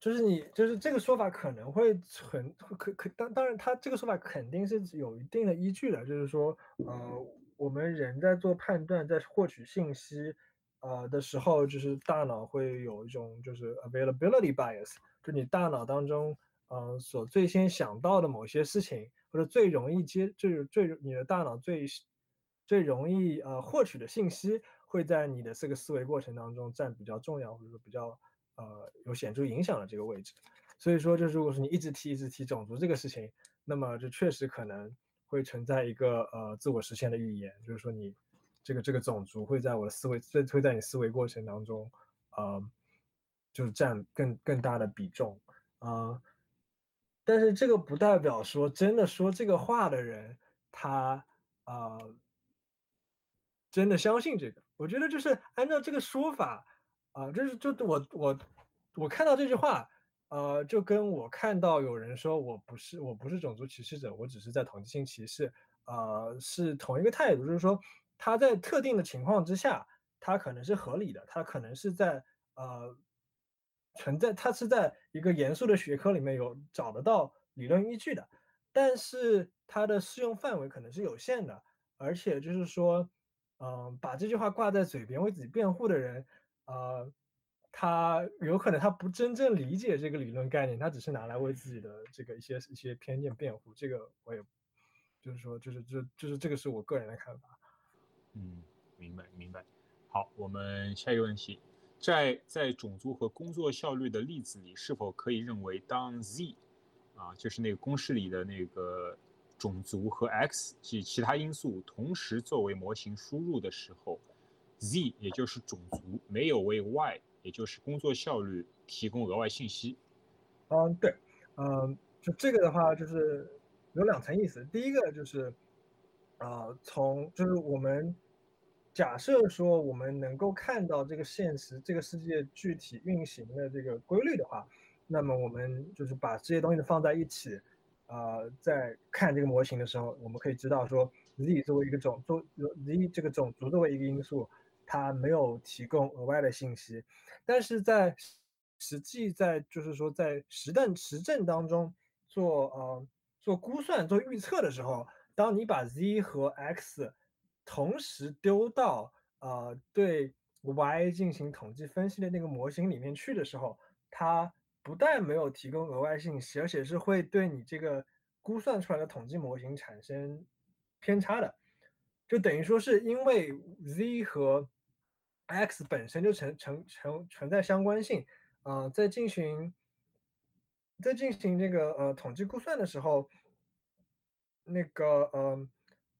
就是你就是这个说法可能会存可可当当然，他这个说法肯定是有一定的依据的，就是说，呃，我们人在做判断，在获取信息，呃的时候，就是大脑会有一种就是 availability bias，就你大脑当中，呃，所最先想到的某些事情，或者最容易接，就是最你的大脑最最容易呃获取的信息，会在你的这个思维过程当中占比较重要，或者说比较。呃，有显著影响的这个位置，所以说，就如果是你一直提一直提种族这个事情，那么就确实可能会存在一个呃自我实现的预言，就是说你这个这个种族会在我的思维，会会在你思维过程当中，呃，就是占更更大的比重啊。但是这个不代表说真的说这个话的人他啊真的相信这个，我觉得就是按照这个说法。啊，就是就我我我看到这句话，呃，就跟我看到有人说我不是我不是种族歧视者，我只是在统计性歧视，呃，是同一个态度，就是说他在特定的情况之下，他可能是合理的，他可能是在呃存在，他是在一个严肃的学科里面有找得到理论依据的，但是它的适用范围可能是有限的，而且就是说，嗯，把这句话挂在嘴边为自己辩护的人。呃，他有可能他不真正理解这个理论概念，他只是拿来为自己的这个一些一些偏见辩护。这个我也，就是说，就是就就是这个是我个人的看法。嗯，明白明白。好，我们下一个问题，在在种族和工作效率的例子里，是否可以认为当 z 啊，就是那个公式里的那个种族和 x 及其他因素同时作为模型输入的时候？Z 也就是种族没有为 Y，也就是工作效率提供额外信息。嗯，对，嗯，就这个的话，就是有两层意思。第一个就是，呃，从就是我们假设说我们能够看到这个现实这个世界具体运行的这个规律的话，那么我们就是把这些东西放在一起，呃，在看这个模型的时候，我们可以知道说，Z 作为一个种族，Z 这个种族作为一个因素。它没有提供额外的信息，但是在实际在就是说在实证实证当中做呃做估算做预测的时候，当你把 z 和 x 同时丢到呃对 y 进行统计分析的那个模型里面去的时候，它不但没有提供额外信息，而且是会对你这个估算出来的统计模型产生偏差的，就等于说是因为 z 和 x 本身就存存存存在相关性，啊，在进行在进行这个呃统计估算的时候，那个呃，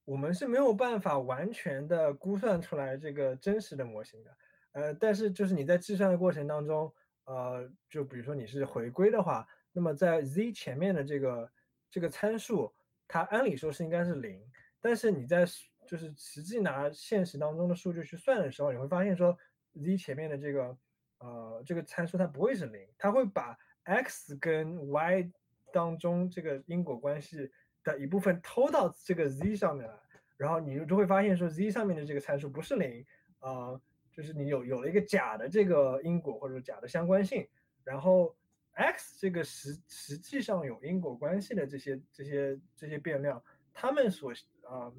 我们是没有办法完全的估算出来这个真实的模型的，呃，但是就是你在计算的过程当中，呃，就比如说你是回归的话，那么在 z 前面的这个这个参数，它按理说是应该是零，但是你在就是实际拿现实当中的数据去算的时候，你会发现说，z 前面的这个呃这个参数它不会是零，它会把 x 跟 y 当中这个因果关系的一部分偷到这个 z 上面来，然后你就会发现说 z 上面的这个参数不是零，啊，就是你有有了一个假的这个因果或者假的相关性，然后 x 这个实实际上有因果关系的这些这些这些变量，它们所啊。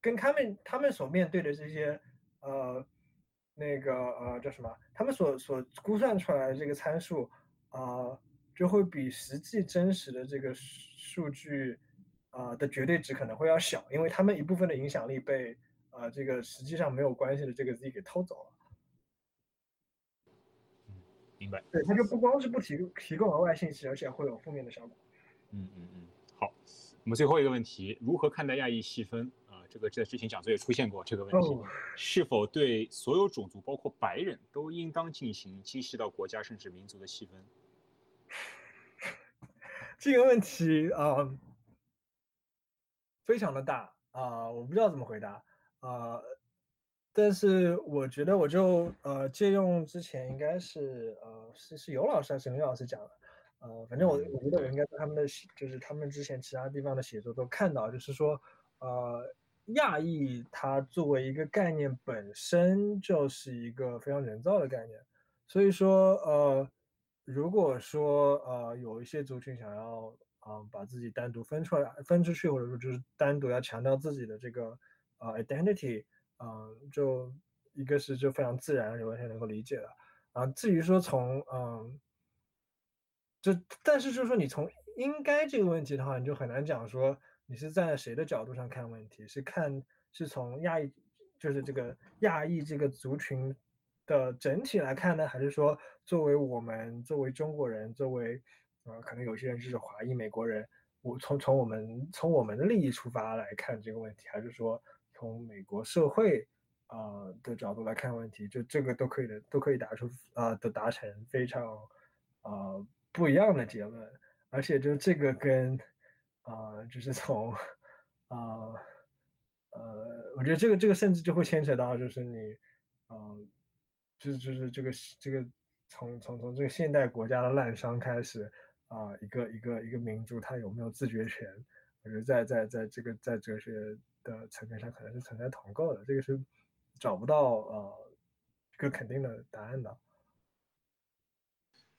跟他们他们所面对的这些，呃，那个呃叫什么？他们所所估算出来的这个参数，啊，就会比实际真实的这个数据，啊的绝对值可能会要小，因为他们一部分的影响力被，呃，这个实际上没有关系的这个 z 给偷走了。嗯，明白。对，它就不光是不提提供额外信息，而且会有负面的效果。嗯嗯嗯，好，我们最后一个问题，如何看待亚裔细分？啊这个在之前讲座也出现过这个问题，是否对所有种族，包括白人都应当进行精细到国家甚至民族的细分？*laughs* 这个问题啊，非常的大啊，我不知道怎么回答啊。但是我觉得我就呃借用之前应该是呃是是尤老师还是刘老师讲的，呃，反正我我觉得我应该在他们的就是他们之前其他地方的写作都看到，就是说呃。亚裔，它作为一个概念本身就是一个非常人造的概念，所以说，呃如果说呃有一些族群想要啊把自己单独分出来分出去，或者说就是单独要强调自己的这个呃 identity，嗯，就一个是就非常自然，完全能够理解的啊。至于说从嗯，就但是就是说你从应该这个问题的话，你就很难讲说你是站在谁的角度上看问题，是看是从亚裔就是这个亚裔这个族群。的整体来看呢，还是说作为我们作为中国人，作为呃可能有些人就是华裔美国人，我从从我们从我们的利益出发来看这个问题，还是说从美国社会啊的角度来看问题，就这个都可以的，都可以打出啊的达成非常啊不一样的结论，而且就这个跟啊就是从啊呃，我觉得这个这个甚至就会牵扯到就是你嗯。就是就是这个这个从从从这个现代国家的滥觞开始啊，一个一个一个民族他有没有自觉权？我觉得在在在这个在哲学的层面上可能是存在同构的，这个是找不到呃一个肯定的答案的。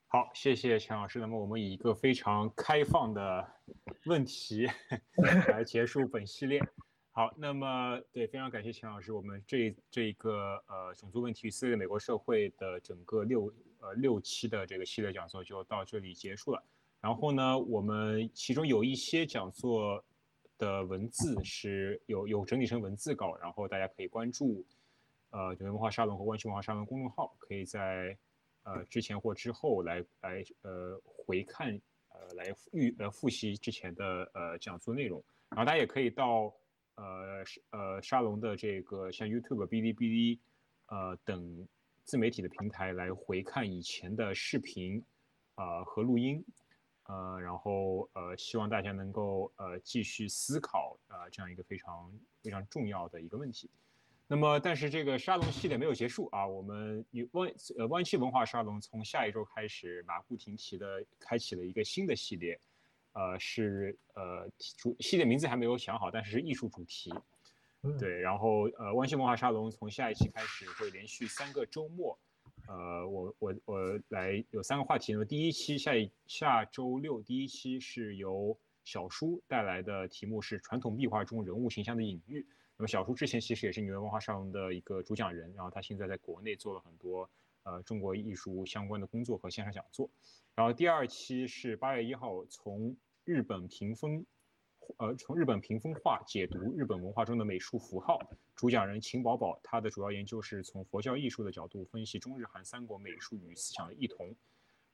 好，谢谢钱老师。那么我们以一个非常开放的问题 *laughs* 来结束本系列。好，那么对，非常感谢钱老师。我们这这个呃种族问题与撕裂美国社会的整个六呃六期的这个系列讲座就到这里结束了。然后呢，我们其中有一些讲座的文字是有有整理成文字稿，然后大家可以关注呃纽约文化沙龙和湾区文化沙龙公众号，可以在呃之前或之后来来呃回看呃来预呃复习之前的呃讲座内容。然后大家也可以到。呃，呃，沙龙的这个像 YouTube、哔哩哔哩，呃等自媒体的平台来回看以前的视频，啊和录音，呃，然后呃，希望大家能够呃继续思考啊这样一个非常非常重要的一个问题。那么，但是这个沙龙系列没有结束啊，我们与湾呃湾区文化沙龙从下一周开始马不停蹄的开启了一个新的系列。呃，是呃主系列名字还没有想好，但是是艺术主题，对。然后呃，湾区文化沙龙从下一期开始会连续三个周末，呃，我我我来有三个话题。那么第一期下一下周六第一期是由小叔带来的题目是传统壁画中人物形象的隐喻。那么小叔之前其实也是纽约文化沙龙的一个主讲人，然后他现在在国内做了很多呃中国艺术相关的工作和线上讲座。然后第二期是八月一号，从日本屏风，呃，从日本屏风画解读日本文化中的美术符号。主讲人秦宝宝，他的主要研究是从佛教艺术的角度分析中日韩三国美术与思想的异同。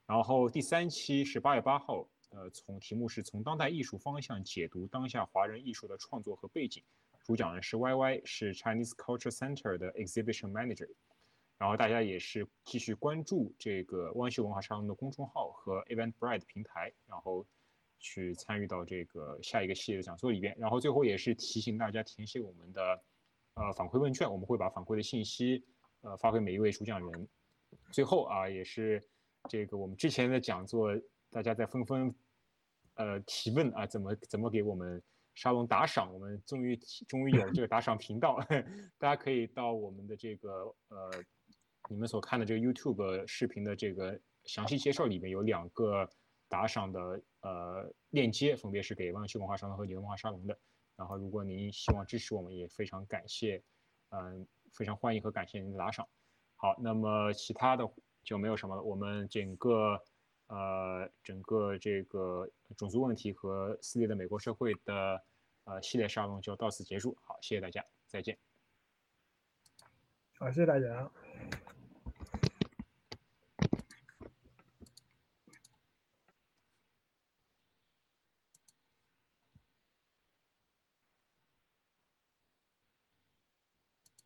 然后第三期是八月八号，呃，从题目是从当代艺术方向解读当下华人艺术的创作和背景。主讲人是 Y Y，是 Chinese Culture Center 的 Exhibition Manager。然后大家也是继续关注这个湾区文化沙龙的公众号和 Eventbrite 平台，然后去参与到这个下一个系列的讲座里边。然后最后也是提醒大家填写我们的呃反馈问卷，我们会把反馈的信息呃发给每一位主讲人。最后啊，也是这个我们之前的讲座，大家在纷纷呃提问啊，怎么怎么给我们沙龙打赏？我们终于终于有这个打赏频道，*laughs* 大家可以到我们的这个呃。你们所看的这个 YouTube 视频的这个详细介绍里面有两个打赏的呃链接，分别是给湾区文化沙龙和纽约文化沙龙的。然后，如果您希望支持我们，也非常感谢，嗯，非常欢迎和感谢您的打赏。好，那么其他的就没有什么了。我们整个呃整个这个种族问题和撕裂的美国社会的呃系列沙龙就到此结束。好，谢谢大家，再见。好，谢谢大家。